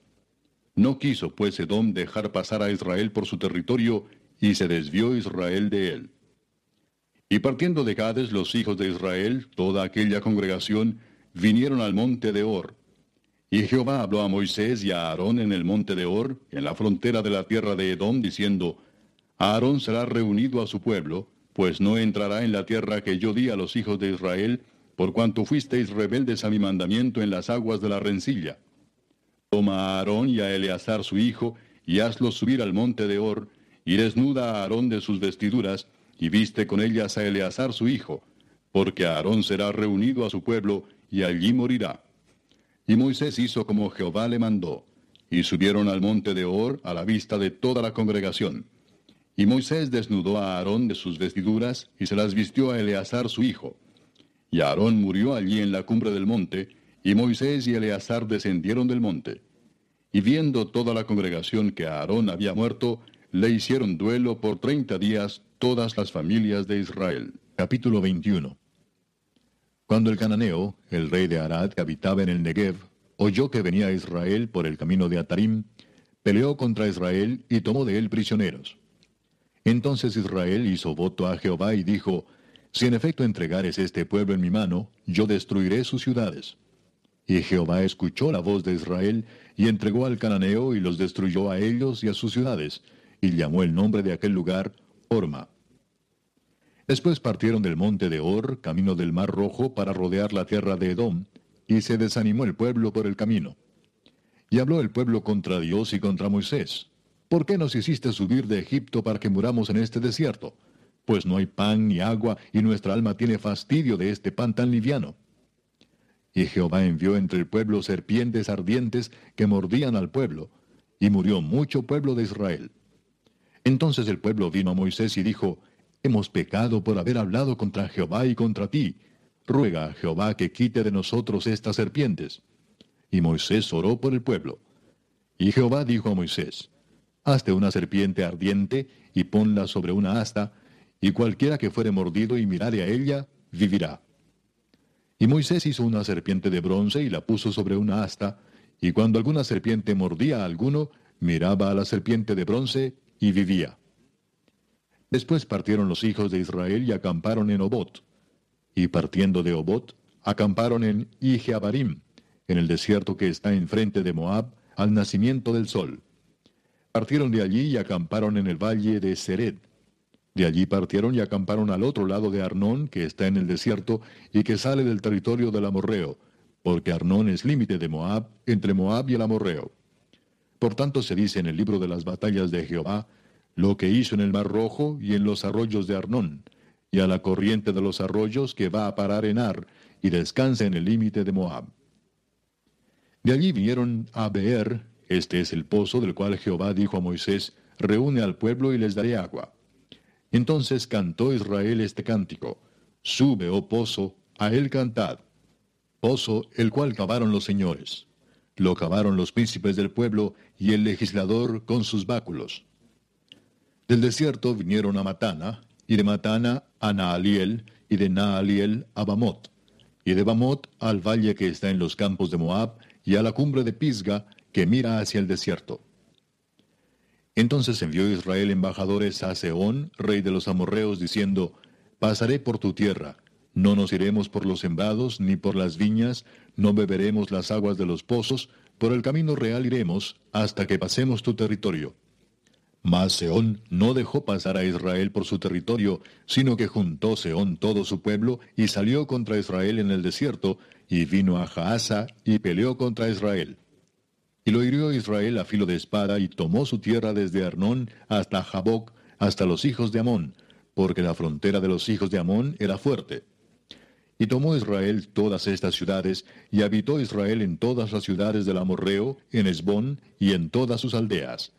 No quiso pues Edom dejar pasar a Israel por su territorio, y se desvió Israel de él. Y partiendo de Cades los hijos de Israel, toda aquella congregación, vinieron al monte de Or. Y Jehová habló a Moisés y a Aarón en el monte de Or, en la frontera de la tierra de Edom, diciendo, Aarón será reunido a su pueblo, pues no entrará en la tierra que yo di a los hijos de Israel, por cuanto fuisteis rebeldes a mi mandamiento en las aguas de la rencilla. Toma a Aarón y a Eleazar su hijo, y hazlos subir al monte de Or, y desnuda a Aarón de sus vestiduras, y viste con ellas a Eleazar su hijo, porque Aarón será reunido a su pueblo, y allí morirá. Y Moisés hizo como Jehová le mandó, y subieron al monte de Or a la vista de toda la congregación. Y Moisés desnudó a Aarón de sus vestiduras y se las vistió a Eleazar su hijo. Y Aarón murió allí en la cumbre del monte, y Moisés y Eleazar descendieron del monte. Y viendo toda la congregación que Aarón había muerto, le hicieron duelo por treinta días todas las familias de Israel. Capítulo 21 Cuando el cananeo, el rey de Arad que habitaba en el Negev, oyó que venía Israel por el camino de Atarim, peleó contra Israel y tomó de él prisioneros. Entonces Israel hizo voto a Jehová y dijo, Si en efecto entregares este pueblo en mi mano, yo destruiré sus ciudades. Y Jehová escuchó la voz de Israel, y entregó al cananeo y los destruyó a ellos y a sus ciudades, y llamó el nombre de aquel lugar Orma. Después partieron del monte de Or, camino del mar rojo, para rodear la tierra de Edom, y se desanimó el pueblo por el camino. Y habló el pueblo contra Dios y contra Moisés. ¿por qué nos hiciste subir de Egipto para que muramos en este desierto? Pues no hay pan ni agua, y nuestra alma tiene fastidio de este pan tan liviano. Y Jehová envió entre el pueblo serpientes ardientes que mordían al pueblo, y murió mucho pueblo de Israel. Entonces el pueblo vino a Moisés y dijo, Hemos pecado por haber hablado contra Jehová y contra ti. Ruega a Jehová que quite de nosotros estas serpientes. Y Moisés oró por el pueblo. Y Jehová dijo a Moisés, Hazte una serpiente ardiente y ponla sobre una asta, y cualquiera que fuere mordido y mirare a ella, vivirá. Y Moisés hizo una serpiente de bronce y la puso sobre una asta, y cuando alguna serpiente mordía a alguno, miraba a la serpiente de bronce y vivía. Después partieron los hijos de Israel y acamparon en Obot. Y partiendo de Obot, acamparon en Ijeabarim, en el desierto que está enfrente de Moab, al nacimiento del sol. Partieron de allí y acamparon en el valle de Sered. De allí partieron y acamparon al otro lado de Arnón, que está en el desierto y que sale del territorio del Amorreo, porque Arnón es límite de Moab, entre Moab y el Amorreo. Por tanto se dice en el libro de las batallas de Jehová, lo que hizo en el Mar Rojo y en los arroyos de Arnón, y a la corriente de los arroyos que va a parar en Ar, y descansa en el límite de Moab. De allí vinieron a Beer, este es el pozo del cual Jehová dijo a Moisés, reúne al pueblo y les daré agua. Entonces cantó Israel este cántico, Sube, oh pozo, a él cantad. Pozo el cual cavaron los señores. Lo cavaron los príncipes del pueblo y el legislador con sus báculos. Del desierto vinieron a Matana, y de Matana a Naaliel, y de Naaliel a Bamot, y de Bamot al valle que está en los campos de Moab, y a la cumbre de Pisga, que mira hacia el desierto. Entonces envió Israel embajadores a Seón, rey de los amorreos, diciendo, Pasaré por tu tierra, no nos iremos por los sembrados, ni por las viñas, no beberemos las aguas de los pozos, por el camino real iremos, hasta que pasemos tu territorio. Mas Seón no dejó pasar a Israel por su territorio, sino que juntó Seón todo su pueblo, y salió contra Israel en el desierto, y vino a Jaasa, y peleó contra Israel. Y lo hirió Israel a filo de espada y tomó su tierra desde Arnón hasta Jaboc, hasta los hijos de Amón, porque la frontera de los hijos de Amón era fuerte. Y tomó Israel todas estas ciudades, y habitó Israel en todas las ciudades del Amorreo, en Esbón y en todas sus aldeas.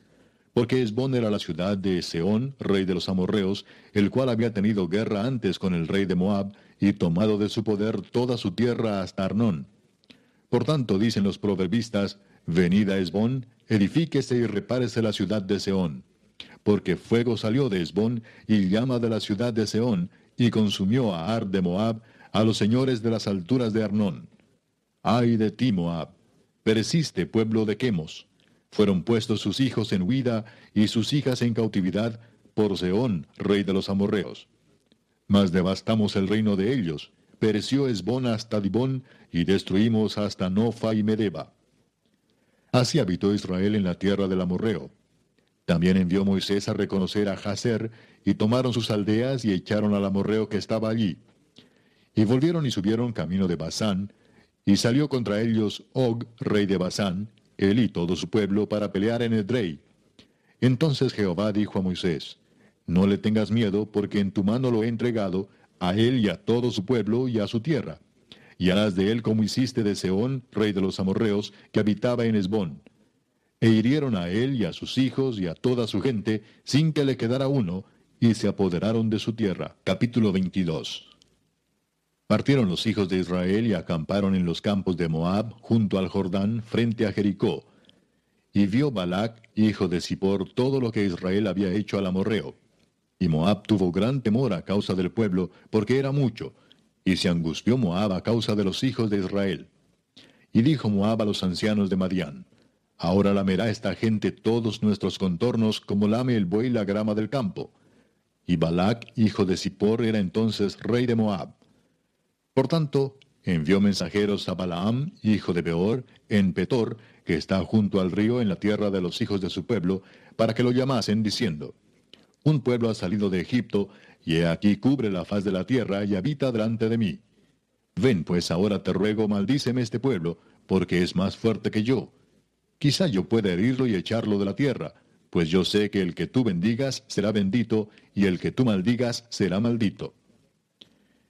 Porque Esbón era la ciudad de Seón, rey de los amorreos, el cual había tenido guerra antes con el rey de Moab, y tomado de su poder toda su tierra hasta Arnón. Por tanto, dicen los proverbistas, Venid a Esbón, edifíquese y repárese la ciudad de Seón. Porque fuego salió de Esbón y llama de la ciudad de Seón, y consumió a Ar de Moab, a los señores de las alturas de Arnón. Ay de ti, Moab, pereciste, pueblo de Quemos. Fueron puestos sus hijos en huida y sus hijas en cautividad por Seón, rey de los amorreos. Mas devastamos el reino de ellos. Pereció Esbón hasta Dibón, y destruimos hasta Nofa y Medeba. Así habitó Israel en la tierra del amorreo. También envió Moisés a reconocer a Jazer, y tomaron sus aldeas y echaron al amorreo que estaba allí. Y volvieron y subieron camino de Basán, y salió contra ellos Og, rey de Basán, él y todo su pueblo, para pelear en Edrei. Entonces Jehová dijo a Moisés, No le tengas miedo, porque en tu mano lo he entregado, a él y a todo su pueblo y a su tierra y harás de él como hiciste de Seón, rey de los amorreos, que habitaba en Esbón. E hirieron a él y a sus hijos y a toda su gente, sin que le quedara uno, y se apoderaron de su tierra. Capítulo 22. Partieron los hijos de Israel y acamparon en los campos de Moab, junto al Jordán, frente a Jericó. Y vio Balac, hijo de Zippor, todo lo que Israel había hecho al amorreo. Y Moab tuvo gran temor a causa del pueblo, porque era mucho, y se angustió Moab a causa de los hijos de Israel. Y dijo Moab a los ancianos de Madián, Ahora lamerá esta gente todos nuestros contornos como lame el buey la grama del campo. Y Balac, hijo de Zippor, era entonces rey de Moab. Por tanto, envió mensajeros a Balaam, hijo de Beor, en Petor, que está junto al río en la tierra de los hijos de su pueblo, para que lo llamasen, diciendo, Un pueblo ha salido de Egipto, y he aquí cubre la faz de la tierra y habita delante de mí. Ven pues ahora te ruego, maldíceme este pueblo, porque es más fuerte que yo. Quizá yo pueda herirlo y echarlo de la tierra, pues yo sé que el que tú bendigas será bendito, y el que tú maldigas será maldito.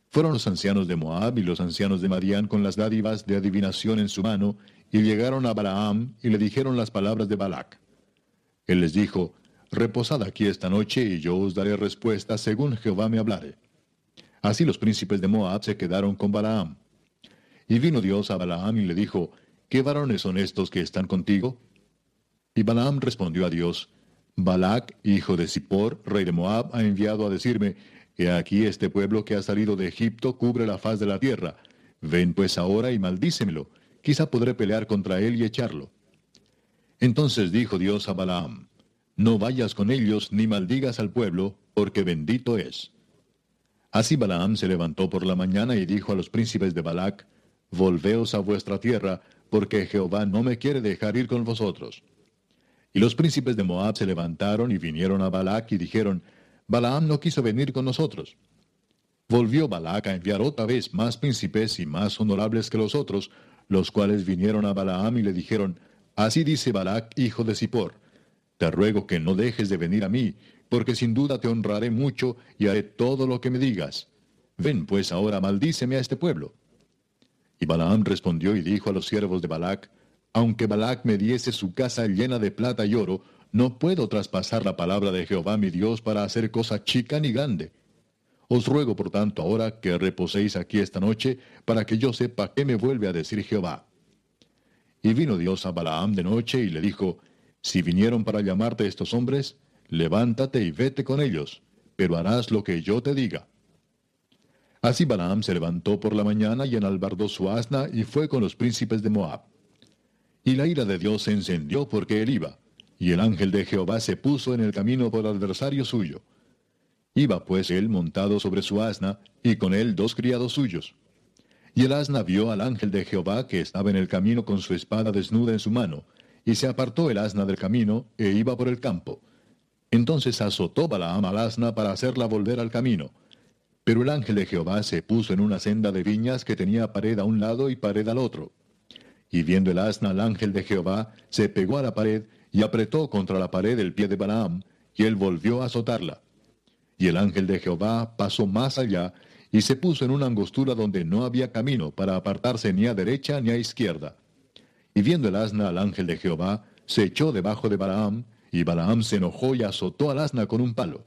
Fueron los ancianos de Moab y los ancianos de Madián con las dádivas de adivinación en su mano, y llegaron a Balaam y le dijeron las palabras de Balac. Él les dijo, Reposad aquí esta noche y yo os daré respuesta según Jehová me hablare. Así los príncipes de Moab se quedaron con Balaam. Y vino Dios a Balaam y le dijo, ¿Qué varones son estos que están contigo? Y Balaam respondió a Dios, Balac, hijo de Zippor, rey de Moab, ha enviado a decirme, He aquí este pueblo que ha salido de Egipto cubre la faz de la tierra. Ven pues ahora y maldícemelo, quizá podré pelear contra él y echarlo. Entonces dijo Dios a Balaam, No vayas con ellos ni maldigas al pueblo, porque bendito es. Así Balaam se levantó por la mañana y dijo a los príncipes de Balac, Volveos a vuestra tierra, porque Jehová no me quiere dejar ir con vosotros. Y los príncipes de Moab se levantaron y vinieron a Balac y dijeron, Balaam no quiso venir con nosotros. Volvió Balac a enviar otra vez más príncipes y más honorables que los otros, los cuales vinieron a Balaam y le dijeron, Así dice Balac, hijo de Zippor, te ruego que no dejes de venir a mí, porque sin duda te honraré mucho y haré todo lo que me digas. Ven pues ahora, maldíceme a este pueblo. Y Balaam respondió y dijo a los siervos de Balac, Aunque Balac me diese su casa llena de plata y oro, no puedo traspasar la palabra de Jehová mi Dios para hacer cosa chica ni grande. Os ruego por tanto ahora que reposéis aquí esta noche, para que yo sepa qué me vuelve a decir Jehová. Y vino Dios a Balaam de noche y le dijo, Si vinieron para llamarte estos hombres, levántate y vete con ellos, pero harás lo que yo te diga. Así Balaam se levantó por la mañana y enalbardó su asna y fue con los príncipes de Moab. Y la ira de Dios se encendió porque él iba, y el ángel de Jehová se puso en el camino por adversario suyo. Iba pues él montado sobre su asna, y con él dos criados suyos. Y el asna vio al ángel de Jehová que estaba en el camino con su espada desnuda en su mano, y se apartó el asna del camino, e iba por el campo. Entonces azotó Balaam al asna para hacerla volver al camino, pero el ángel de Jehová se puso en una senda de viñas que tenía pared a un lado y pared al otro. Y viendo el asna al ángel de Jehová, se pegó a la pared y apretó contra la pared el pie de Balaam, y él volvió a azotarla. Y el ángel de Jehová pasó más allá y se puso en una angostura donde no había camino para apartarse ni a derecha ni a izquierda. Y viendo el asna al ángel de Jehová, se echó debajo de Balaam, y Balaam se enojó y azotó al asna con un palo.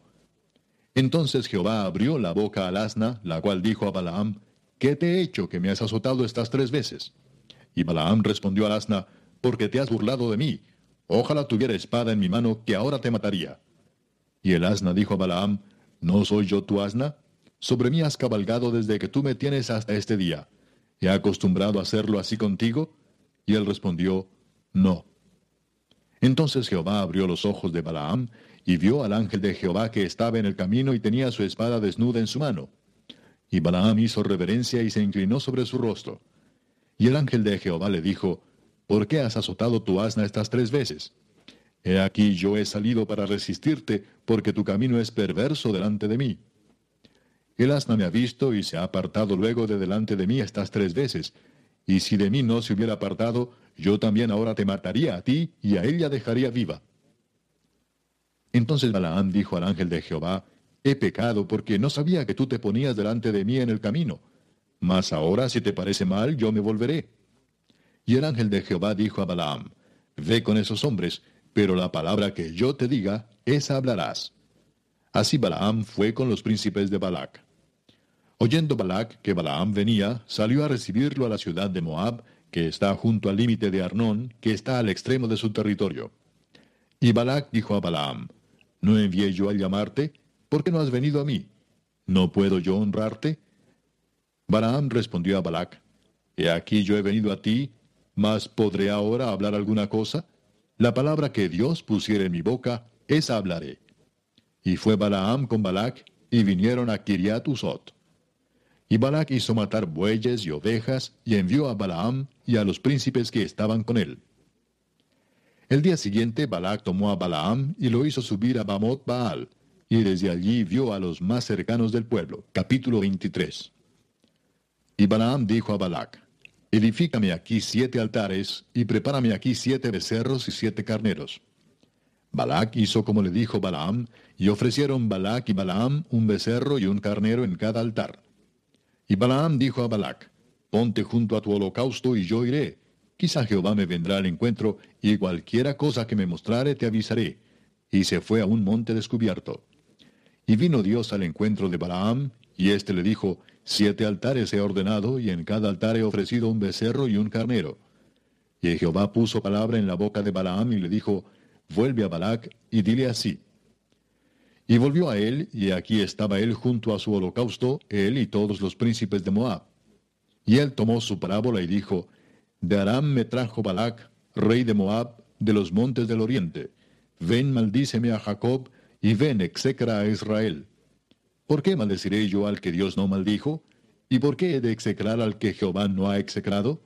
Entonces Jehová abrió la boca al asna, la cual dijo a Balaam, ¿Qué te he hecho que me has azotado estas tres veces? Y Balaam respondió al asna, Porque te has burlado de mí. Ojalá tuviera espada en mi mano, que ahora te mataría. Y el asna dijo a Balaam, ¿No soy yo tu asna? Sobre mí has cabalgado desde que tú me tienes hasta este día. ¿He acostumbrado a hacerlo así contigo? Y él respondió, No. Entonces Jehová abrió los ojos de Balaam, y vio al ángel de Jehová que estaba en el camino y tenía su espada desnuda en su mano. Y Balaam hizo reverencia y se inclinó sobre su rostro. Y el ángel de Jehová le dijo, ¿Por qué has azotado tu asna estas tres veces? He aquí yo he salido para resistirte, porque tu camino es perverso delante de mí. El asna me ha visto y se ha apartado luego de delante de mí estas tres veces, y si de mí no se hubiera apartado, yo también ahora te mataría a ti y a ella dejaría viva. Entonces Balaam dijo al ángel de Jehová, He pecado porque no sabía que tú te ponías delante de mí en el camino. Mas ahora, si te parece mal, yo me volveré. Y el ángel de Jehová dijo a Balaam, Ve con esos hombres, pero la palabra que yo te diga, esa hablarás. Así Balaam fue con los príncipes de Balac. Oyendo Balac que Balaam venía, salió a recibirlo a la ciudad de Moab, que está junto al límite de Arnón, que está al extremo de su territorio. Y Balac dijo a Balaam, ¿No envié yo a llamarte? ¿Por qué no has venido a mí? ¿No puedo yo honrarte? Balaam respondió a Balac, He aquí yo he venido a ti, mas ¿podré ahora hablar alguna cosa? La palabra que Dios pusiera en mi boca, esa hablaré. Y fue Balaam con Balac, y vinieron a Kiriat Usot. Y Balac hizo matar bueyes y ovejas, y envió a Balaam y a los príncipes que estaban con él. El día siguiente Balac tomó a Balaam y lo hizo subir a Bamot Baal, y desde allí vio a los más cercanos del pueblo. Capítulo 23. Y Balaam dijo a Balac, Edifícame aquí siete altares, y prepárame aquí siete becerros y siete carneros. Balac hizo como le dijo Balaam, y ofrecieron Balac y Balaam un becerro y un carnero en cada altar. Y Balaam dijo a Balac, Ponte junto a tu holocausto y yo iré. Quizá Jehová me vendrá al encuentro, y cualquiera cosa que me mostrare te avisaré. Y se fue a un monte descubierto. Y vino Dios al encuentro de Balaam, y éste le dijo, Siete altares he ordenado, y en cada altar he ofrecido un becerro y un carnero. Y Jehová puso palabra en la boca de Balaam y le dijo, Vuelve a Balac y dile así. Y volvió a él, y aquí estaba él junto a su holocausto, él y todos los príncipes de Moab. Y él tomó su parábola y dijo, De Aram me trajo Balac, rey de Moab, de los montes del oriente. Ven, maldíceme a Jacob, y ven, execra a Israel. ¿Por qué maldeciré yo al que Dios no maldijo? ¿Y por qué he de execrar al que Jehová no ha execrado?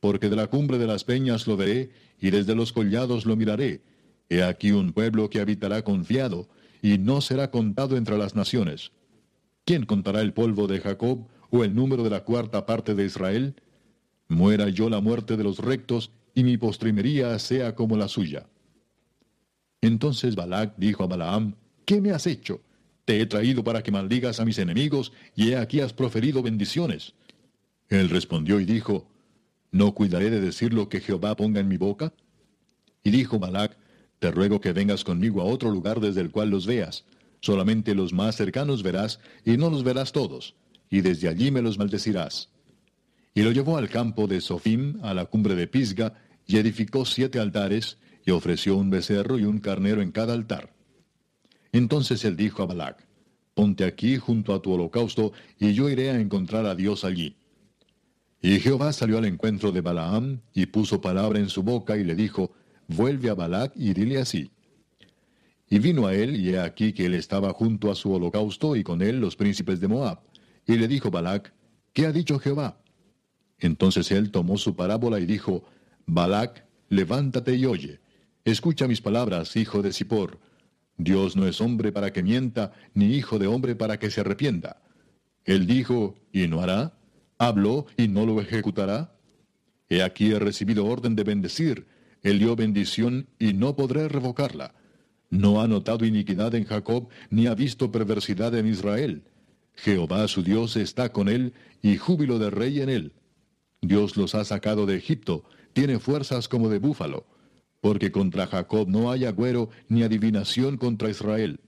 Porque de la cumbre de las peñas lo veré, y desde los collados lo miraré. He aquí un pueblo que habitará confiado, y no será contado entre las naciones. ¿Quién contará el polvo de Jacob, o el número de la cuarta parte de Israel? Muera yo la muerte de los rectos, y mi postrimería sea como la suya. Entonces Balac dijo a Balaam, ¿qué me has hecho? Te he traído para que maldigas a mis enemigos, y he aquí has proferido bendiciones. Él respondió y dijo, ¿No cuidaré de decir lo que Jehová ponga en mi boca? Y dijo Balac, Te ruego que vengas conmigo a otro lugar desde el cual los veas. Solamente los más cercanos verás, y no los verás todos, y desde allí me los maldecirás. Y lo llevó al campo de Sofim, a la cumbre de Pisga, y edificó siete altares, y ofreció un becerro y un carnero en cada altar. Entonces él dijo a Balac, Ponte aquí junto a tu holocausto, y yo iré a encontrar a Dios allí. Y Jehová salió al encuentro de Balaam, y puso palabra en su boca, y le dijo, Vuelve a Balac y dile así. Y vino a él, y he aquí que él estaba junto a su holocausto, y con él los príncipes de Moab. Y le dijo Balac, ¿qué ha dicho Jehová? Entonces él tomó su parábola y dijo, Balac, levántate y oye. Escucha mis palabras, hijo de Sipor. Dios no es hombre para que mienta, ni hijo de hombre para que se arrepienta. Él dijo, ¿y no hará? ¿Habló y no lo ejecutará? He aquí he recibido orden de bendecir. Él dio bendición y no podré revocarla. No ha notado iniquidad en Jacob, ni ha visto perversidad en Israel. Jehová su Dios está con él, y júbilo de rey en él. Dios los ha sacado de Egipto, tiene fuerzas como de búfalo porque contra Jacob no hay agüero ni adivinación contra Israel.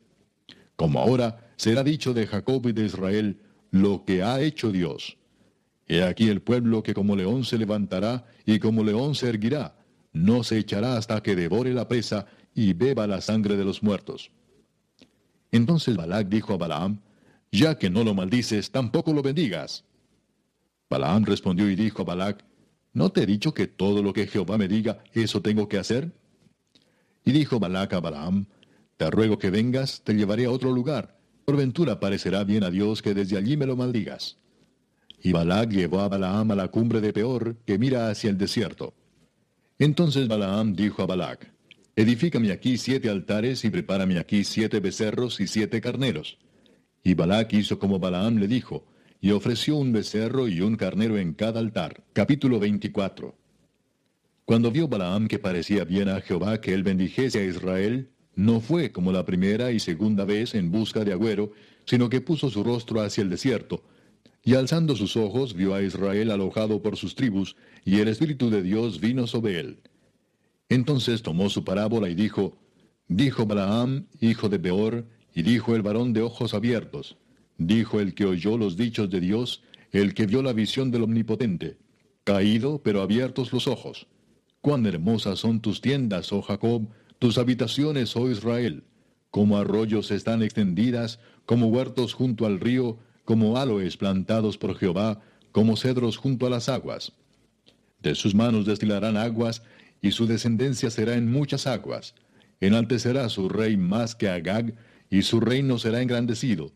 Como ahora será dicho de Jacob y de Israel lo que ha hecho Dios. He aquí el pueblo que como león se levantará y como león se erguirá, no se echará hasta que devore la presa y beba la sangre de los muertos. Entonces Balac dijo a Balaam, Ya que no lo maldices, tampoco lo bendigas. Balaam respondió y dijo a Balac, ¿No te he dicho que todo lo que Jehová me diga, eso tengo que hacer? Y dijo Balac a Balaam, Te ruego que vengas, te llevaré a otro lugar. Por ventura parecerá bien a Dios que desde allí me lo maldigas. Y Balac llevó a Balaam a la cumbre de Peor, que mira hacia el desierto. Entonces Balaam dijo a Balac, Edifícame aquí siete altares y prepárame aquí siete becerros y siete carneros. Y Balac hizo como Balaam le dijo, y ofreció un becerro y un carnero en cada altar. Capítulo 24. Cuando vio Balaam que parecía bien a Jehová que él bendijese a Israel, no fue como la primera y segunda vez en busca de agüero, sino que puso su rostro hacia el desierto, y alzando sus ojos vio a Israel alojado por sus tribus, y el Espíritu de Dios vino sobre él. Entonces tomó su parábola y dijo, Dijo Balaam, hijo de Beor, y dijo el varón de ojos abiertos, dijo el que oyó los dichos de Dios, el que vio la visión del Omnipotente. Caído, pero abiertos los ojos. Cuán hermosas son tus tiendas, oh Jacob, tus habitaciones, oh Israel. Como arroyos están extendidas, como huertos junto al río, como aloes plantados por Jehová, como cedros junto a las aguas. De sus manos destilarán aguas, y su descendencia será en muchas aguas. Enaltecerá su rey más que Agag, y su reino será engrandecido.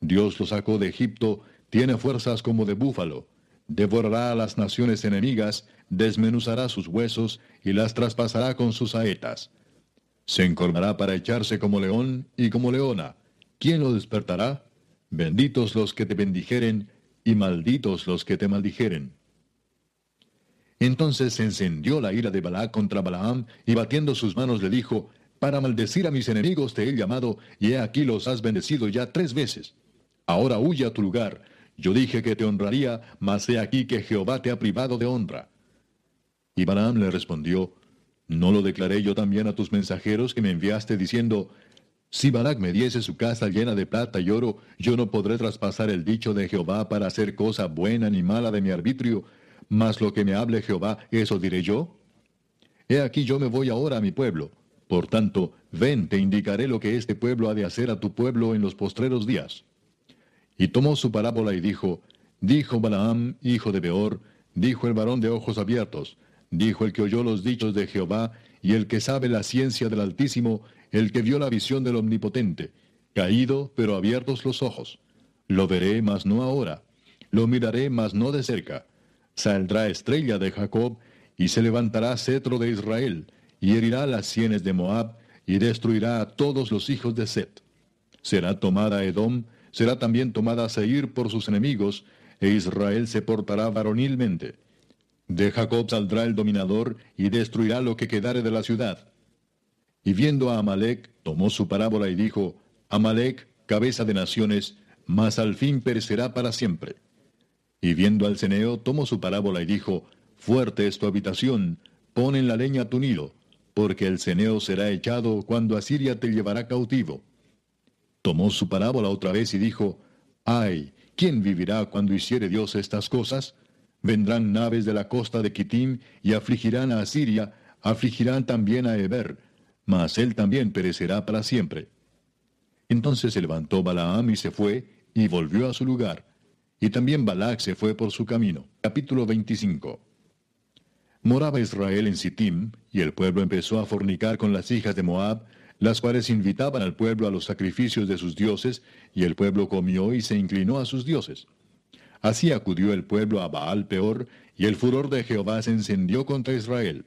Dios lo sacó de Egipto, tiene fuerzas como de búfalo. Devorará a las naciones enemigas, desmenuzará sus huesos y las traspasará con sus saetas. Se encorvará para echarse como león y como leona. ¿Quién lo despertará? Benditos los que te bendijeren y malditos los que te maldijeren. Entonces se encendió la ira de Balac contra Balaam y batiendo sus manos le dijo, Para maldecir a mis enemigos te he llamado, y he aquí los has bendecido ya tres veces. Ahora huye a tu lugar. Yo dije que te honraría, mas he aquí que Jehová te ha privado de honra. Y Balaam le respondió, ¿No lo declaré yo también a tus mensajeros que me enviaste diciendo, si Balac me diese su casa llena de plata y oro, yo no podré traspasar el dicho de Jehová para hacer cosa buena ni mala de mi arbitrio, mas lo que me hable Jehová, eso diré yo? He aquí yo me voy ahora a mi pueblo. Por tanto, ven, te indicaré lo que este pueblo ha de hacer a tu pueblo en los postreros días. Y tomó su parábola y dijo, Dijo Balaam, hijo de Beor, dijo el varón de ojos abiertos, dijo el que oyó los dichos de Jehová, y el que sabe la ciencia del Altísimo, el que vio la visión del Omnipotente, caído, pero abiertos los ojos. Lo veré, mas no ahora. Lo miraré, mas no de cerca. Saldrá estrella de Jacob, y se levantará cetro de Israel, y herirá las sienes de Moab, y destruirá a todos los hijos de Set. Será tomada Edom, será también tomada Seir por sus enemigos, e Israel se portará varonilmente. De Jacob saldrá el dominador, y destruirá lo que quedare de la ciudad. Y viendo a Amalek, tomó su parábola y dijo, Amalek, cabeza de naciones, mas al fin perecerá para siempre. Y viendo al ceneo, tomó su parábola y dijo, Fuerte es tu habitación, pon en la leña tu nilo, porque el ceneo será echado cuando Asiria te llevará cautivo. Tomó su parábola otra vez y dijo, Ay, ¿quién vivirá cuando hiciere Dios estas cosas? Vendrán naves de la costa de Kitim y afligirán a Asiria, afligirán también a Eber, mas él también perecerá para siempre. Entonces se levantó Balaam y se fue, y volvió a su lugar. Y también Balac se fue por su camino. Capítulo 25. Moraba Israel en Sittim, y el pueblo empezó a fornicar con las hijas de Moab, las cuales invitaban al pueblo a los sacrificios de sus dioses, y el pueblo comió y se inclinó a sus dioses. Así acudió el pueblo a Baal peor, y el furor de Jehová se encendió contra Israel.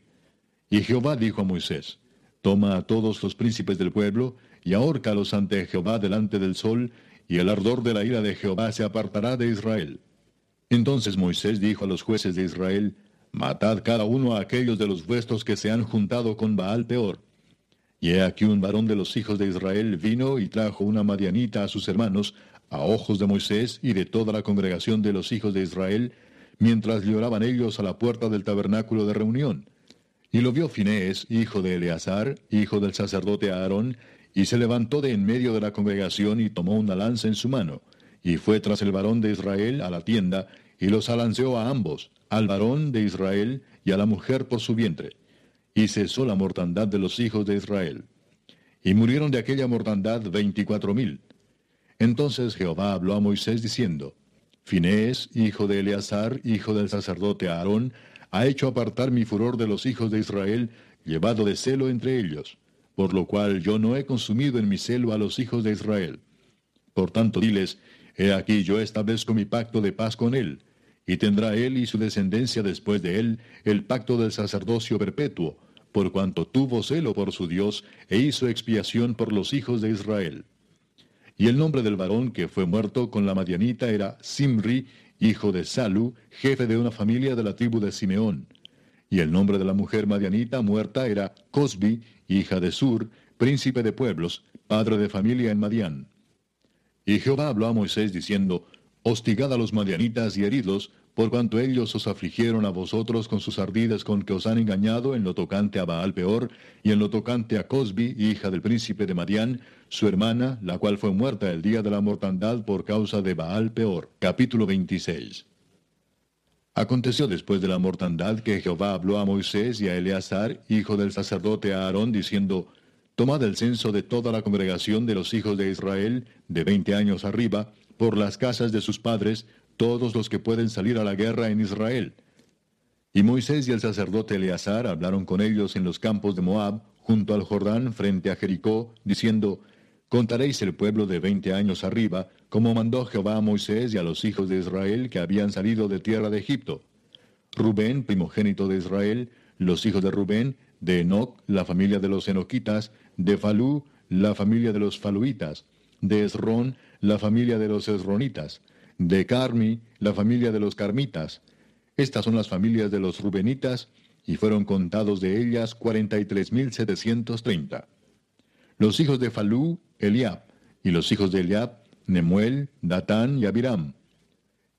Y Jehová dijo a Moisés, Toma a todos los príncipes del pueblo, y ahórcalos ante Jehová delante del sol, y el ardor de la ira de Jehová se apartará de Israel. Entonces Moisés dijo a los jueces de Israel, Matad cada uno a aquellos de los vuestros que se han juntado con Baal peor. Y he aquí un varón de los hijos de Israel vino y trajo una madianita a sus hermanos, a ojos de Moisés y de toda la congregación de los hijos de Israel, mientras lloraban ellos a la puerta del tabernáculo de reunión. Y lo vio Finés, hijo de Eleazar, hijo del sacerdote Aarón, y se levantó de en medio de la congregación y tomó una lanza en su mano, y fue tras el varón de Israel a la tienda, y los alanceó a ambos, al varón de Israel y a la mujer por su vientre. Y cesó la mortandad de los hijos de Israel. Y murieron de aquella mortandad veinticuatro mil. Entonces Jehová habló a Moisés diciendo, Finés, hijo de Eleazar, hijo del sacerdote Aarón, ha hecho apartar mi furor de los hijos de Israel, llevado de celo entre ellos, por lo cual yo no he consumido en mi celo a los hijos de Israel. Por tanto, diles, he aquí yo establezco mi pacto de paz con él, y tendrá él y su descendencia después de él el pacto del sacerdocio perpetuo, por cuanto tuvo celo por su Dios e hizo expiación por los hijos de Israel. Y el nombre del varón que fue muerto con la Madianita era Simri, hijo de Salu, jefe de una familia de la tribu de Simeón. Y el nombre de la mujer madianita muerta era Cosbi, hija de Sur, príncipe de pueblos, padre de familia en Madián. Y Jehová habló a Moisés diciendo, Hostigad a los madianitas y heridlos, por cuanto ellos os afligieron a vosotros con sus ardides con que os han engañado en lo tocante a Baal peor, y en lo tocante a Cosbi, hija del príncipe de Madián, su hermana, la cual fue muerta el día de la mortandad por causa de Baal peor. Capítulo 26. Aconteció después de la mortandad que Jehová habló a Moisés y a Eleazar, hijo del sacerdote Aarón, diciendo, Tomad el censo de toda la congregación de los hijos de Israel, de veinte años arriba, por las casas de sus padres, todos los que pueden salir a la guerra en Israel. Y Moisés y el sacerdote Eleazar hablaron con ellos en los campos de Moab, junto al Jordán, frente a Jericó, diciendo, Contaréis el pueblo de veinte años arriba, como mandó Jehová a Moisés y a los hijos de Israel que habían salido de tierra de Egipto. Rubén, primogénito de Israel, los hijos de Rubén, de Enoc, la familia de los enoquitas, de Falú, la familia de los faluitas, de Esrón, la familia de los esronitas, de Carmi, la familia de los carmitas. Estas son las familias de los rubenitas, y fueron contados de ellas cuarenta y tres mil setecientos treinta. Los hijos de Falú, Eliab, y los hijos de Eliab, Nemuel, Datán y Abiram.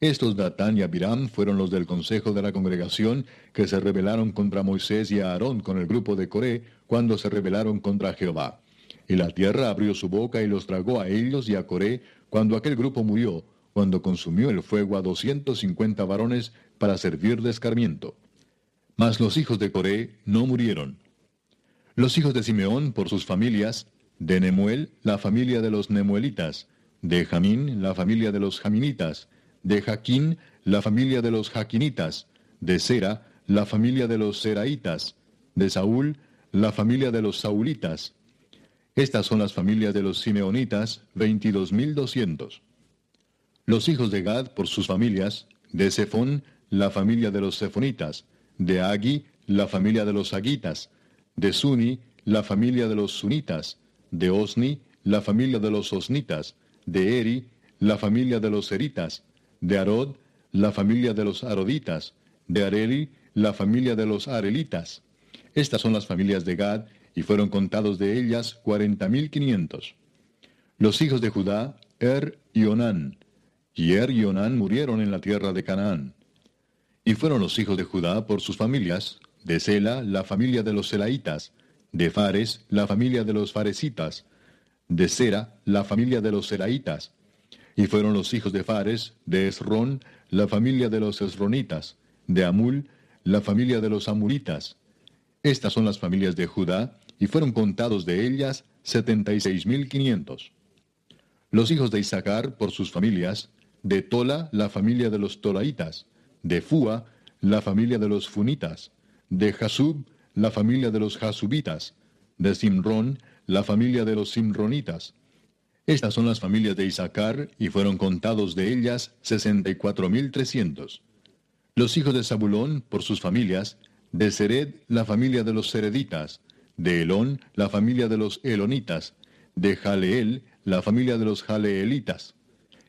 Estos Datán y Abiram fueron los del consejo de la congregación que se rebelaron contra Moisés y Aarón con el grupo de Coré cuando se rebelaron contra Jehová. Y la tierra abrió su boca y los tragó a ellos y a Coré cuando aquel grupo murió, cuando consumió el fuego a doscientos cincuenta varones para servir de escarmiento. Mas los hijos de Coré no murieron. Los hijos de Simeón por sus familias, de Nemuel, la familia de los Nemuelitas, de Jamín, la familia de los Jaminitas, de Jaquín, la familia de los Jaquinitas, de Sera, la familia de los Seraitas, de Saúl, la familia de los Saulitas. Estas son las familias de los Simeonitas, veintidós mil doscientos. Los hijos de Gad por sus familias, de Zephón, la familia de los Sefonitas, de Agi, la familia de los Agitas, de Suni, la familia de los Sunitas, de Osni, la familia de los Osnitas, de Eri, la familia de los Eritas, de Arod, la familia de los Aroditas, de Areli, la familia de los Arelitas. Estas son las familias de Gad, y fueron contados de ellas cuarenta mil quinientos. Los hijos de Judá, Er y Onán. Y Er y Onán murieron en la tierra de Canaán. Y fueron los hijos de Judá por sus familias, de Sela, la familia de los Selaitas, de Fares, la familia de los Faresitas, de Sera, la familia de los Seraitas, y fueron los hijos de Fares, de Esrón, la familia de los Esronitas, de Amul, la familia de los Amuritas. Estas son las familias de Judá, y fueron contados de ellas setenta y seis mil quinientos. Los hijos de Isaacar, por sus familias, de Tola, la familia de los Tolaitas, de Fua, la familia de los Funitas, de Jasub, la familia de los Jasubitas, de Simrón, la familia de los Simronitas, estas son las familias de Isaacar, y fueron contados de ellas sesenta y cuatro mil trescientos. Los hijos de Zabulón, por sus familias, de Sered, la familia de los Sereditas, de Elón, la familia de los Elonitas, de Jaleel, la familia de los Jaleelitas.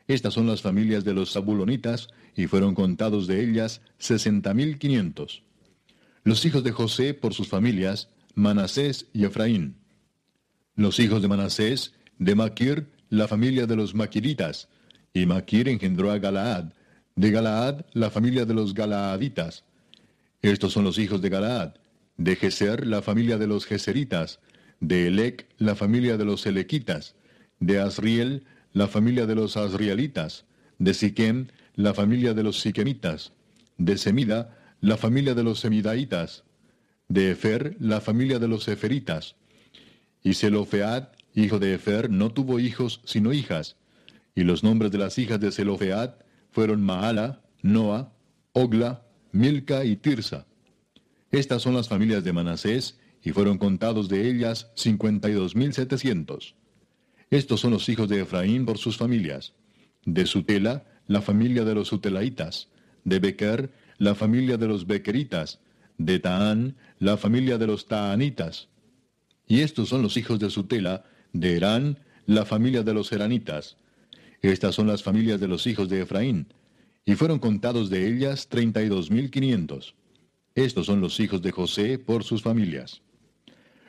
Estas son las familias de los Zabulonitas, y fueron contados de ellas sesenta mil quinientos. Los hijos de José, por sus familias, Manasés y Efraín. Los hijos de Manasés, de Maquir, la familia de los Maquiritas, y Maquir engendró a Galaad, de Galaad, la familia de los Galaaditas. Estos son los hijos de Galaad, de Geser, la familia de los Geseritas, de Elec, la familia de los Elequitas, de Asriel, la familia de los asrielitas, de Siquem, la familia de los siquemitas, de Semida, la familia de los semidaitas, de Efer, la familia de los eferitas. Y Zelofead, hijo de Efer, no tuvo hijos sino hijas, y los nombres de las hijas de Zelofead fueron Maala, Noa, Ogla, Milca y Tirsa. Estas son las familias de Manasés, y fueron contados de ellas 52.700. Estos son los hijos de Efraín por sus familias. De Sutela, la familia de los Sutelaitas. De Bequer, la familia de los Bequeritas. De Taán, la familia de los Taanitas. Y estos son los hijos de Sutela, de Herán, la familia de los Heranitas. Estas son las familias de los hijos de Efraín, y fueron contados de ellas treinta y dos mil quinientos. Estos son los hijos de José por sus familias.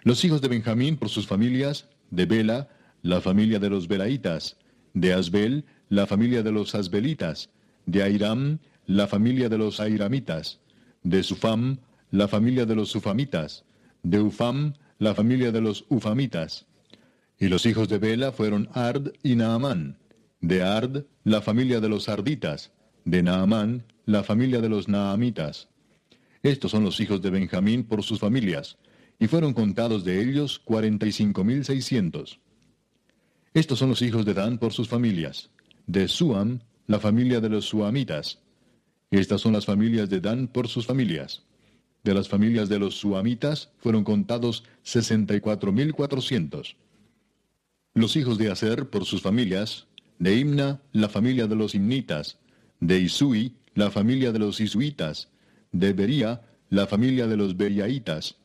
Los hijos de Benjamín por sus familias, de Bela, la familia de los Belaitas, de Asbel, la familia de los Asbelitas, de Airam, la familia de los Airamitas, de Sufam, la familia de los Sufamitas, de Ufam, la familia de los Ufamitas, y los hijos de Bela fueron Ard y Naamán. De Ard, la familia de los Arditas. De Naamán, la familia de los Naamitas. Estos son los hijos de Benjamín por sus familias, y fueron contados de ellos cuarenta y cinco mil seiscientos. Estos son los hijos de Dan por sus familias. De Suam, la familia de los Suamitas. Estas son las familias de Dan por sus familias. De las familias de los Suamitas fueron contados sesenta y cuatro mil cuatrocientos. Los hijos de Aser por sus familias, de Imna, la familia de los Imnitas, de Isui, la familia de los Isuitas, de Bería, la familia de los Beriaitas.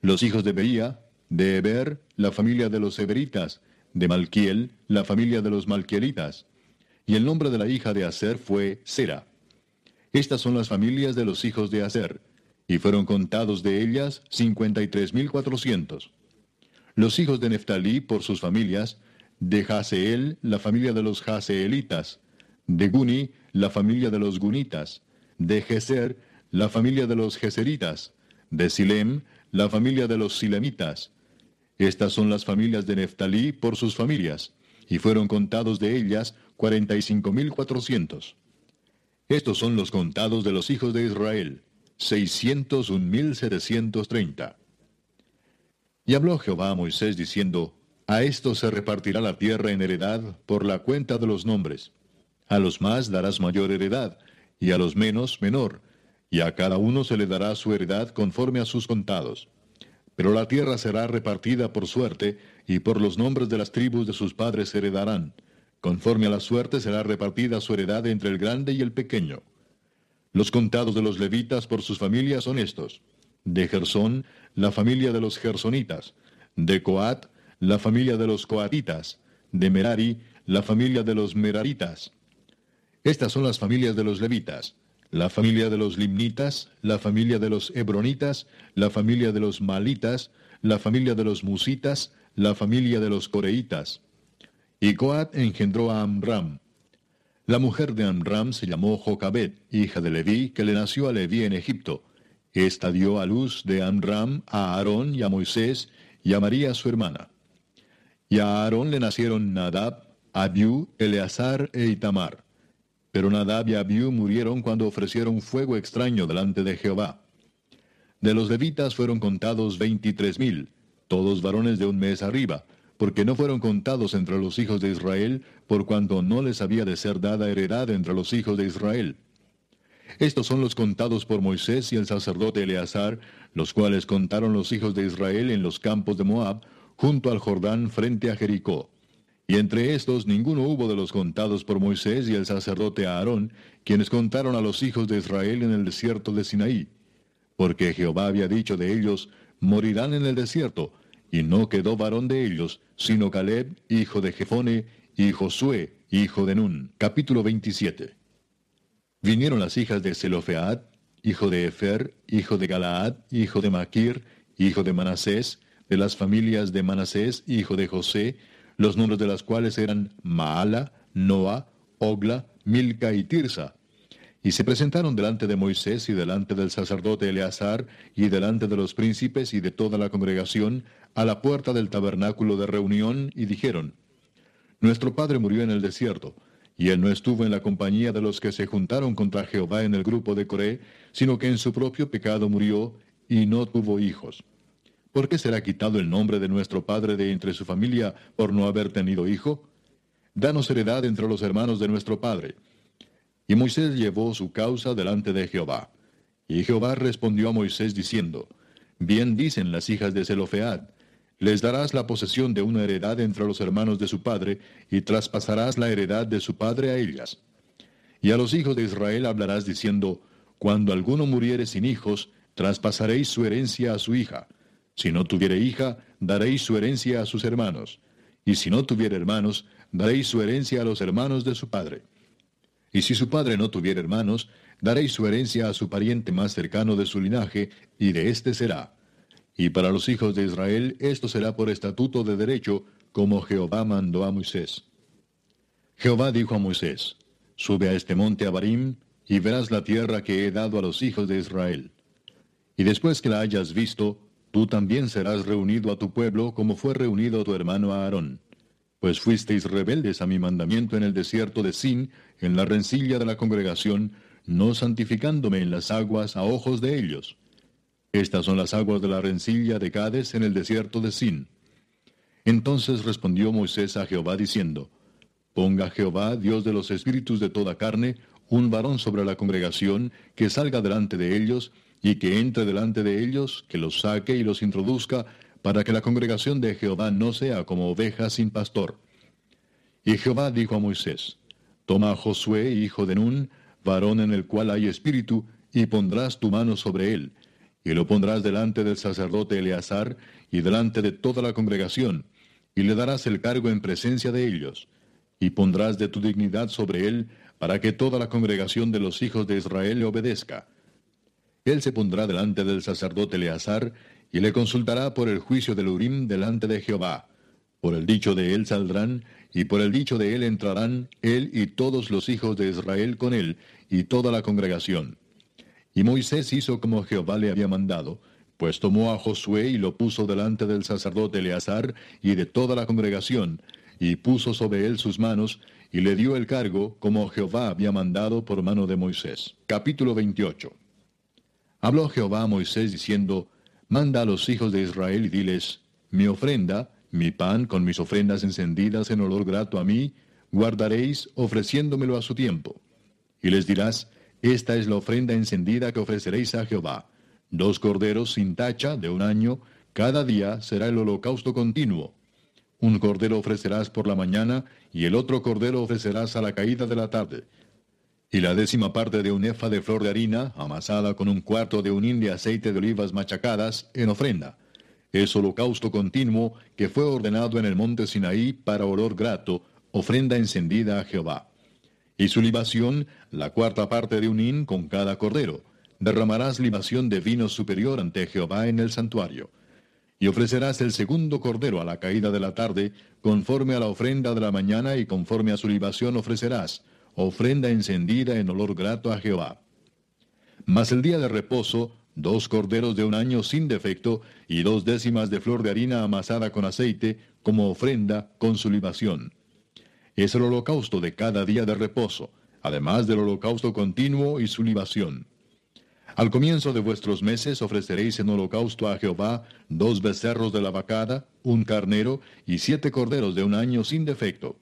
Los hijos de Bería, de Eber, la familia de los Eberitas, de Malquiel, la familia de los Malquielitas. Y el nombre de la hija de Aser fue Sera. Estas son las familias de los hijos de Aser, y fueron contados de ellas cincuenta y tres mil cuatrocientos. Los hijos de Neftalí por sus familias, de Jaseel, la familia de los Jaseelitas, de Guni, la familia de los Gunitas, de Geser, la familia de los Geseritas, de Silem, la familia de los Silemitas. Estas son las familias de Neftalí por sus familias, y fueron contados de ellas cuarenta y cinco mil cuatrocientos. Estos son los contados de los hijos de Israel, seiscientos un mil setecientos treinta. Y habló Jehová a Moisés diciendo, A estos se repartirá la tierra en heredad por la cuenta de los nombres. A los más darás mayor heredad, y a los menos menor, y a cada uno se le dará su heredad conforme a sus contados. Pero la tierra será repartida por suerte, y por los nombres de las tribus de sus padres heredarán. Conforme a la suerte será repartida su heredad entre el grande y el pequeño. Los contados de los levitas por sus familias son estos. De Gersón, la familia de los gersonitas. De Coat, la familia de los coatitas. De Merari, la familia de los meraritas. Estas son las familias de los levitas. La familia de los limnitas, la familia de los hebronitas, la familia de los malitas, la familia de los musitas, la familia de los coreitas. Y Coat engendró a Amram. La mujer de Amram se llamó Jocabet, hija de Leví, que le nació a Leví en Egipto. Esta dio a luz de Amram a Aarón y a Moisés y a María su hermana. Y a Aarón le nacieron Nadab, Abiú, Eleazar e Itamar. Pero Nadab y Abiú murieron cuando ofrecieron fuego extraño delante de Jehová. De los levitas fueron contados veintitrés mil, todos varones de un mes arriba, porque no fueron contados entre los hijos de Israel, por cuanto no les había de ser dada heredad entre los hijos de Israel. Estos son los contados por Moisés y el sacerdote Eleazar, los cuales contaron los hijos de Israel en los campos de Moab, junto al Jordán frente a Jericó. Y entre estos ninguno hubo de los contados por Moisés y el sacerdote Aarón, quienes contaron a los hijos de Israel en el desierto de Sinaí. Porque Jehová había dicho de ellos, morirán en el desierto, y no quedó varón de ellos, sino Caleb, hijo de Jefone, y Josué, hijo de Nun. Capítulo 27. Vinieron las hijas de Zelofead, hijo de Efer, hijo de Galaad, hijo de Maquir, hijo de Manasés, de las familias de Manasés, hijo de José, los nombres de las cuales eran Maala, Noa, Ogla, Milca y Tirsa. Y se presentaron delante de Moisés y delante del sacerdote Eleazar y delante de los príncipes y de toda la congregación a la puerta del tabernáculo de reunión y dijeron, Nuestro padre murió en el desierto, y él no estuvo en la compañía de los que se juntaron contra Jehová en el grupo de Coré, sino que en su propio pecado murió y no tuvo hijos. ¿Por qué será quitado el nombre de nuestro padre de entre su familia por no haber tenido hijo? Danos heredad entre los hermanos de nuestro padre. Y Moisés llevó su causa delante de Jehová. Y Jehová respondió a Moisés diciendo, Bien dicen las hijas de Zelofead, les darás la posesión de una heredad entre los hermanos de su padre, y traspasarás la heredad de su padre a ellas. Y a los hijos de Israel hablarás diciendo, Cuando alguno muriere sin hijos, traspasaréis su herencia a su hija. Si no tuviere hija, daréis su herencia a sus hermanos. Y si no tuviere hermanos, daréis su herencia a los hermanos de su padre. Y si su padre no tuviere hermanos, daréis su herencia a su pariente más cercano de su linaje, y de éste será. Y para los hijos de Israel esto será por estatuto de derecho, como Jehová mandó a Moisés. Jehová dijo a Moisés, Sube a este monte Abarim, y verás la tierra que he dado a los hijos de Israel. Y después que la hayas visto, tú también serás reunido a tu pueblo como fue reunido tu hermano Aarón. Pues fuisteis rebeldes a mi mandamiento en el desierto de Sin, en la rencilla de la congregación, no santificándome en las aguas a ojos de ellos. Estas son las aguas de la rencilla de Cades en el desierto de Sin. Entonces respondió Moisés a Jehová diciendo, Ponga Jehová, Dios de los espíritus de toda carne, un varón sobre la congregación, que salga delante de ellos, y que entre delante de ellos, que los saque y los introduzca, para que la congregación de Jehová no sea como oveja sin pastor. Y Jehová dijo a Moisés, Toma a Josué, hijo de Nun, varón en el cual hay espíritu, y pondrás tu mano sobre él, y lo pondrás delante del sacerdote Eleazar y delante de toda la congregación, y le darás el cargo en presencia de ellos, y pondrás de tu dignidad sobre él, para que toda la congregación de los hijos de Israel le obedezca. Él se pondrá delante del sacerdote Eleazar, y le consultará por el juicio del Urim delante de Jehová. Por el dicho de él saldrán, y por el dicho de él entrarán él y todos los hijos de Israel con él, y toda la congregación. Y Moisés hizo como Jehová le había mandado, pues tomó a Josué y lo puso delante del sacerdote Eleazar y de toda la congregación, y puso sobre él sus manos, y le dio el cargo como Jehová había mandado por mano de Moisés. Capítulo 28. Habló Jehová a Moisés diciendo, Manda a los hijos de Israel y diles, Mi ofrenda, mi pan con mis ofrendas encendidas en olor grato a mí, guardaréis ofreciéndomelo a su tiempo. Y les dirás, Esta es la ofrenda encendida que ofreceréis a Jehová. Dos corderos sin tacha de un año, cada día será el holocausto continuo. Un cordero ofrecerás por la mañana, y el otro cordero ofrecerás a la caída de la tarde. Y la décima parte de un efa de flor de harina, amasada con un cuarto de un hin de aceite de olivas machacadas, en ofrenda. Es holocausto continuo que fue ordenado en el monte Sinaí para olor grato, ofrenda encendida a Jehová. Y su libación, la cuarta parte de un hin con cada cordero. Derramarás libación de vino superior ante Jehová en el santuario. Y ofrecerás el segundo cordero a la caída de la tarde, conforme a la ofrenda de la mañana y conforme a su libación ofrecerás, ofrenda encendida en olor grato a Jehová. Mas el día de reposo, dos corderos de un año sin defecto, y dos décimas de flor de harina amasada con aceite, como ofrenda con su libación. Es el holocausto de cada día de reposo, además del holocausto continuo y su libación. Al comienzo de vuestros meses ofreceréis en holocausto a Jehová dos becerros de la vacada, un carnero y siete corderos de un año sin defecto,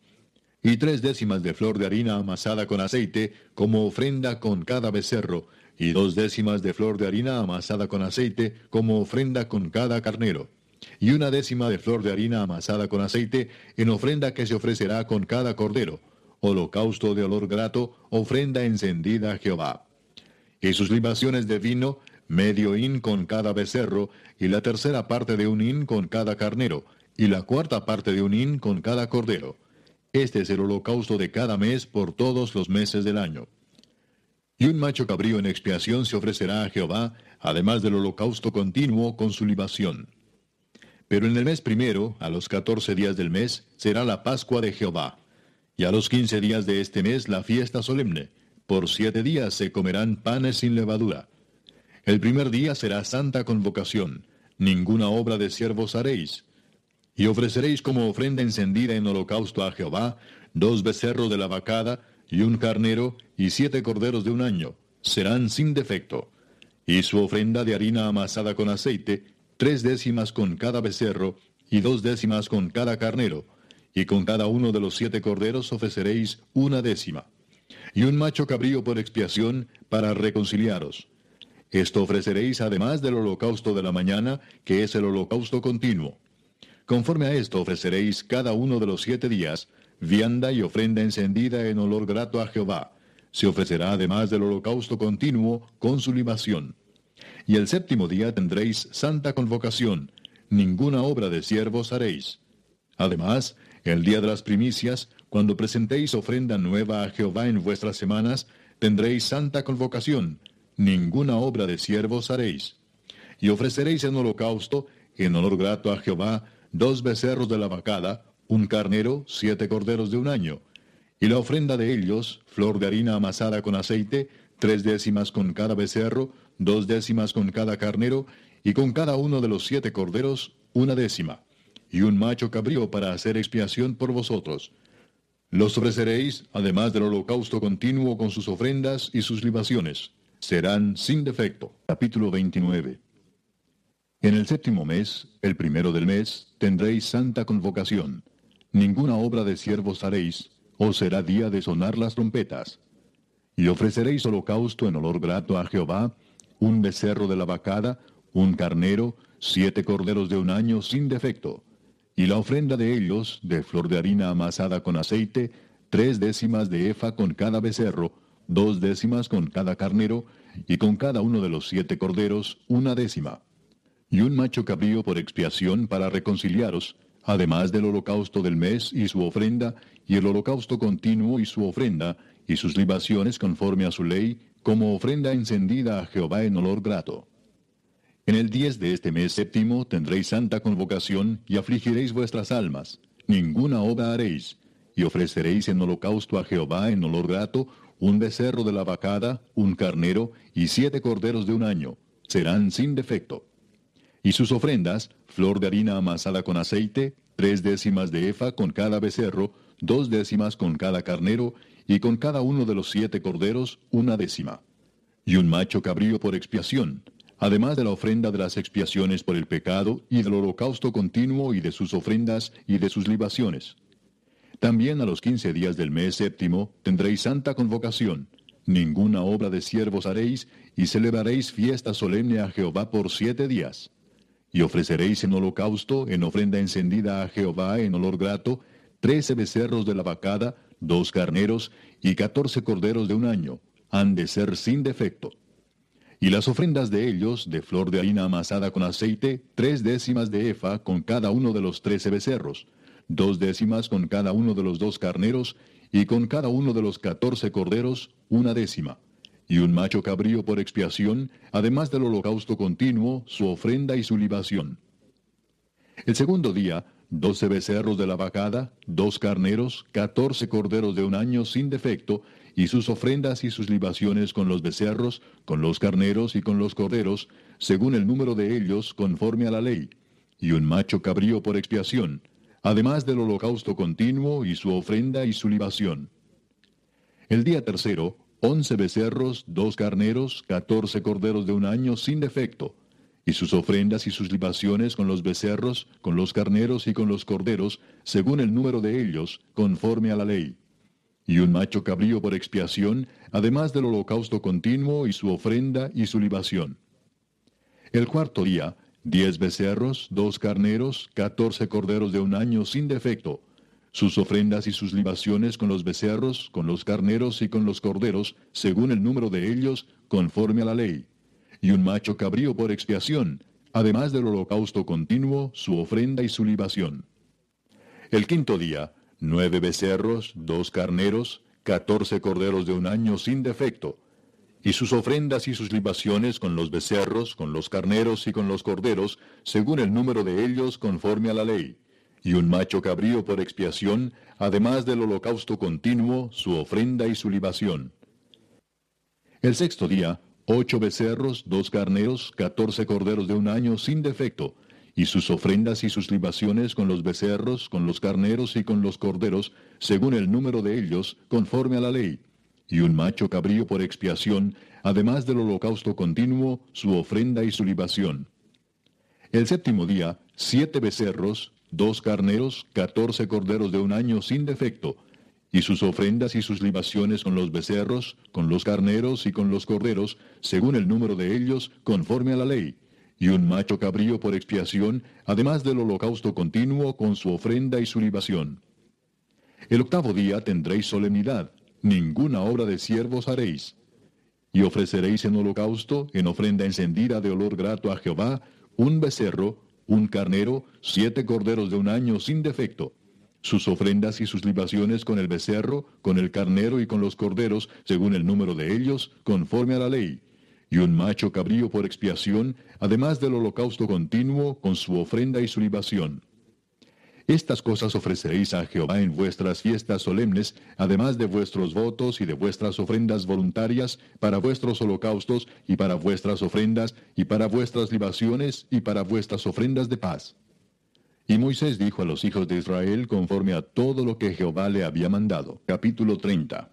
y tres décimas de flor de harina amasada con aceite como ofrenda con cada becerro, y dos décimas de flor de harina amasada con aceite como ofrenda con cada carnero, y una décima de flor de harina amasada con aceite en ofrenda que se ofrecerá con cada cordero, holocausto de olor grato, ofrenda encendida a Jehová y sus libaciones de vino, medio hin con cada becerro, y la tercera parte de un hin con cada carnero, y la cuarta parte de un hin con cada cordero. Este es el holocausto de cada mes por todos los meses del año. Y un macho cabrío en expiación se ofrecerá a Jehová, además del holocausto continuo con su libación. Pero en el mes primero, a los catorce días del mes, será la Pascua de Jehová. Y a los quince días de este mes la fiesta solemne por siete días se comerán panes sin levadura. El primer día será santa convocación. Ninguna obra de siervos haréis. Y ofreceréis como ofrenda encendida en holocausto a Jehová dos becerros de la vacada, y un carnero, y siete corderos de un año. Serán sin defecto. Y su ofrenda de harina amasada con aceite, tres décimas con cada becerro, y dos décimas con cada carnero, y con cada uno de los siete corderos ofreceréis una décima y un macho cabrío por expiación para reconciliaros. Esto ofreceréis además del holocausto de la mañana, que es el holocausto continuo. Conforme a esto ofreceréis cada uno de los siete días, vianda y ofrenda encendida en olor grato a Jehová. Se ofrecerá además del holocausto continuo con su libación. Y el séptimo día tendréis santa convocación, ninguna obra de siervos haréis. Además, el día de las primicias, cuando presentéis ofrenda nueva a Jehová en vuestras semanas, tendréis santa convocación, ninguna obra de siervos haréis. Y ofreceréis en holocausto, en honor grato a Jehová, dos becerros de la vacada, un carnero, siete corderos de un año. Y la ofrenda de ellos, flor de harina amasada con aceite, tres décimas con cada becerro, dos décimas con cada carnero, y con cada uno de los siete corderos, una décima. Y un macho cabrío para hacer expiación por vosotros. Los ofreceréis, además del holocausto continuo con sus ofrendas y sus libaciones. Serán sin defecto. Capítulo 29. En el séptimo mes, el primero del mes, tendréis santa convocación. Ninguna obra de siervos haréis, o será día de sonar las trompetas. Y ofreceréis holocausto en olor grato a Jehová, un becerro de la vacada, un carnero, siete corderos de un año sin defecto y la ofrenda de ellos, de flor de harina amasada con aceite, tres décimas de efa con cada becerro, dos décimas con cada carnero, y con cada uno de los siete corderos una décima. Y un macho cabrío por expiación para reconciliaros, además del holocausto del mes y su ofrenda, y el holocausto continuo y su ofrenda, y sus libaciones conforme a su ley, como ofrenda encendida a Jehová en olor grato. En el diez de este mes séptimo tendréis santa convocación y afligiréis vuestras almas. Ninguna obra haréis. Y ofreceréis en holocausto a Jehová en olor grato un becerro de la vacada, un carnero y siete corderos de un año. Serán sin defecto. Y sus ofrendas, flor de harina amasada con aceite, tres décimas de efa con cada becerro, dos décimas con cada carnero, y con cada uno de los siete corderos una décima. Y un macho cabrío por expiación, además de la ofrenda de las expiaciones por el pecado, y del holocausto continuo, y de sus ofrendas, y de sus libaciones. También a los quince días del mes séptimo tendréis santa convocación. Ninguna obra de siervos haréis, y celebraréis fiesta solemne a Jehová por siete días. Y ofreceréis en holocausto, en ofrenda encendida a Jehová en olor grato, trece becerros de la vacada, dos carneros y catorce corderos de un año, han de ser sin defecto. Y las ofrendas de ellos, de flor de harina amasada con aceite, tres décimas de efa con cada uno de los trece becerros, dos décimas con cada uno de los dos carneros, y con cada uno de los catorce corderos, una décima, y un macho cabrío por expiación, además del holocausto continuo, su ofrenda y su libación. El segundo día, doce becerros de la vacada, dos carneros, catorce corderos de un año sin defecto, y sus ofrendas y sus libaciones con los becerros, con los carneros y con los corderos, según el número de ellos, conforme a la ley, y un macho cabrío por expiación, además del holocausto continuo y su ofrenda y su libación. El día tercero, once becerros, dos carneros, catorce corderos de un año sin defecto, y sus ofrendas y sus libaciones con los becerros, con los carneros y con los corderos, según el número de ellos, conforme a la ley. Y un macho cabrío por expiación, además del holocausto continuo y su ofrenda y su libación. El cuarto día, diez becerros, dos carneros, catorce corderos de un año sin defecto, sus ofrendas y sus libaciones con los becerros, con los carneros y con los corderos, según el número de ellos, conforme a la ley. Y un macho cabrío por expiación, además del holocausto continuo, su ofrenda y su libación. El quinto día, nueve becerros, dos carneros, catorce corderos de un año sin defecto, y sus ofrendas y sus libaciones con los becerros, con los carneros y con los corderos, según el número de ellos conforme a la ley, y un macho cabrío por expiación, además del holocausto continuo, su ofrenda y su libación. El sexto día, ocho becerros, dos carneros, catorce corderos de un año sin defecto, y sus ofrendas y sus libaciones con los becerros, con los carneros y con los corderos, según el número de ellos, conforme a la ley, y un macho cabrío por expiación, además del holocausto continuo, su ofrenda y su libación. El séptimo día, siete becerros, dos carneros, catorce corderos de un año sin defecto, y sus ofrendas y sus libaciones con los becerros, con los carneros y con los corderos, según el número de ellos, conforme a la ley, y un macho cabrío por expiación, además del holocausto continuo con su ofrenda y su libación. El octavo día tendréis solemnidad, ninguna obra de siervos haréis. Y ofreceréis en holocausto, en ofrenda encendida de olor grato a Jehová, un becerro, un carnero, siete corderos de un año sin defecto, sus ofrendas y sus libaciones con el becerro, con el carnero y con los corderos, según el número de ellos, conforme a la ley, y un macho cabrío por expiación, además del holocausto continuo, con su ofrenda y su libación. Estas cosas ofreceréis a Jehová en vuestras fiestas solemnes, además de vuestros votos y de vuestras ofrendas voluntarias, para vuestros holocaustos y para vuestras ofrendas y para vuestras libaciones y para vuestras ofrendas de paz. Y Moisés dijo a los hijos de Israel conforme a todo lo que Jehová le había mandado. Capítulo 30.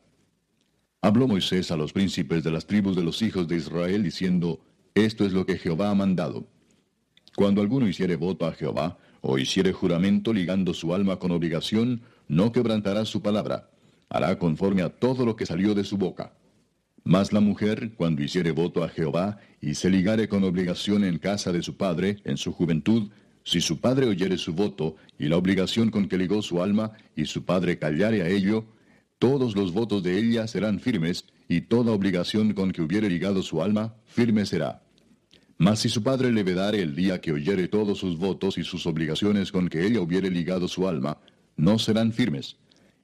Habló Moisés a los príncipes de las tribus de los hijos de Israel diciendo, Esto es lo que Jehová ha mandado. Cuando alguno hiciere voto a Jehová, o hiciere juramento ligando su alma con obligación, no quebrantará su palabra, hará conforme a todo lo que salió de su boca. Mas la mujer, cuando hiciere voto a Jehová, y se ligare con obligación en casa de su padre, en su juventud, si su padre oyere su voto y la obligación con que ligó su alma, y su padre callare a ello, todos los votos de ella serán firmes, y toda obligación con que hubiere ligado su alma, firme será. Mas si su padre le vedare el día que oyere todos sus votos y sus obligaciones con que ella hubiere ligado su alma, no serán firmes,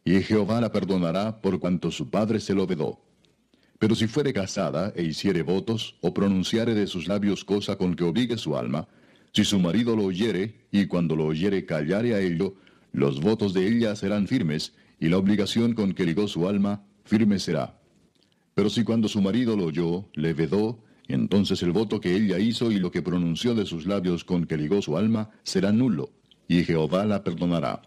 y Jehová la perdonará por cuanto su padre se lo vedó. Pero si fuere casada e hiciere votos, o pronunciare de sus labios cosa con que obligue su alma, si su marido lo oyere, y cuando lo oyere callare a ello, los votos de ella serán firmes, y la obligación con que ligó su alma, firme será. Pero si cuando su marido lo oyó, le vedó, entonces el voto que ella hizo y lo que pronunció de sus labios con que ligó su alma será nulo, y Jehová la perdonará.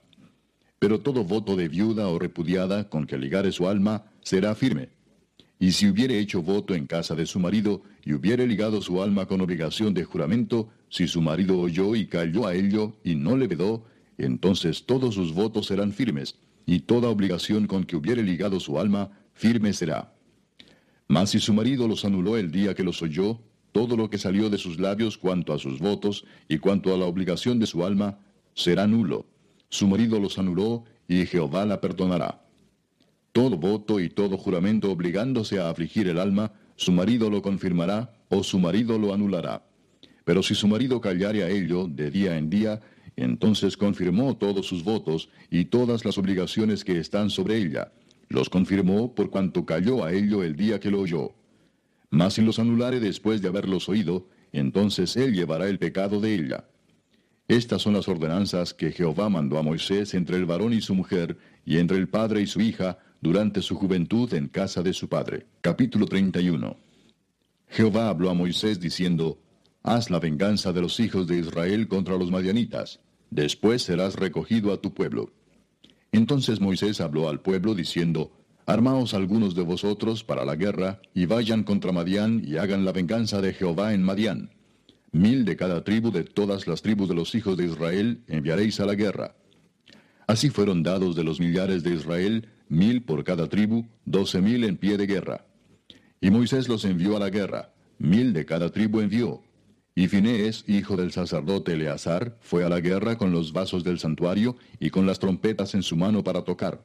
Pero todo voto de viuda o repudiada con que ligare su alma será firme. Y si hubiere hecho voto en casa de su marido, y hubiere ligado su alma con obligación de juramento, si su marido oyó y cayó a ello, y no le vedó, entonces todos sus votos serán firmes, y toda obligación con que hubiere ligado su alma, firme será. Mas si su marido los anuló el día que los oyó, todo lo que salió de sus labios cuanto a sus votos y cuanto a la obligación de su alma, será nulo. Su marido los anuló, y Jehová la perdonará. Todo voto y todo juramento obligándose a afligir el alma, su marido lo confirmará, o su marido lo anulará. Pero si su marido callare a ello de día en día, entonces confirmó todos sus votos y todas las obligaciones que están sobre ella. Los confirmó por cuanto cayó a ello el día que lo oyó. Mas si los anulare después de haberlos oído, entonces él llevará el pecado de ella. Estas son las ordenanzas que Jehová mandó a Moisés entre el varón y su mujer, y entre el padre y su hija, durante su juventud en casa de su padre. Capítulo 31 Jehová habló a Moisés diciendo, Haz la venganza de los hijos de Israel contra los madianitas, después serás recogido a tu pueblo. Entonces Moisés habló al pueblo diciendo, Armaos algunos de vosotros para la guerra, y vayan contra Madián y hagan la venganza de Jehová en Madián. Mil de cada tribu de todas las tribus de los hijos de Israel enviaréis a la guerra. Así fueron dados de los millares de Israel, mil por cada tribu, doce mil en pie de guerra. Y Moisés los envió a la guerra, mil de cada tribu envió, y Finés, hijo del sacerdote Eleazar, fue a la guerra con los vasos del santuario y con las trompetas en su mano para tocar.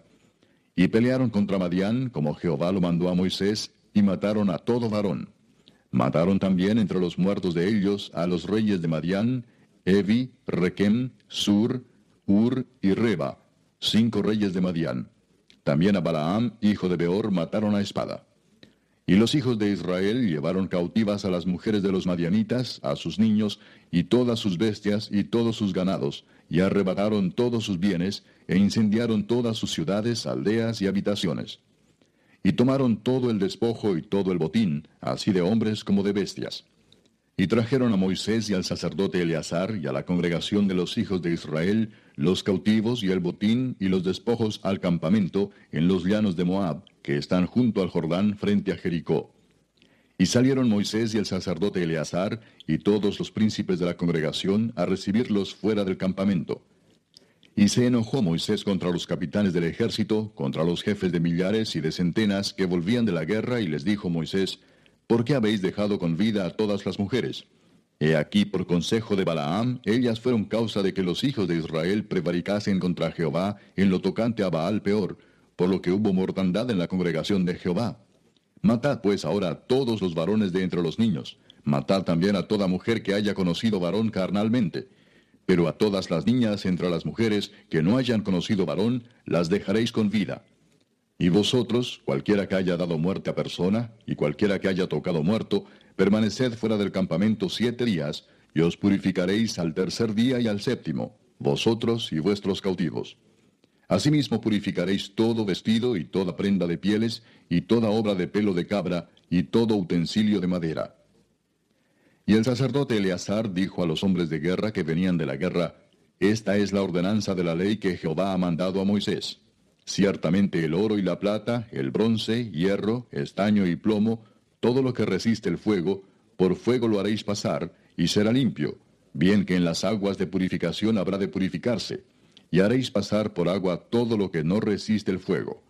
Y pelearon contra Madián, como Jehová lo mandó a Moisés, y mataron a todo varón. Mataron también entre los muertos de ellos a los reyes de Madián, Evi, Requem, Sur, Ur y Reba, cinco reyes de Madián. También a Balaam, hijo de Beor, mataron a espada. Y los hijos de Israel llevaron cautivas a las mujeres de los madianitas, a sus niños, y todas sus bestias, y todos sus ganados, y arrebataron todos sus bienes, e incendiaron todas sus ciudades, aldeas y habitaciones. Y tomaron todo el despojo y todo el botín, así de hombres como de bestias. Y trajeron a Moisés y al sacerdote Eleazar y a la congregación de los hijos de Israel los cautivos y el botín y los despojos al campamento en los llanos de Moab, que están junto al Jordán frente a Jericó. Y salieron Moisés y el sacerdote Eleazar y todos los príncipes de la congregación a recibirlos fuera del campamento. Y se enojó Moisés contra los capitanes del ejército, contra los jefes de millares y de centenas que volvían de la guerra, y les dijo Moisés, ¿Por qué habéis dejado con vida a todas las mujeres? He aquí por consejo de Balaam, ellas fueron causa de que los hijos de Israel prevaricasen contra Jehová en lo tocante a Baal peor, por lo que hubo mortandad en la congregación de Jehová. Matad pues ahora a todos los varones de entre los niños, matad también a toda mujer que haya conocido varón carnalmente. Pero a todas las niñas entre las mujeres que no hayan conocido varón, las dejaréis con vida. Y vosotros, cualquiera que haya dado muerte a persona, y cualquiera que haya tocado muerto, permaneced fuera del campamento siete días, y os purificaréis al tercer día y al séptimo, vosotros y vuestros cautivos. Asimismo purificaréis todo vestido y toda prenda de pieles, y toda obra de pelo de cabra, y todo utensilio de madera. Y el sacerdote Eleazar dijo a los hombres de guerra que venían de la guerra, Esta es la ordenanza de la ley que Jehová ha mandado a Moisés. Ciertamente el oro y la plata, el bronce, hierro, estaño y plomo, todo lo que resiste el fuego, por fuego lo haréis pasar, y será limpio, bien que en las aguas de purificación habrá de purificarse y haréis pasar por agua todo lo que no resiste el fuego.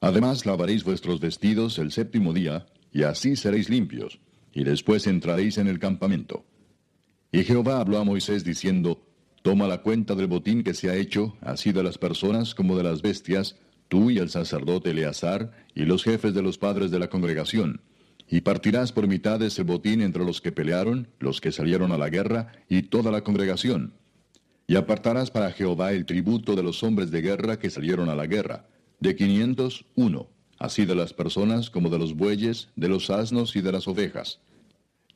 Además lavaréis vuestros vestidos el séptimo día, y así seréis limpios, y después entraréis en el campamento. Y Jehová habló a Moisés diciendo, Toma la cuenta del botín que se ha hecho, así de las personas como de las bestias, tú y el sacerdote Eleazar, y los jefes de los padres de la congregación, y partirás por mitades el botín entre los que pelearon, los que salieron a la guerra, y toda la congregación y apartarás para Jehová el tributo de los hombres de guerra que salieron a la guerra, de quinientos uno, así de las personas como de los bueyes, de los asnos y de las ovejas.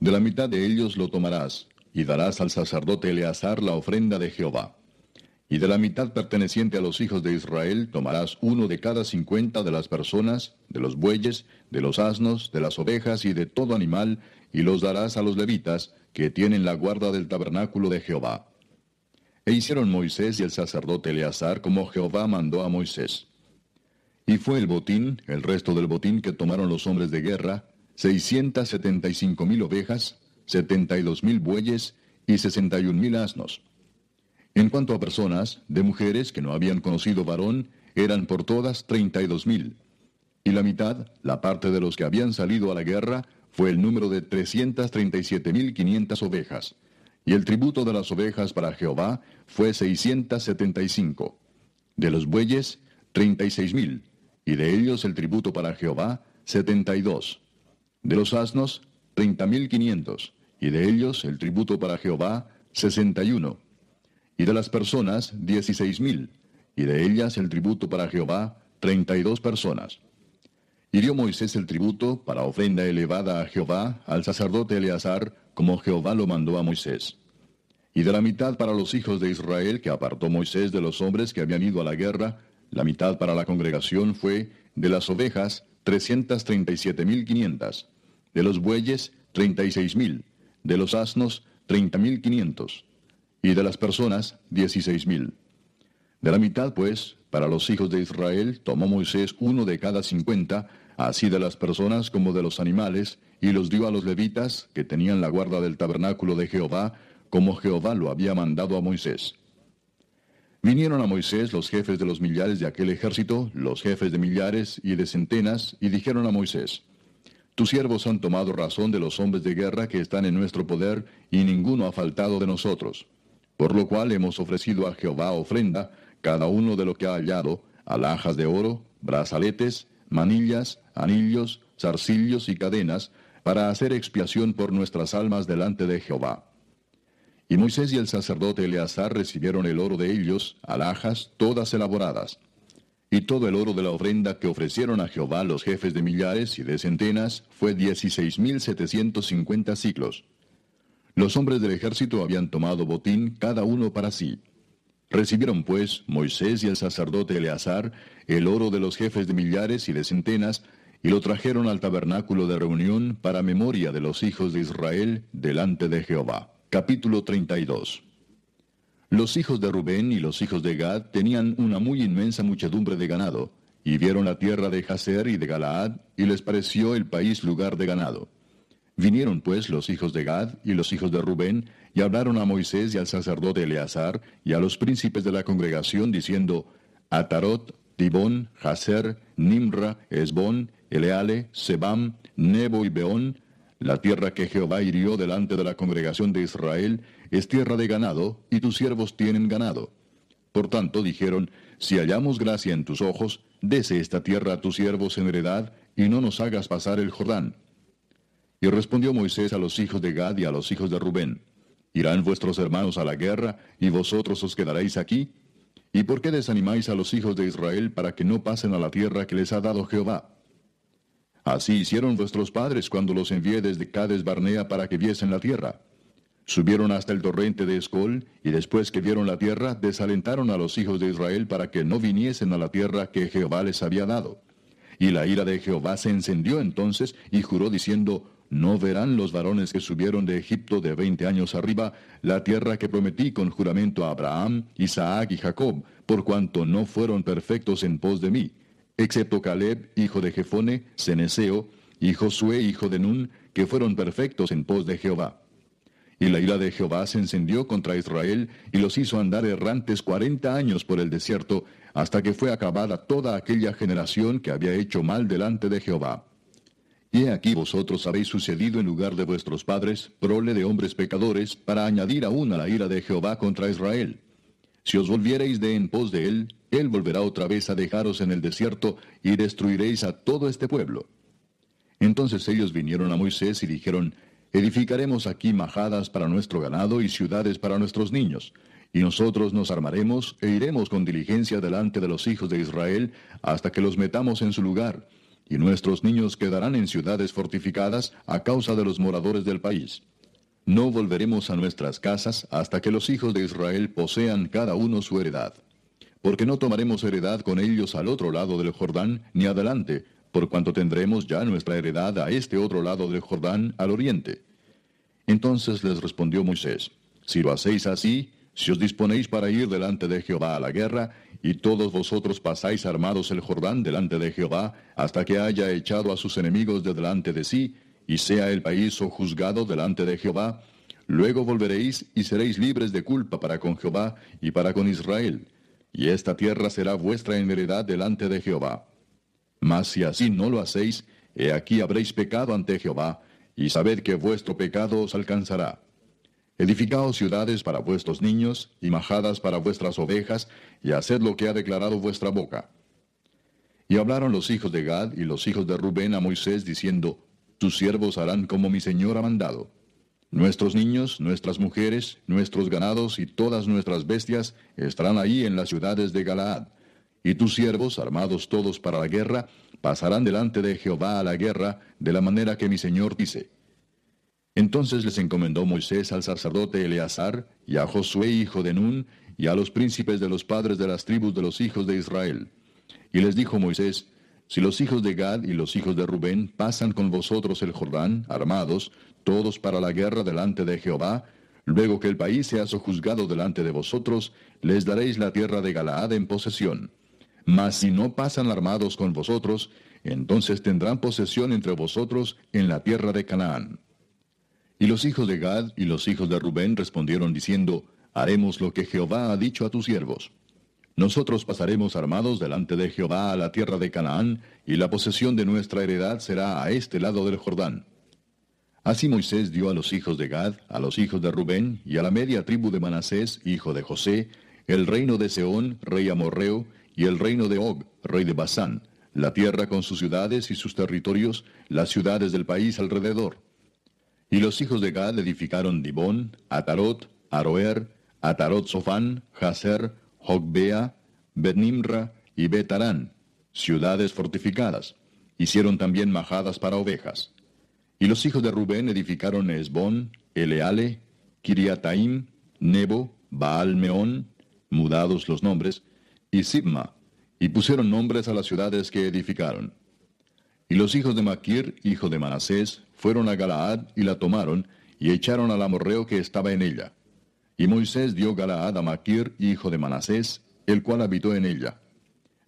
De la mitad de ellos lo tomarás, y darás al sacerdote Eleazar la ofrenda de Jehová. Y de la mitad perteneciente a los hijos de Israel tomarás uno de cada cincuenta de las personas, de los bueyes, de los asnos, de las ovejas y de todo animal, y los darás a los levitas, que tienen la guarda del tabernáculo de Jehová. E hicieron Moisés y el sacerdote Eleazar como Jehová mandó a Moisés. Y fue el botín, el resto del botín que tomaron los hombres de guerra, seiscientas setenta y cinco mil ovejas, setenta y dos mil bueyes y sesenta y un mil asnos. En cuanto a personas, de mujeres que no habían conocido varón, eran por todas treinta y dos mil. Y la mitad, la parte de los que habían salido a la guerra, fue el número de trescientas treinta y siete mil quinientas ovejas. Y el tributo de las ovejas para Jehová fue seiscientas setenta y cinco. De los bueyes, treinta y seis mil. Y de ellos el tributo para Jehová, setenta y dos. De los asnos, treinta mil quinientos, y de ellos el tributo para Jehová, sesenta y uno. Y de las personas, dieciséis mil, y de ellas el tributo para Jehová, treinta y dos personas. Y dio Moisés el tributo para ofrenda elevada a Jehová al sacerdote Eleazar, como Jehová lo mandó a Moisés. Y de la mitad para los hijos de Israel que apartó Moisés de los hombres que habían ido a la guerra, la mitad para la congregación fue de las ovejas, trescientas treinta y siete mil quinientas de los bueyes, treinta y seis mil, de los asnos, treinta mil quinientos, y de las personas, dieciséis mil. De la mitad, pues, para los hijos de Israel, tomó Moisés uno de cada cincuenta, así de las personas como de los animales, y los dio a los levitas, que tenían la guarda del tabernáculo de Jehová, como Jehová lo había mandado a Moisés. Vinieron a Moisés los jefes de los millares de aquel ejército, los jefes de millares y de centenas, y dijeron a Moisés, tus siervos han tomado razón de los hombres de guerra que están en nuestro poder, y ninguno ha faltado de nosotros. Por lo cual hemos ofrecido a Jehová ofrenda, cada uno de lo que ha hallado, alhajas de oro, brazaletes, manillas, anillos, zarcillos y cadenas, para hacer expiación por nuestras almas delante de Jehová. Y Moisés y el sacerdote Eleazar recibieron el oro de ellos, alhajas, todas elaboradas. Y todo el oro de la ofrenda que ofrecieron a Jehová los jefes de millares y de centenas fue dieciséis mil setecientos cincuenta ciclos. Los hombres del ejército habían tomado botín cada uno para sí. Recibieron pues Moisés y el sacerdote Eleazar el oro de los jefes de millares y de centenas, y lo trajeron al tabernáculo de reunión para memoria de los hijos de Israel delante de Jehová. Capítulo 32 los hijos de Rubén y los hijos de Gad tenían una muy inmensa muchedumbre de ganado, y vieron la tierra de Jaser y de Galaad, y les pareció el país lugar de ganado. Vinieron pues los hijos de Gad y los hijos de Rubén, y hablaron a Moisés y al sacerdote Eleazar, y a los príncipes de la congregación, diciendo, Atarot, Tibón, Jaser, Nimra, Esbón, Eleale, Sebam, Nebo y Beón, la tierra que Jehová hirió delante de la congregación de Israel es tierra de ganado, y tus siervos tienen ganado. Por tanto dijeron, Si hallamos gracia en tus ojos, dese esta tierra a tus siervos en heredad, y no nos hagas pasar el Jordán. Y respondió Moisés a los hijos de Gad y a los hijos de Rubén, ¿Irán vuestros hermanos a la guerra, y vosotros os quedaréis aquí? ¿Y por qué desanimáis a los hijos de Israel para que no pasen a la tierra que les ha dado Jehová? Así hicieron vuestros padres cuando los envié desde Cades Barnea para que viesen la tierra. Subieron hasta el torrente de Escol, y después que vieron la tierra, desalentaron a los hijos de Israel para que no viniesen a la tierra que Jehová les había dado. Y la ira de Jehová se encendió entonces, y juró diciendo, No verán los varones que subieron de Egipto de veinte años arriba la tierra que prometí con juramento a Abraham, Isaac y Jacob, por cuanto no fueron perfectos en pos de mí excepto Caleb, hijo de Jefone, Ceneseo, y Josué, hijo de Nun, que fueron perfectos en pos de Jehová. Y la ira de Jehová se encendió contra Israel y los hizo andar errantes cuarenta años por el desierto, hasta que fue acabada toda aquella generación que había hecho mal delante de Jehová. Y aquí vosotros habéis sucedido en lugar de vuestros padres, prole de hombres pecadores, para añadir aún a la ira de Jehová contra Israel. Si os volviereis de en pos de él, él volverá otra vez a dejaros en el desierto y destruiréis a todo este pueblo. Entonces ellos vinieron a Moisés y dijeron, Edificaremos aquí majadas para nuestro ganado y ciudades para nuestros niños, y nosotros nos armaremos e iremos con diligencia delante de los hijos de Israel hasta que los metamos en su lugar, y nuestros niños quedarán en ciudades fortificadas a causa de los moradores del país. No volveremos a nuestras casas hasta que los hijos de Israel posean cada uno su heredad. Porque no tomaremos heredad con ellos al otro lado del Jordán, ni adelante, por cuanto tendremos ya nuestra heredad a este otro lado del Jordán, al oriente. Entonces les respondió Moisés, Si lo hacéis así, si os disponéis para ir delante de Jehová a la guerra, y todos vosotros pasáis armados el Jordán delante de Jehová, hasta que haya echado a sus enemigos de delante de sí, y sea el país juzgado delante de Jehová, luego volveréis y seréis libres de culpa para con Jehová y para con Israel, y esta tierra será vuestra en heredad delante de Jehová. Mas si así no lo hacéis, he aquí habréis pecado ante Jehová, y sabed que vuestro pecado os alcanzará. Edificaos ciudades para vuestros niños, y majadas para vuestras ovejas, y haced lo que ha declarado vuestra boca. Y hablaron los hijos de Gad y los hijos de Rubén a Moisés, diciendo, tus siervos harán como mi Señor ha mandado. Nuestros niños, nuestras mujeres, nuestros ganados y todas nuestras bestias estarán ahí en las ciudades de Galaad. Y tus siervos, armados todos para la guerra, pasarán delante de Jehová a la guerra, de la manera que mi Señor dice. Entonces les encomendó Moisés al sacerdote Eleazar, y a Josué hijo de Nun, y a los príncipes de los padres de las tribus de los hijos de Israel. Y les dijo Moisés, si los hijos de Gad y los hijos de Rubén pasan con vosotros el Jordán, armados, todos para la guerra delante de Jehová, luego que el país sea sojuzgado delante de vosotros, les daréis la tierra de Galaad en posesión. Mas si no pasan armados con vosotros, entonces tendrán posesión entre vosotros en la tierra de Canaán. Y los hijos de Gad y los hijos de Rubén respondieron diciendo, Haremos lo que Jehová ha dicho a tus siervos. Nosotros pasaremos armados delante de Jehová a la tierra de Canaán, y la posesión de nuestra heredad será a este lado del Jordán. Así Moisés dio a los hijos de Gad, a los hijos de Rubén, y a la media tribu de Manasés, hijo de José, el reino de Seón, rey amorreo, y el reino de Og, rey de Basán, la tierra con sus ciudades y sus territorios, las ciudades del país alrededor. Y los hijos de Gad edificaron Dibón, Atarot, Aroer, Atarot Sofán, Jaser, Jogbea, Benimra y Betarán, ciudades fortificadas. Hicieron también majadas para ovejas. Y los hijos de Rubén edificaron Esbón, Eleale, Kiriataim, Nebo, Baal-Meón, mudados los nombres, y Sibma, y pusieron nombres a las ciudades que edificaron. Y los hijos de Maquir, hijo de Manasés, fueron a Galaad y la tomaron, y echaron al amorreo que estaba en ella. Y Moisés dio Galaad a Maquir, hijo de Manasés, el cual habitó en ella.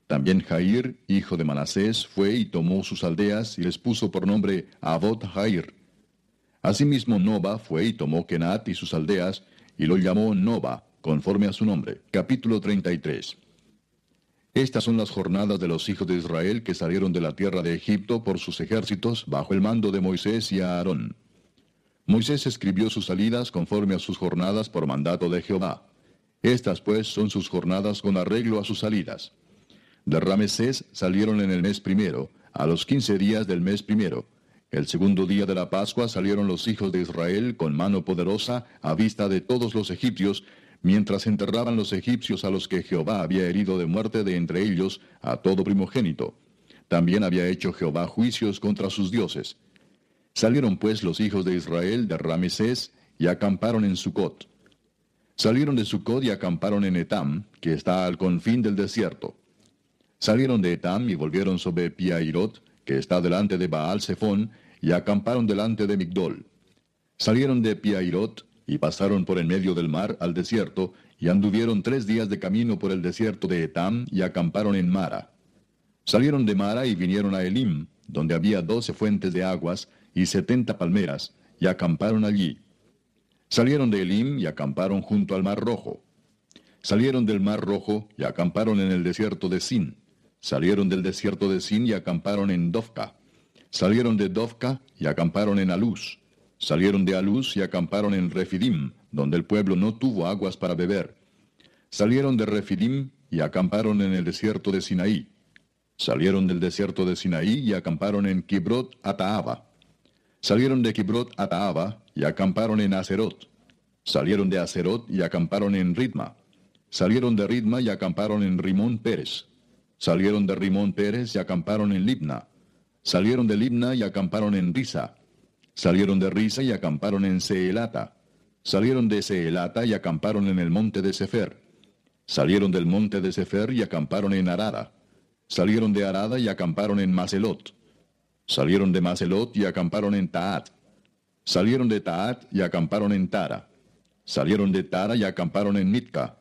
También Jair, hijo de Manasés, fue y tomó sus aldeas y les puso por nombre Abot Jair. Asimismo Noba fue y tomó Kenat y sus aldeas, y lo llamó Noba, conforme a su nombre. Capítulo 33. Estas son las jornadas de los hijos de Israel que salieron de la tierra de Egipto por sus ejércitos bajo el mando de Moisés y Aarón. Moisés escribió sus salidas conforme a sus jornadas por mandato de Jehová. Estas pues son sus jornadas con arreglo a sus salidas. De Ramesés salieron en el mes primero, a los quince días del mes primero. El segundo día de la Pascua salieron los hijos de Israel con mano poderosa a vista de todos los egipcios, mientras enterraban los egipcios a los que Jehová había herido de muerte de entre ellos a todo primogénito. También había hecho Jehová juicios contra sus dioses. Salieron pues los hijos de Israel de Ramesés y acamparon en Sucot. Salieron de Sucot y acamparon en Etam, que está al confín del desierto. Salieron de Etam y volvieron sobre Piairot, que está delante de Baal Zephón, y acamparon delante de Migdol. Salieron de Piairot y pasaron por en medio del mar al desierto, y anduvieron tres días de camino por el desierto de Etam y acamparon en Mara. Salieron de Mara y vinieron a Elim, donde había doce fuentes de aguas, y setenta palmeras, y acamparon allí. Salieron de Elim y acamparon junto al Mar Rojo. Salieron del Mar Rojo y acamparon en el desierto de Sin. Salieron del desierto de Sin y acamparon en Dovka. Salieron de Dovka y acamparon en Aluz. Salieron de Aluz y acamparon en Refidim, donde el pueblo no tuvo aguas para beber. Salieron de Refidim y acamparon en el desierto de Sinaí. Salieron del desierto de Sinaí y acamparon en Kibrot Ataaba. Salieron de Kibrot a Taaba y acamparon en Acerot. Salieron de Acerot y acamparon en Ritma. Salieron de Ritma y acamparon en Rimón Pérez. Salieron de Rimón Pérez y acamparon en Libna. Salieron de Libna y acamparon en Risa. Salieron de Risa y acamparon en Seelata. Salieron de Seelata y acamparon en el monte de Sefer. Salieron del monte de Sefer y acamparon en Arada. Salieron de Arada y acamparon en Maselot. Salieron de Maselot y acamparon en Taat. Salieron de Taat y acamparon en Tara. Salieron de Tara y acamparon en Mitka.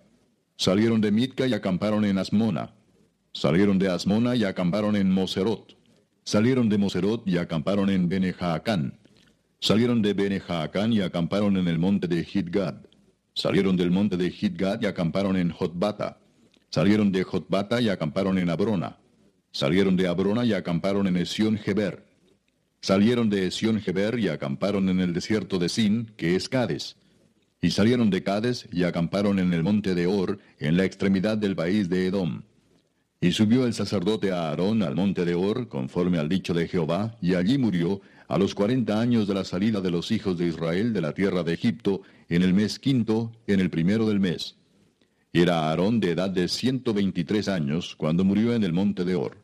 Salieron de Mitka y acamparon en Asmona. Salieron de Asmona y acamparon en Moserot. Salieron de Moserot y acamparon en Benejaacán. Salieron de Benejaacán y acamparon en el monte de Hidgad. Salieron del monte de Hidgad y acamparon en Jotbata. Salieron de Jotbata y acamparon en Abrona. Salieron de Abrona y acamparon en Esión Geber. Salieron de Esión Geber y acamparon en el desierto de Sin, que es Cades. Y salieron de Cades y acamparon en el monte de Or, en la extremidad del país de Edom. Y subió el sacerdote Aarón al monte de Or, conforme al dicho de Jehová, y allí murió, a los cuarenta años de la salida de los hijos de Israel de la tierra de Egipto, en el mes quinto, en el primero del mes. Era Aarón de edad de ciento veintitrés años, cuando murió en el monte de Or.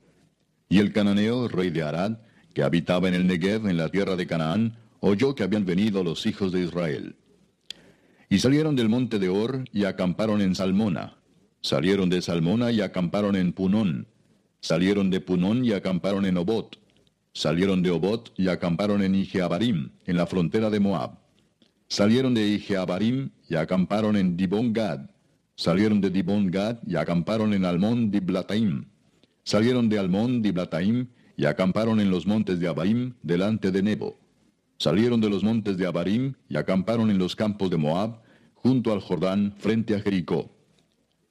Y el cananeo, rey de Arad, que habitaba en el Negev, en la tierra de Canaán, oyó que habían venido los hijos de Israel. Y salieron del monte de Or y acamparon en Salmona. Salieron de Salmona y acamparon en Punón. Salieron de Punón y acamparon en Obot. Salieron de Obot y acamparon en Ijeabarim, en la frontera de Moab. Salieron de Ijeabarim y acamparon en Dibon Gad. Salieron de Dibon Gad y acamparon en Almón Diblataim. Salieron de Almón Diblataim y acamparon en los montes de Abarim delante de Nebo. Salieron de los montes de Abarim y acamparon en los campos de Moab, junto al Jordán, frente a Jericó.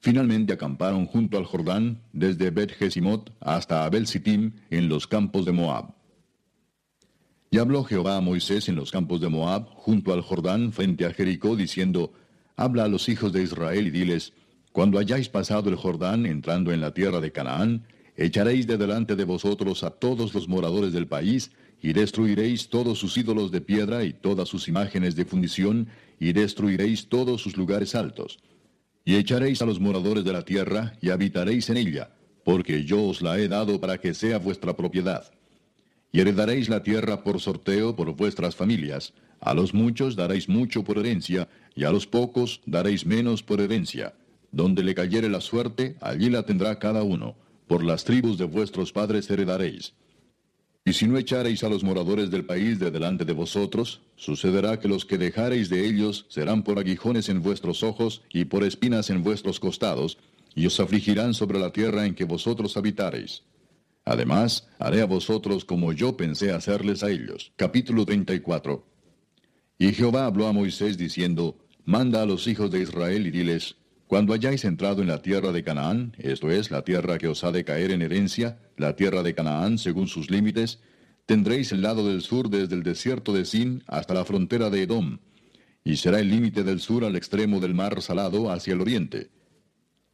Finalmente acamparon junto al Jordán, desde Bet hasta Abel Sittim, en los campos de Moab. Y habló Jehová a Moisés en los campos de Moab, junto al Jordán, frente a Jericó, diciendo, Habla a los hijos de Israel y diles, Cuando hayáis pasado el Jordán, entrando en la tierra de Canaán, echaréis de delante de vosotros a todos los moradores del país, y destruiréis todos sus ídolos de piedra y todas sus imágenes de fundición, y destruiréis todos sus lugares altos. Y echaréis a los moradores de la tierra, y habitaréis en ella, porque yo os la he dado para que sea vuestra propiedad. Y heredaréis la tierra por sorteo por vuestras familias, a los muchos daréis mucho por herencia, y a los pocos daréis menos por herencia. Donde le cayere la suerte, allí la tendrá cada uno. Por las tribus de vuestros padres heredaréis. Y si no echareis a los moradores del país de delante de vosotros, sucederá que los que dejareis de ellos serán por aguijones en vuestros ojos y por espinas en vuestros costados, y os afligirán sobre la tierra en que vosotros habitareis. Además, haré a vosotros como yo pensé hacerles a ellos. Capítulo 34. Y Jehová habló a Moisés diciendo, Manda a los hijos de Israel y diles, cuando hayáis entrado en la tierra de Canaán, esto es, la tierra que os ha de caer en herencia, la tierra de Canaán según sus límites, tendréis el lado del sur desde el desierto de Sin hasta la frontera de Edom, y será el límite del sur al extremo del mar salado hacia el oriente.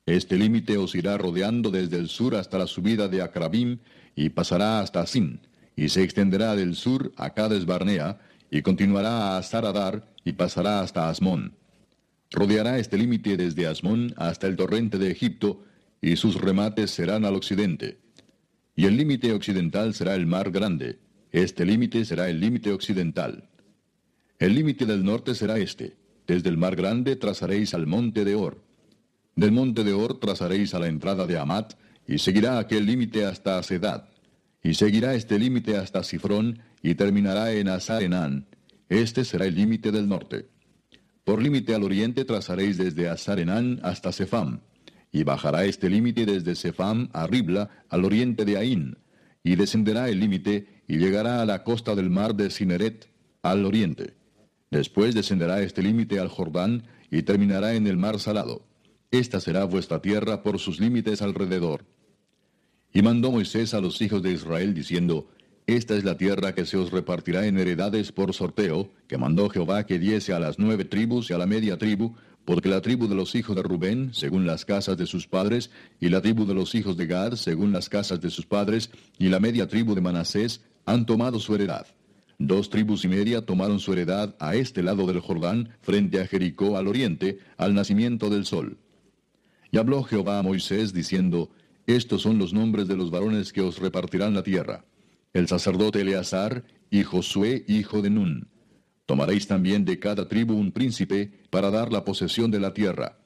Este límite os irá rodeando desde el sur hasta la subida de Acrabim, y pasará hasta Sin, y se extenderá del sur a Cades Barnea, y continuará a Saradar, y pasará hasta Asmón. Rodeará este límite desde Asmón hasta el torrente de Egipto, y sus remates serán al occidente. Y el límite occidental será el mar grande. Este límite será el límite occidental. El límite del norte será este. Desde el mar grande trazaréis al monte de Or. Del monte de Or trazaréis a la entrada de Amat, y seguirá aquel límite hasta Sedad. Y seguirá este límite hasta Sifrón, y terminará en Azarenán. Este será el límite del norte. Por límite al oriente trazaréis desde Azarenán hasta Sefam, y bajará este límite desde Sefam a Ribla, al oriente de Ain, y descenderá el límite y llegará a la costa del mar de Sineret, al oriente. Después descenderá este límite al Jordán y terminará en el mar salado. Esta será vuestra tierra por sus límites alrededor. Y mandó Moisés a los hijos de Israel diciendo, esta es la tierra que se os repartirá en heredades por sorteo, que mandó Jehová que diese a las nueve tribus y a la media tribu, porque la tribu de los hijos de Rubén, según las casas de sus padres, y la tribu de los hijos de Gad, según las casas de sus padres, y la media tribu de Manasés, han tomado su heredad. Dos tribus y media tomaron su heredad a este lado del Jordán, frente a Jericó al oriente, al nacimiento del sol. Y habló Jehová a Moisés, diciendo, Estos son los nombres de los varones que os repartirán la tierra. El sacerdote Eleazar y Josué hijo de Nun. Tomaréis también de cada tribu un príncipe para dar la posesión de la tierra.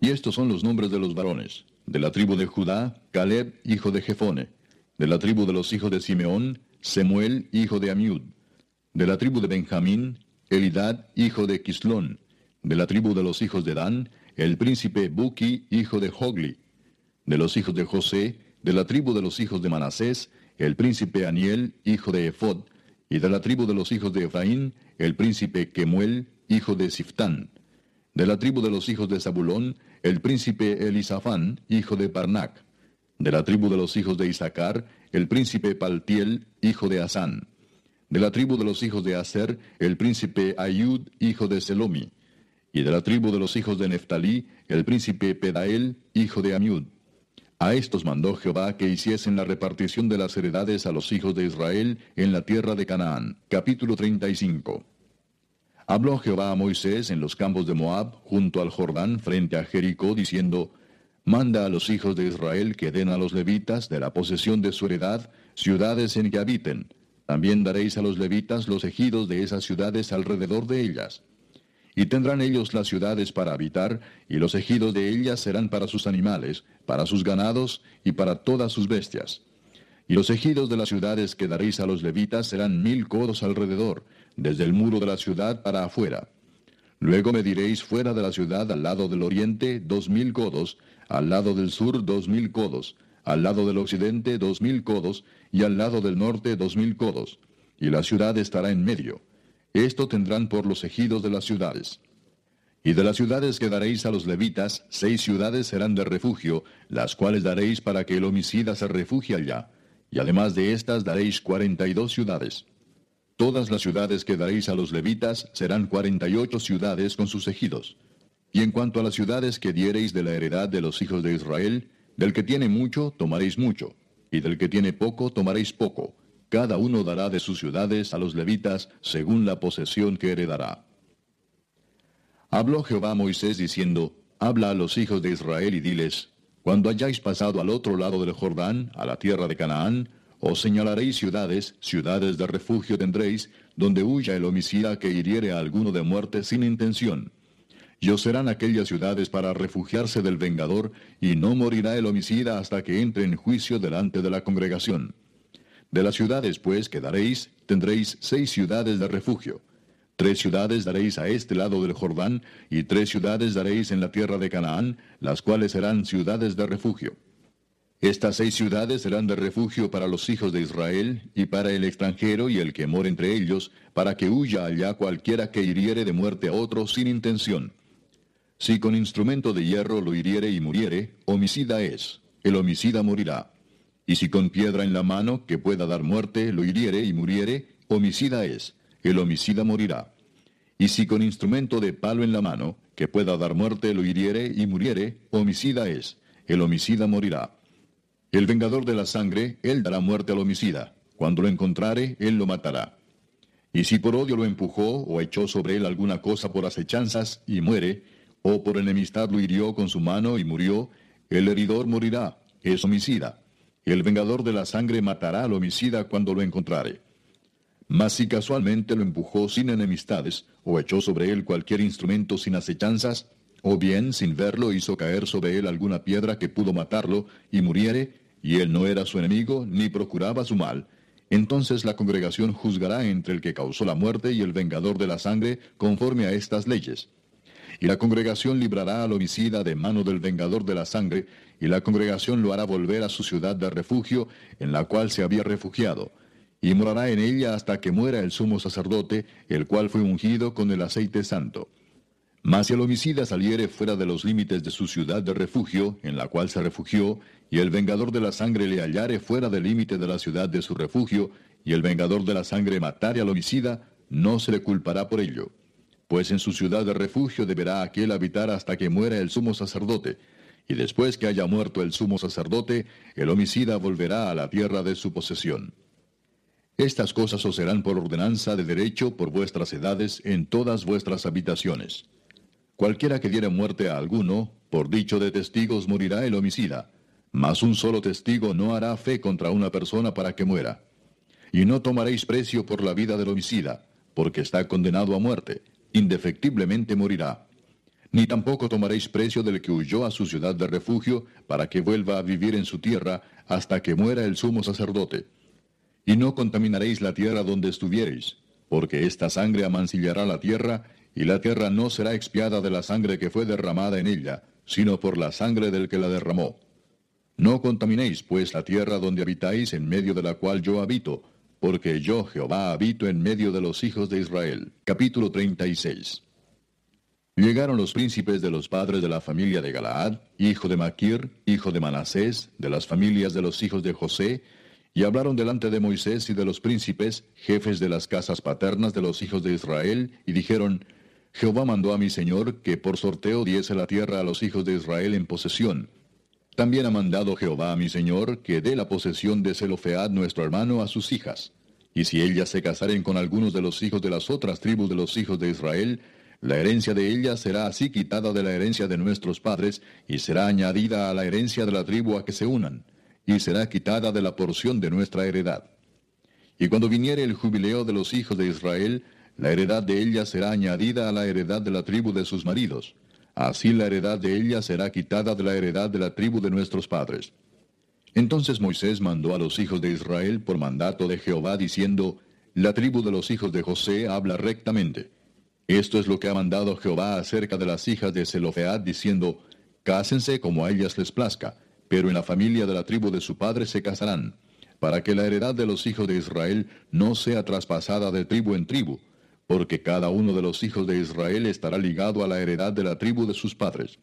Y estos son los nombres de los varones. De la tribu de Judá, Caleb hijo de Jefone. De la tribu de los hijos de Simeón, Semuel hijo de Amiud. De la tribu de Benjamín, Elidad hijo de Quislón. De la tribu de los hijos de Dan, el príncipe Buki hijo de Hogli. De los hijos de José, de la tribu de los hijos de Manasés, el príncipe Aniel, hijo de Ephod, y de la tribu de los hijos de Efraín, el príncipe Kemuel, hijo de Siftán. De la tribu de los hijos de Zabulón, el príncipe Elisafán, hijo de Parnac. De la tribu de los hijos de Isaacar, el príncipe Paltiel, hijo de Asán. De la tribu de los hijos de Aser, el príncipe Ayud, hijo de Selomi. Y de la tribu de los hijos de Neftalí, el príncipe Pedael, hijo de Amiud. A estos mandó Jehová que hiciesen la repartición de las heredades a los hijos de Israel en la tierra de Canaán. Capítulo 35. Habló Jehová a Moisés en los campos de Moab, junto al Jordán, frente a Jericó, diciendo, Manda a los hijos de Israel que den a los levitas de la posesión de su heredad ciudades en que habiten. También daréis a los levitas los ejidos de esas ciudades alrededor de ellas y tendrán ellos las ciudades para habitar, y los ejidos de ellas serán para sus animales, para sus ganados y para todas sus bestias. Y los ejidos de las ciudades que daréis a los levitas serán mil codos alrededor, desde el muro de la ciudad para afuera. Luego mediréis fuera de la ciudad al lado del oriente dos mil codos, al lado del sur dos mil codos, al lado del occidente dos mil codos, y al lado del norte dos mil codos, y la ciudad estará en medio esto tendrán por los ejidos de las ciudades. Y de las ciudades que daréis a los levitas, seis ciudades serán de refugio, las cuales daréis para que el homicida se refugie allá. Y además de estas daréis cuarenta y dos ciudades. Todas las ciudades que daréis a los levitas serán cuarenta y ocho ciudades con sus ejidos. Y en cuanto a las ciudades que diereis de la heredad de los hijos de Israel, del que tiene mucho tomaréis mucho, y del que tiene poco tomaréis poco, cada uno dará de sus ciudades a los levitas según la posesión que heredará. Habló Jehová a Moisés diciendo, Habla a los hijos de Israel y diles, Cuando hayáis pasado al otro lado del Jordán, a la tierra de Canaán, os señalaréis ciudades, ciudades de refugio tendréis, donde huya el homicida que hiriere a alguno de muerte sin intención. Y os serán aquellas ciudades para refugiarse del vengador, y no morirá el homicida hasta que entre en juicio delante de la congregación. De las ciudades, pues, que daréis, tendréis seis ciudades de refugio. Tres ciudades daréis a este lado del Jordán, y tres ciudades daréis en la tierra de Canaán, las cuales serán ciudades de refugio. Estas seis ciudades serán de refugio para los hijos de Israel, y para el extranjero y el que mora entre ellos, para que huya allá cualquiera que hiriere de muerte a otro sin intención. Si con instrumento de hierro lo hiriere y muriere, homicida es, el homicida morirá. Y si con piedra en la mano, que pueda dar muerte, lo hiriere y muriere, homicida es, el homicida morirá. Y si con instrumento de palo en la mano, que pueda dar muerte, lo hiriere y muriere, homicida es, el homicida morirá. El vengador de la sangre, él dará muerte al homicida. Cuando lo encontrare, él lo matará. Y si por odio lo empujó o echó sobre él alguna cosa por acechanzas y muere, o por enemistad lo hirió con su mano y murió, el heridor morirá, es homicida el vengador de la sangre matará al homicida cuando lo encontrare. Mas si casualmente lo empujó sin enemistades, o echó sobre él cualquier instrumento sin acechanzas, o bien sin verlo hizo caer sobre él alguna piedra que pudo matarlo, y muriere, y él no era su enemigo, ni procuraba su mal, entonces la congregación juzgará entre el que causó la muerte y el vengador de la sangre conforme a estas leyes. Y la congregación librará al homicida de mano del vengador de la sangre, y la congregación lo hará volver a su ciudad de refugio, en la cual se había refugiado, y morará en ella hasta que muera el sumo sacerdote, el cual fue ungido con el aceite santo. Mas si el homicida saliere fuera de los límites de su ciudad de refugio, en la cual se refugió, y el vengador de la sangre le hallare fuera del límite de la ciudad de su refugio, y el vengador de la sangre matare al homicida, no se le culpará por ello. Pues en su ciudad de refugio deberá aquel habitar hasta que muera el sumo sacerdote, y después que haya muerto el sumo sacerdote, el homicida volverá a la tierra de su posesión. Estas cosas os serán por ordenanza de derecho por vuestras edades en todas vuestras habitaciones. Cualquiera que diere muerte a alguno, por dicho de testigos morirá el homicida, mas un solo testigo no hará fe contra una persona para que muera. Y no tomaréis precio por la vida del homicida, porque está condenado a muerte, indefectiblemente morirá. Ni tampoco tomaréis precio del que huyó a su ciudad de refugio, para que vuelva a vivir en su tierra, hasta que muera el sumo sacerdote. Y no contaminaréis la tierra donde estuviereis, porque esta sangre amancillará la tierra, y la tierra no será expiada de la sangre que fue derramada en ella, sino por la sangre del que la derramó. No contaminéis, pues, la tierra donde habitáis, en medio de la cual yo habito, porque yo, Jehová, habito en medio de los hijos de Israel. Capítulo 36. Llegaron los príncipes de los padres de la familia de Galaad, hijo de Maquir, hijo de Manasés, de las familias de los hijos de José, y hablaron delante de Moisés y de los príncipes, jefes de las casas paternas de los hijos de Israel, y dijeron, Jehová mandó a mi señor que por sorteo diese la tierra a los hijos de Israel en posesión. También ha mandado Jehová a mi señor que dé la posesión de Zelofead nuestro hermano a sus hijas. Y si ellas se casaren con algunos de los hijos de las otras tribus de los hijos de Israel, la herencia de ellas será así quitada de la herencia de nuestros padres, y será añadida a la herencia de la tribu a que se unan, y será quitada de la porción de nuestra heredad. Y cuando viniere el jubileo de los hijos de Israel, la heredad de ellas será añadida a la heredad de la tribu de sus maridos Así la heredad de ella será quitada de la heredad de la tribu de nuestros padres. Entonces Moisés mandó a los hijos de Israel por mandato de Jehová diciendo, La tribu de los hijos de José habla rectamente. Esto es lo que ha mandado Jehová acerca de las hijas de Zelofead, diciendo, Cásense como a ellas les plazca, pero en la familia de la tribu de su padre se casarán, para que la heredad de los hijos de Israel no sea traspasada de tribu en tribu, porque cada uno de los hijos de Israel estará ligado a la heredad de la tribu de sus padres.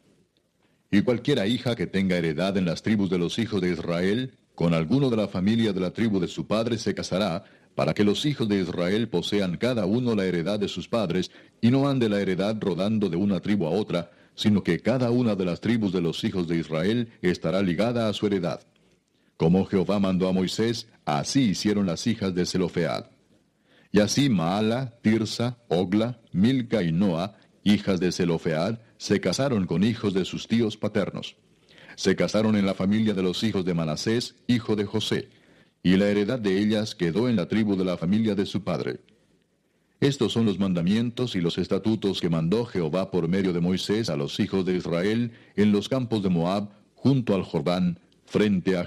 Y cualquiera hija que tenga heredad en las tribus de los hijos de Israel, con alguno de la familia de la tribu de su padre se casará, para que los hijos de Israel posean cada uno la heredad de sus padres, y no ande la heredad rodando de una tribu a otra, sino que cada una de las tribus de los hijos de Israel estará ligada a su heredad. Como Jehová mandó a Moisés, así hicieron las hijas de Zelofead. Y así Maala, Tirsa, Ogla, Milca y Noa, hijas de Zelofead, se casaron con hijos de sus tíos paternos. Se casaron en la familia de los hijos de Manasés, hijo de José, y la heredad de ellas quedó en la tribu de la familia de su padre. Estos son los mandamientos y los estatutos que mandó Jehová por medio de Moisés a los hijos de Israel en los campos de Moab, junto al Jordán, frente a